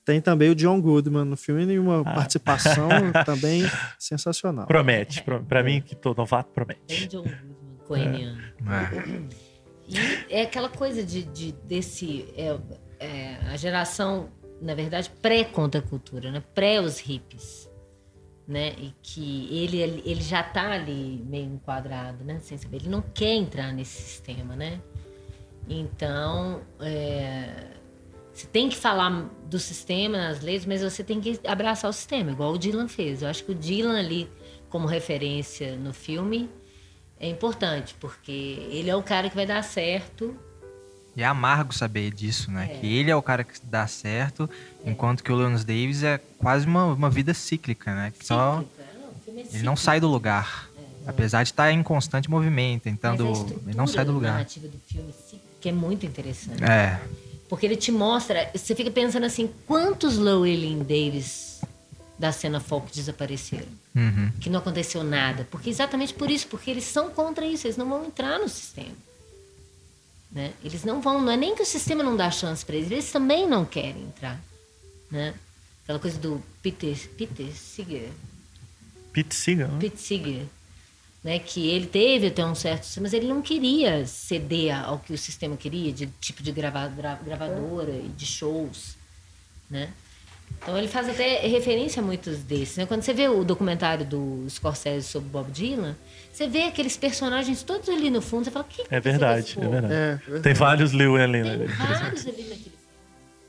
Tem também o John Goodman no filme e uma Ah. participação também sensacional. Promete. Pro, pra mim, que tô novato, Tem promete. John Goodman, coeniano. É. E é aquela coisa de, de- desse. é, é, a geração, na verdade, pré-contracultura, né? Pré os hippies. Né? E que ele, ele já tá ali meio enquadrado, né? Sem saber. Ele não quer entrar nesse sistema, né? Então, é, você tem que falar do sistema nas leis, mas você tem que abraçar o sistema, igual o Dylan fez. Eu acho que o Dylan ali, como referência no filme, é importante, porque ele é o cara que vai dar certo. E é amargo saber disso, né? Que ele é o cara que dá certo, enquanto que o Leonis Davis é quase uma, uma vida cíclica, né? Que só Cíclica. Não, é ele não sai do lugar. Apesar de estar em constante movimento, a Ele não sai do lugar. narrativa do filme, que é muito interessante. É. Porque ele te mostra, você fica pensando assim, quantos Llewellyn Davis da cena folk desapareceram? Uhum. Que não aconteceu nada. Porque exatamente por isso, porque eles são contra isso, eles não vão entrar no sistema. Né? Eles não vão, não é nem que o sistema não dá chance para eles, eles também não querem entrar. Né? Aquela coisa do Peter, Peter Seeger, Pete Seeger, né? Pete Seeger, né, que ele teve até um certo, mas ele não queria ceder ao que o sistema queria, de tipo de grava, gra- gravadora e de shows, né? Então ele faz até referência a muitos desses. Né? Quando você vê o documentário do Scorsese sobre Bob Dylan, você vê aqueles personagens todos ali no fundo, você fala, que que É verdade, é povo?" verdade. É, verdade. Tem vários Llewellyn, Tem né? vários ali naquele filme.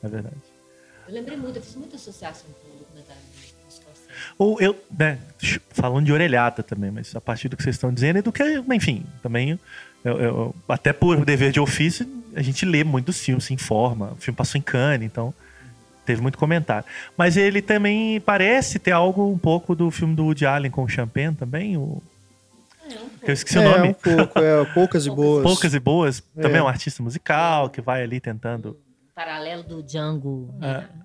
É verdade. Eu lembrei muito, eu fiz muita associação com o documentário do Scorsese. Ou eu, né, falando de orelhada também, mas a partir do que vocês estão dizendo e do que, enfim, também, eu- eu- até por dever de ofício, a gente lê muito dos filmes, se informa. O filme passou em Cannes, então teve muito comentário. Mas ele também parece ter algo um pouco do filme do Woody Allen com o Champagne também, o, É, que eu esqueci o É, nome. um pouco, é, poucas e boas. Poucas e Boas, também É. é um artista musical que vai ali tentando... Paralelo do Django. né? É,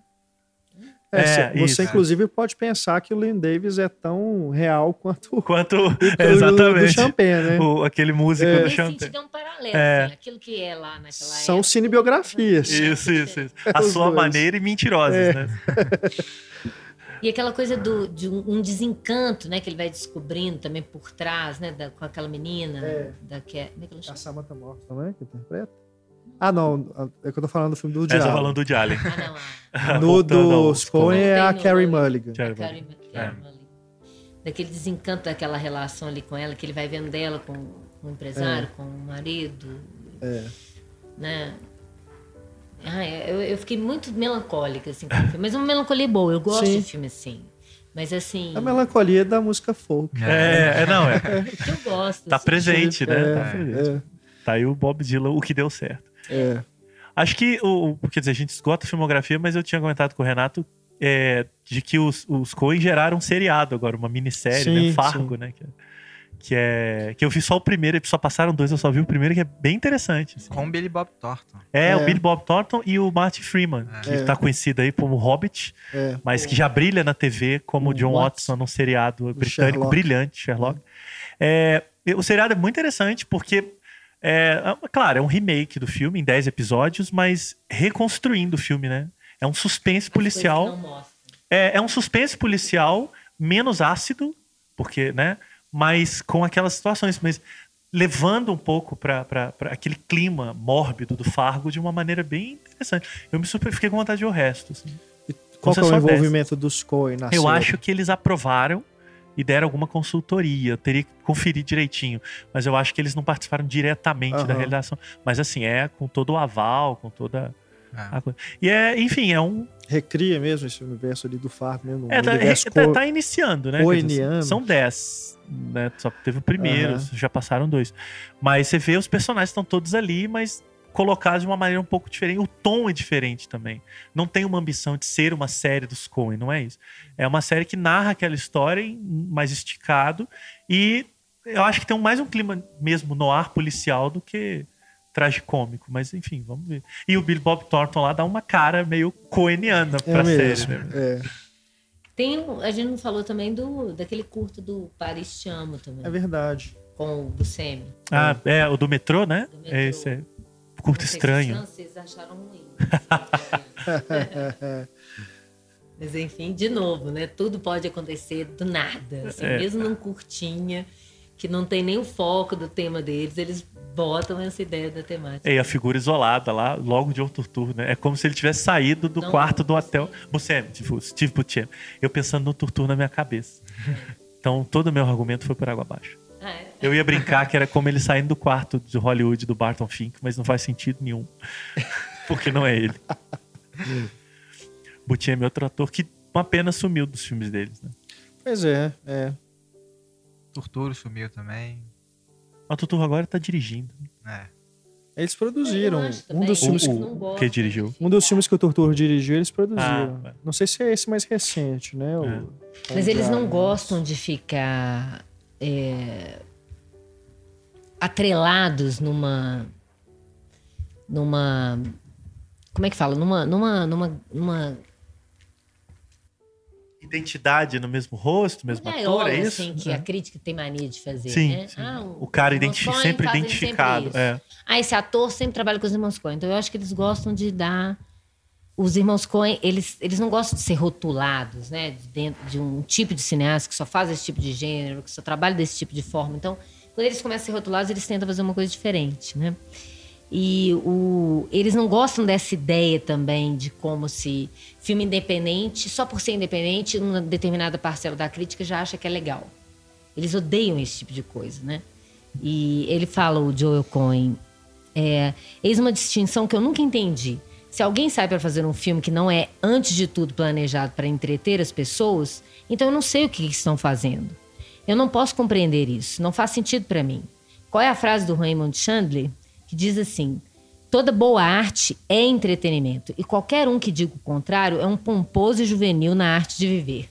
É, cê- você, isso. inclusive, pode pensar que o Lynn Davis é tão real quanto o Quanto... do- do exatamente. Champagne, né? O- aquele músico É. do Champagne. sentido é um paralelo, É. assim, aquilo que é lá naquela São época. cinebiografias. Isso, isso, isso. A Os sua dois. maneira e mentirosas, É. né? E aquela coisa do, de um, desencanto, né? Que ele vai descobrindo também por trás, né? da- com aquela menina. É. Da, que é, como é que ela A chama? Samantha Morton, né? Que interpreta. Ah, não. É que eu tô falando do filme do Essa Diabo. falando do Jalen. Ah, não. A, No do Coen é a Carrie Mulligan. Carrie a Carrie- Mulligan. É. Mulligan. Daquele desencanto daquela relação ali com ela, que ele vai vendo dela com, com o empresário, com o marido. É. Né? Ah, eu, eu fiquei muito melancólica, assim, com o filme. Mas uma melancolia boa. Eu gosto Sim. de filme assim. Mas assim, A melancolia da música folk. É, é, não, é. eu gosto. Tá assim. presente, né? Tá É, presente. é, Tá aí o Bob Dylan, o que deu certo. É. Acho que, o, o- quer dizer, a gente esgota a filmografia, mas eu tinha comentado com o Renato é, de que os, os Coen geraram um seriado agora, uma minissérie, Sim, né? Fargo, sim. né? Que, é- que é. Que eu vi só o primeiro, só passaram dois, eu só vi o primeiro, que é bem interessante. assim. Com o Billy Bob Thornton. É, É. o Billy Bob Thornton e o Martin Freeman, que É. tá conhecido aí como Hobbit, É. mas que já brilha na TV como O John Watson. Watson num seriado britânico Sherlock. brilhante, Sherlock. É, o seriado é muito interessante porque, é, é, claro, é um remake do filme em 10 episódios, mas reconstruindo o filme, né? É um suspense policial. É, é um suspense policial menos ácido, porque, né? Mas com aquelas situações, mas levando um pouco para aquele clima mórbido do Fargo de uma maneira bem interessante. Eu me super, fiquei com vontade de ver o resto. assim. Qual que é o envolvimento dos Coen na Eu série? acho que eles aprovaram e deram alguma consultoria. Eu teria que conferir direitinho. Mas eu acho que eles não participaram diretamente da Aham. realização. Mas assim, é com todo o aval, com toda a coisa. E é, enfim, é um. Recria mesmo esse universo ali do Fargo, mesmo. É, tá, é, tá- co- tá iniciando, né? Coeniano. São 10. Né? Só teve o primeiro, Aham. já passaram dois. Mas você vê os personagens estão todos ali, mas colocados de uma maneira um pouco diferente. O tom é diferente também. Não tem uma ambição de ser uma série dos Coen, não é isso. É uma série que narra aquela história mais esticado e eu acho que tem mais um clima mesmo no ar policial do que tragicômico, mas enfim, vamos ver. E o Billy Bob Thornton lá dá uma cara meio coeniana É pra mesmo. série, né? É, Tem a gente não falou também do daquele curto do Paris Te Amo também, é verdade. com o Buscemi. Ah, é, o do metrô, né? Do metrô. É esse é. Se estranho. Os franceses acharam ruim. Mas enfim, de novo, né? Tudo pode acontecer do nada. Assim, É. Mesmo num curtinha, que não tem nem o foco do tema deles, eles botam essa ideia da temática. E a figura isolada lá, logo de outro turno, né? É como se ele tivesse saído do Não, quarto do não, hotel. Buscemi, tipo, Steve Buscemi. Eu pensando no Turtur na minha cabeça. Então, todo o meu argumento foi por água abaixo. É? Eu ia brincar que era como ele saindo do quarto de Hollywood do Barton Fink, mas não faz sentido nenhum. Porque não é ele. Buscemi é outro ator que uma pena sumiu dos filmes deles, né? Pois é, é. Torturo sumiu também. O Turtur agora tá dirigindo. É. Eles produziram. Um dos filmes O- que, o- que dirigiu? um dos filmes que o Tortur dirigiu, eles produziram. Ah, é. Não sei se é esse mais recente, né? O- É. Mas eles não Mas- gostam de ficar é, atrelados numa. numa. Como é que fala? Numa. numa, numa, numa Identidade no mesmo rosto, mesmo ator, gaiola, é isso? assim, que a crítica tem mania de fazer, Sim, né? sim. Ah, o cara os identi- irmãos sempre identificado. isso. é. Ah, esse ator sempre trabalha com os irmãos Coen. Então eu acho que eles gostam de dar. Os irmãos Coen, eles, eles não gostam de ser rotulados, né? De Dentro de um tipo de cineasta que só faz esse tipo de gênero, que só trabalha desse tipo de forma. Então, quando eles começam a ser rotulados, eles tentam fazer uma coisa diferente, né? E o, eles não gostam dessa ideia também de como se filme independente, só por ser independente, uma determinada parcela da crítica já acha que é legal. Eles odeiam esse tipo de coisa, né? E ele fala, o Joel Cohen, é, eis uma distinção que eu nunca entendi. Se alguém sai para fazer um filme que não é, antes de tudo, planejado para entreter as pessoas, então eu não sei o que, que estão fazendo. Eu não posso compreender isso, não faz sentido para mim. Qual é a frase do Raymond Chandler que diz assim: toda boa arte é entretenimento e qualquer um que diga o contrário é um pomposo e juvenil na arte de viver.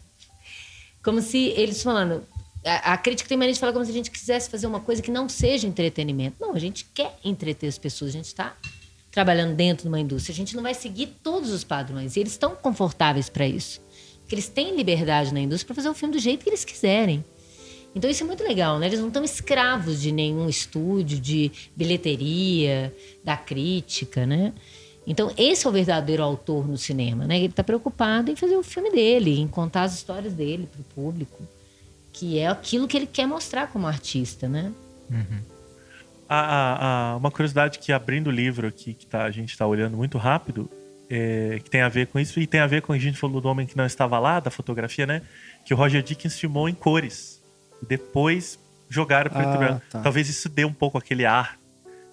Como se eles falando. A, a crítica tem mania de falar como se a gente quisesse fazer uma coisa que não seja entretenimento. Não, a gente quer entreter as pessoas, a gente está trabalhando dentro de uma indústria. A gente não vai seguir todos os padrões. E eles estão confortáveis para isso. Porque eles têm liberdade na indústria para fazer o filme do jeito que eles quiserem. Então isso é muito legal, né? Eles não estão escravos de nenhum estúdio, de bilheteria, da crítica, né? Então esse é o verdadeiro autor no cinema, né? Ele está preocupado em fazer o filme dele, em contar as histórias dele para o público, que é aquilo que ele quer mostrar como artista, né? A- a- a- uma curiosidade que abrindo o livro aqui, que tá- a gente está olhando muito rápido, é, que tem a ver com isso, e tem a ver com a gente falou do homem que não estava lá, da fotografia, né? Que o Roger Dickens filmou em cores. E depois jogaram preto Ah, e branco. tá. Talvez isso dê um pouco aquele ar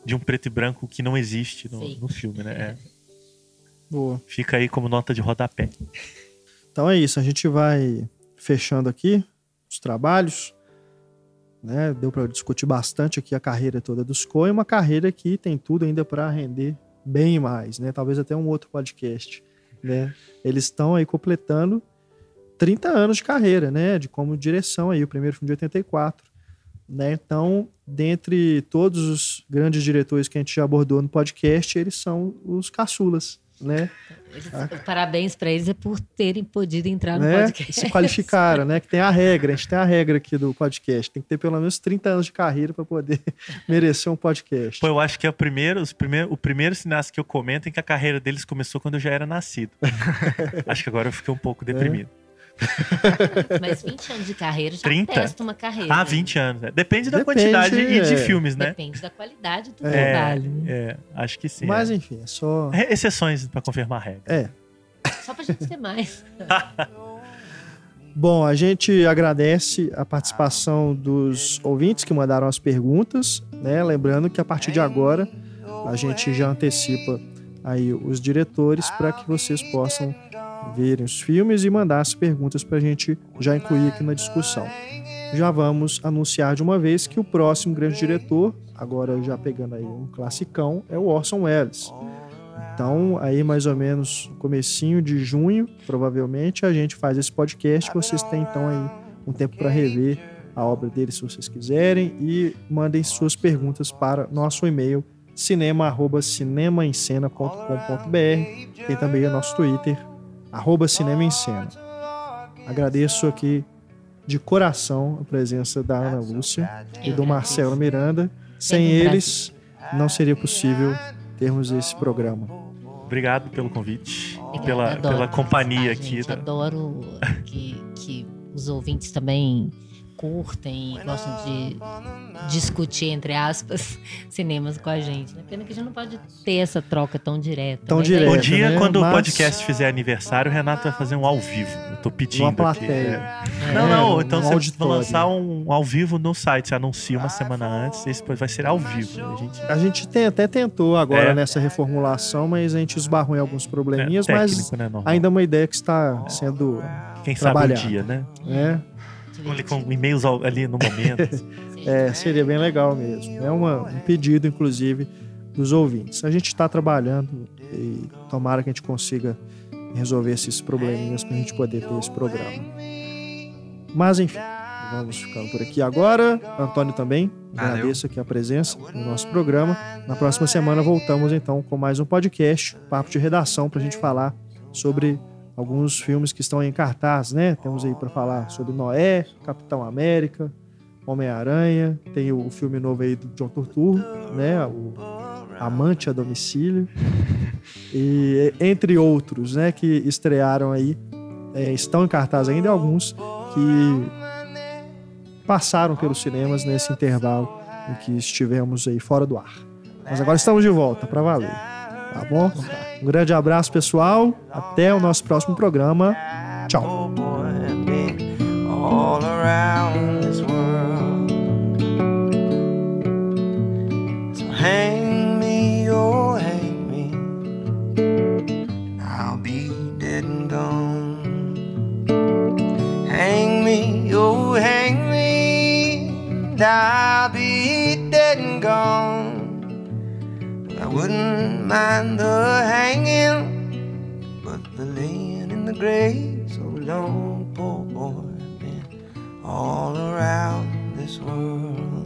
de um preto e branco que não existe no, no filme, né? É. Boa. Fica aí como nota de rodapé. Então é isso, a gente vai fechando aqui os trabalhos, né? Deu para discutir bastante aqui a carreira toda dos Coen, uma carreira que tem tudo ainda para render bem mais, né? Talvez até um outro podcast, né? Eles estão aí completando 30 anos de carreira, né? De como direção aí, o primeiro filme de 84, né? Então, dentre todos os grandes diretores que a gente já abordou no podcast, eles são os caçulas, né? Eles- Parabéns para eles é por terem podido entrar no né? podcast. Se qualificaram, né? Que tem a regra, a gente tem a regra aqui do podcast. Tem que ter pelo menos 30 anos de carreira para poder merecer um podcast. Pô, eu acho que é o primeiro, os primeiro, o primeiro cineasta que eu comento em que a carreira deles começou quando eu já era nascido. acho que agora eu fiquei um pouco deprimido. Mas 20 anos de carreira já 30? testa uma carreira. Ah, né? 20 anos. né? Depende da Depende, quantidade e de é. filmes, né? Depende da qualidade do É, trabalho. né? É, acho que sim. Mas é. enfim, é só. Exceções pra confirmar a regra. É. Só pra gente ter mais. Bom, a gente agradece a participação dos ouvintes que mandaram as perguntas, né? Lembrando que a partir de agora a gente já antecipa aí os diretores para que vocês possam verem os filmes e mandar as perguntas para a gente já incluir aqui na discussão. Já vamos anunciar de uma vez que o próximo grande diretor, agora já pegando aí um classicão, é o Orson Welles. Então, aí mais ou menos no comecinho de junho, provavelmente, a gente faz esse podcast. Vocês têm então aí um tempo para rever a obra dele, se vocês quiserem, e mandem suas perguntas para nosso e-mail cinema@cinemaencena.com.br. Tem também o nosso Twitter arroba Cinema em Cena. Agradeço aqui de coração a presença da Ana Lúcia e do Marcelo Miranda. Sem eles, não seria possível termos esse programa. Obrigado pelo convite e pela, pela companhia aqui. da- Adoro que, que os ouvintes também curtem e gostam de discutir, entre aspas, cinemas com a gente. Né? Pena que a gente não pode ter essa troca tão direta. Tão mas direta. Um É, dia, né? quando Mas- o podcast fizer aniversário, o Renato vai fazer um ao vivo. Eu tô pedindo. Uma aqui, plateia. é. Não, não, um então você vai auditório. lançar um ao vivo no site. Você anuncia uma semana antes, esse depois vai ser ao vivo. A gente A gente tem- até tentou agora É. nessa reformulação, mas a gente esbarrou em alguns é probleminhas, técnico, mas né? Normal. ainda é uma ideia que está sendo Quem sabe um dia, né? né, Ali com e-mails ali no momento. É, seria bem legal mesmo. É uma- um pedido, inclusive, dos ouvintes. A gente está trabalhando e tomara que a gente consiga resolver esses probleminhas para a gente poder ter esse programa. Mas, enfim, vamos ficando por aqui agora. Antônio também, Valeu. agradeço aqui a presença no nosso programa. Na próxima semana voltamos, então, com mais um podcast, Papo de Redação, para a gente falar sobre alguns filmes que estão em cartaz, né? Temos aí para falar sobre Noé, Capitão América, Homem-Aranha, tem o filme novo aí do John Turturro, né? O Amante a Domicílio. E entre outros, né, que estrearam aí, é, estão em cartaz ainda, alguns que passaram pelos cinemas nesse intervalo em que estivemos aí fora do ar. Mas agora estamos de volta para valer. Tá bom? Um grande abraço, pessoal. Até o nosso próximo programa. Tchau. Oh. I'll be dead and gone. Wouldn't mind the hanging, but the laying in the grave so long, poor boy, been all around this world.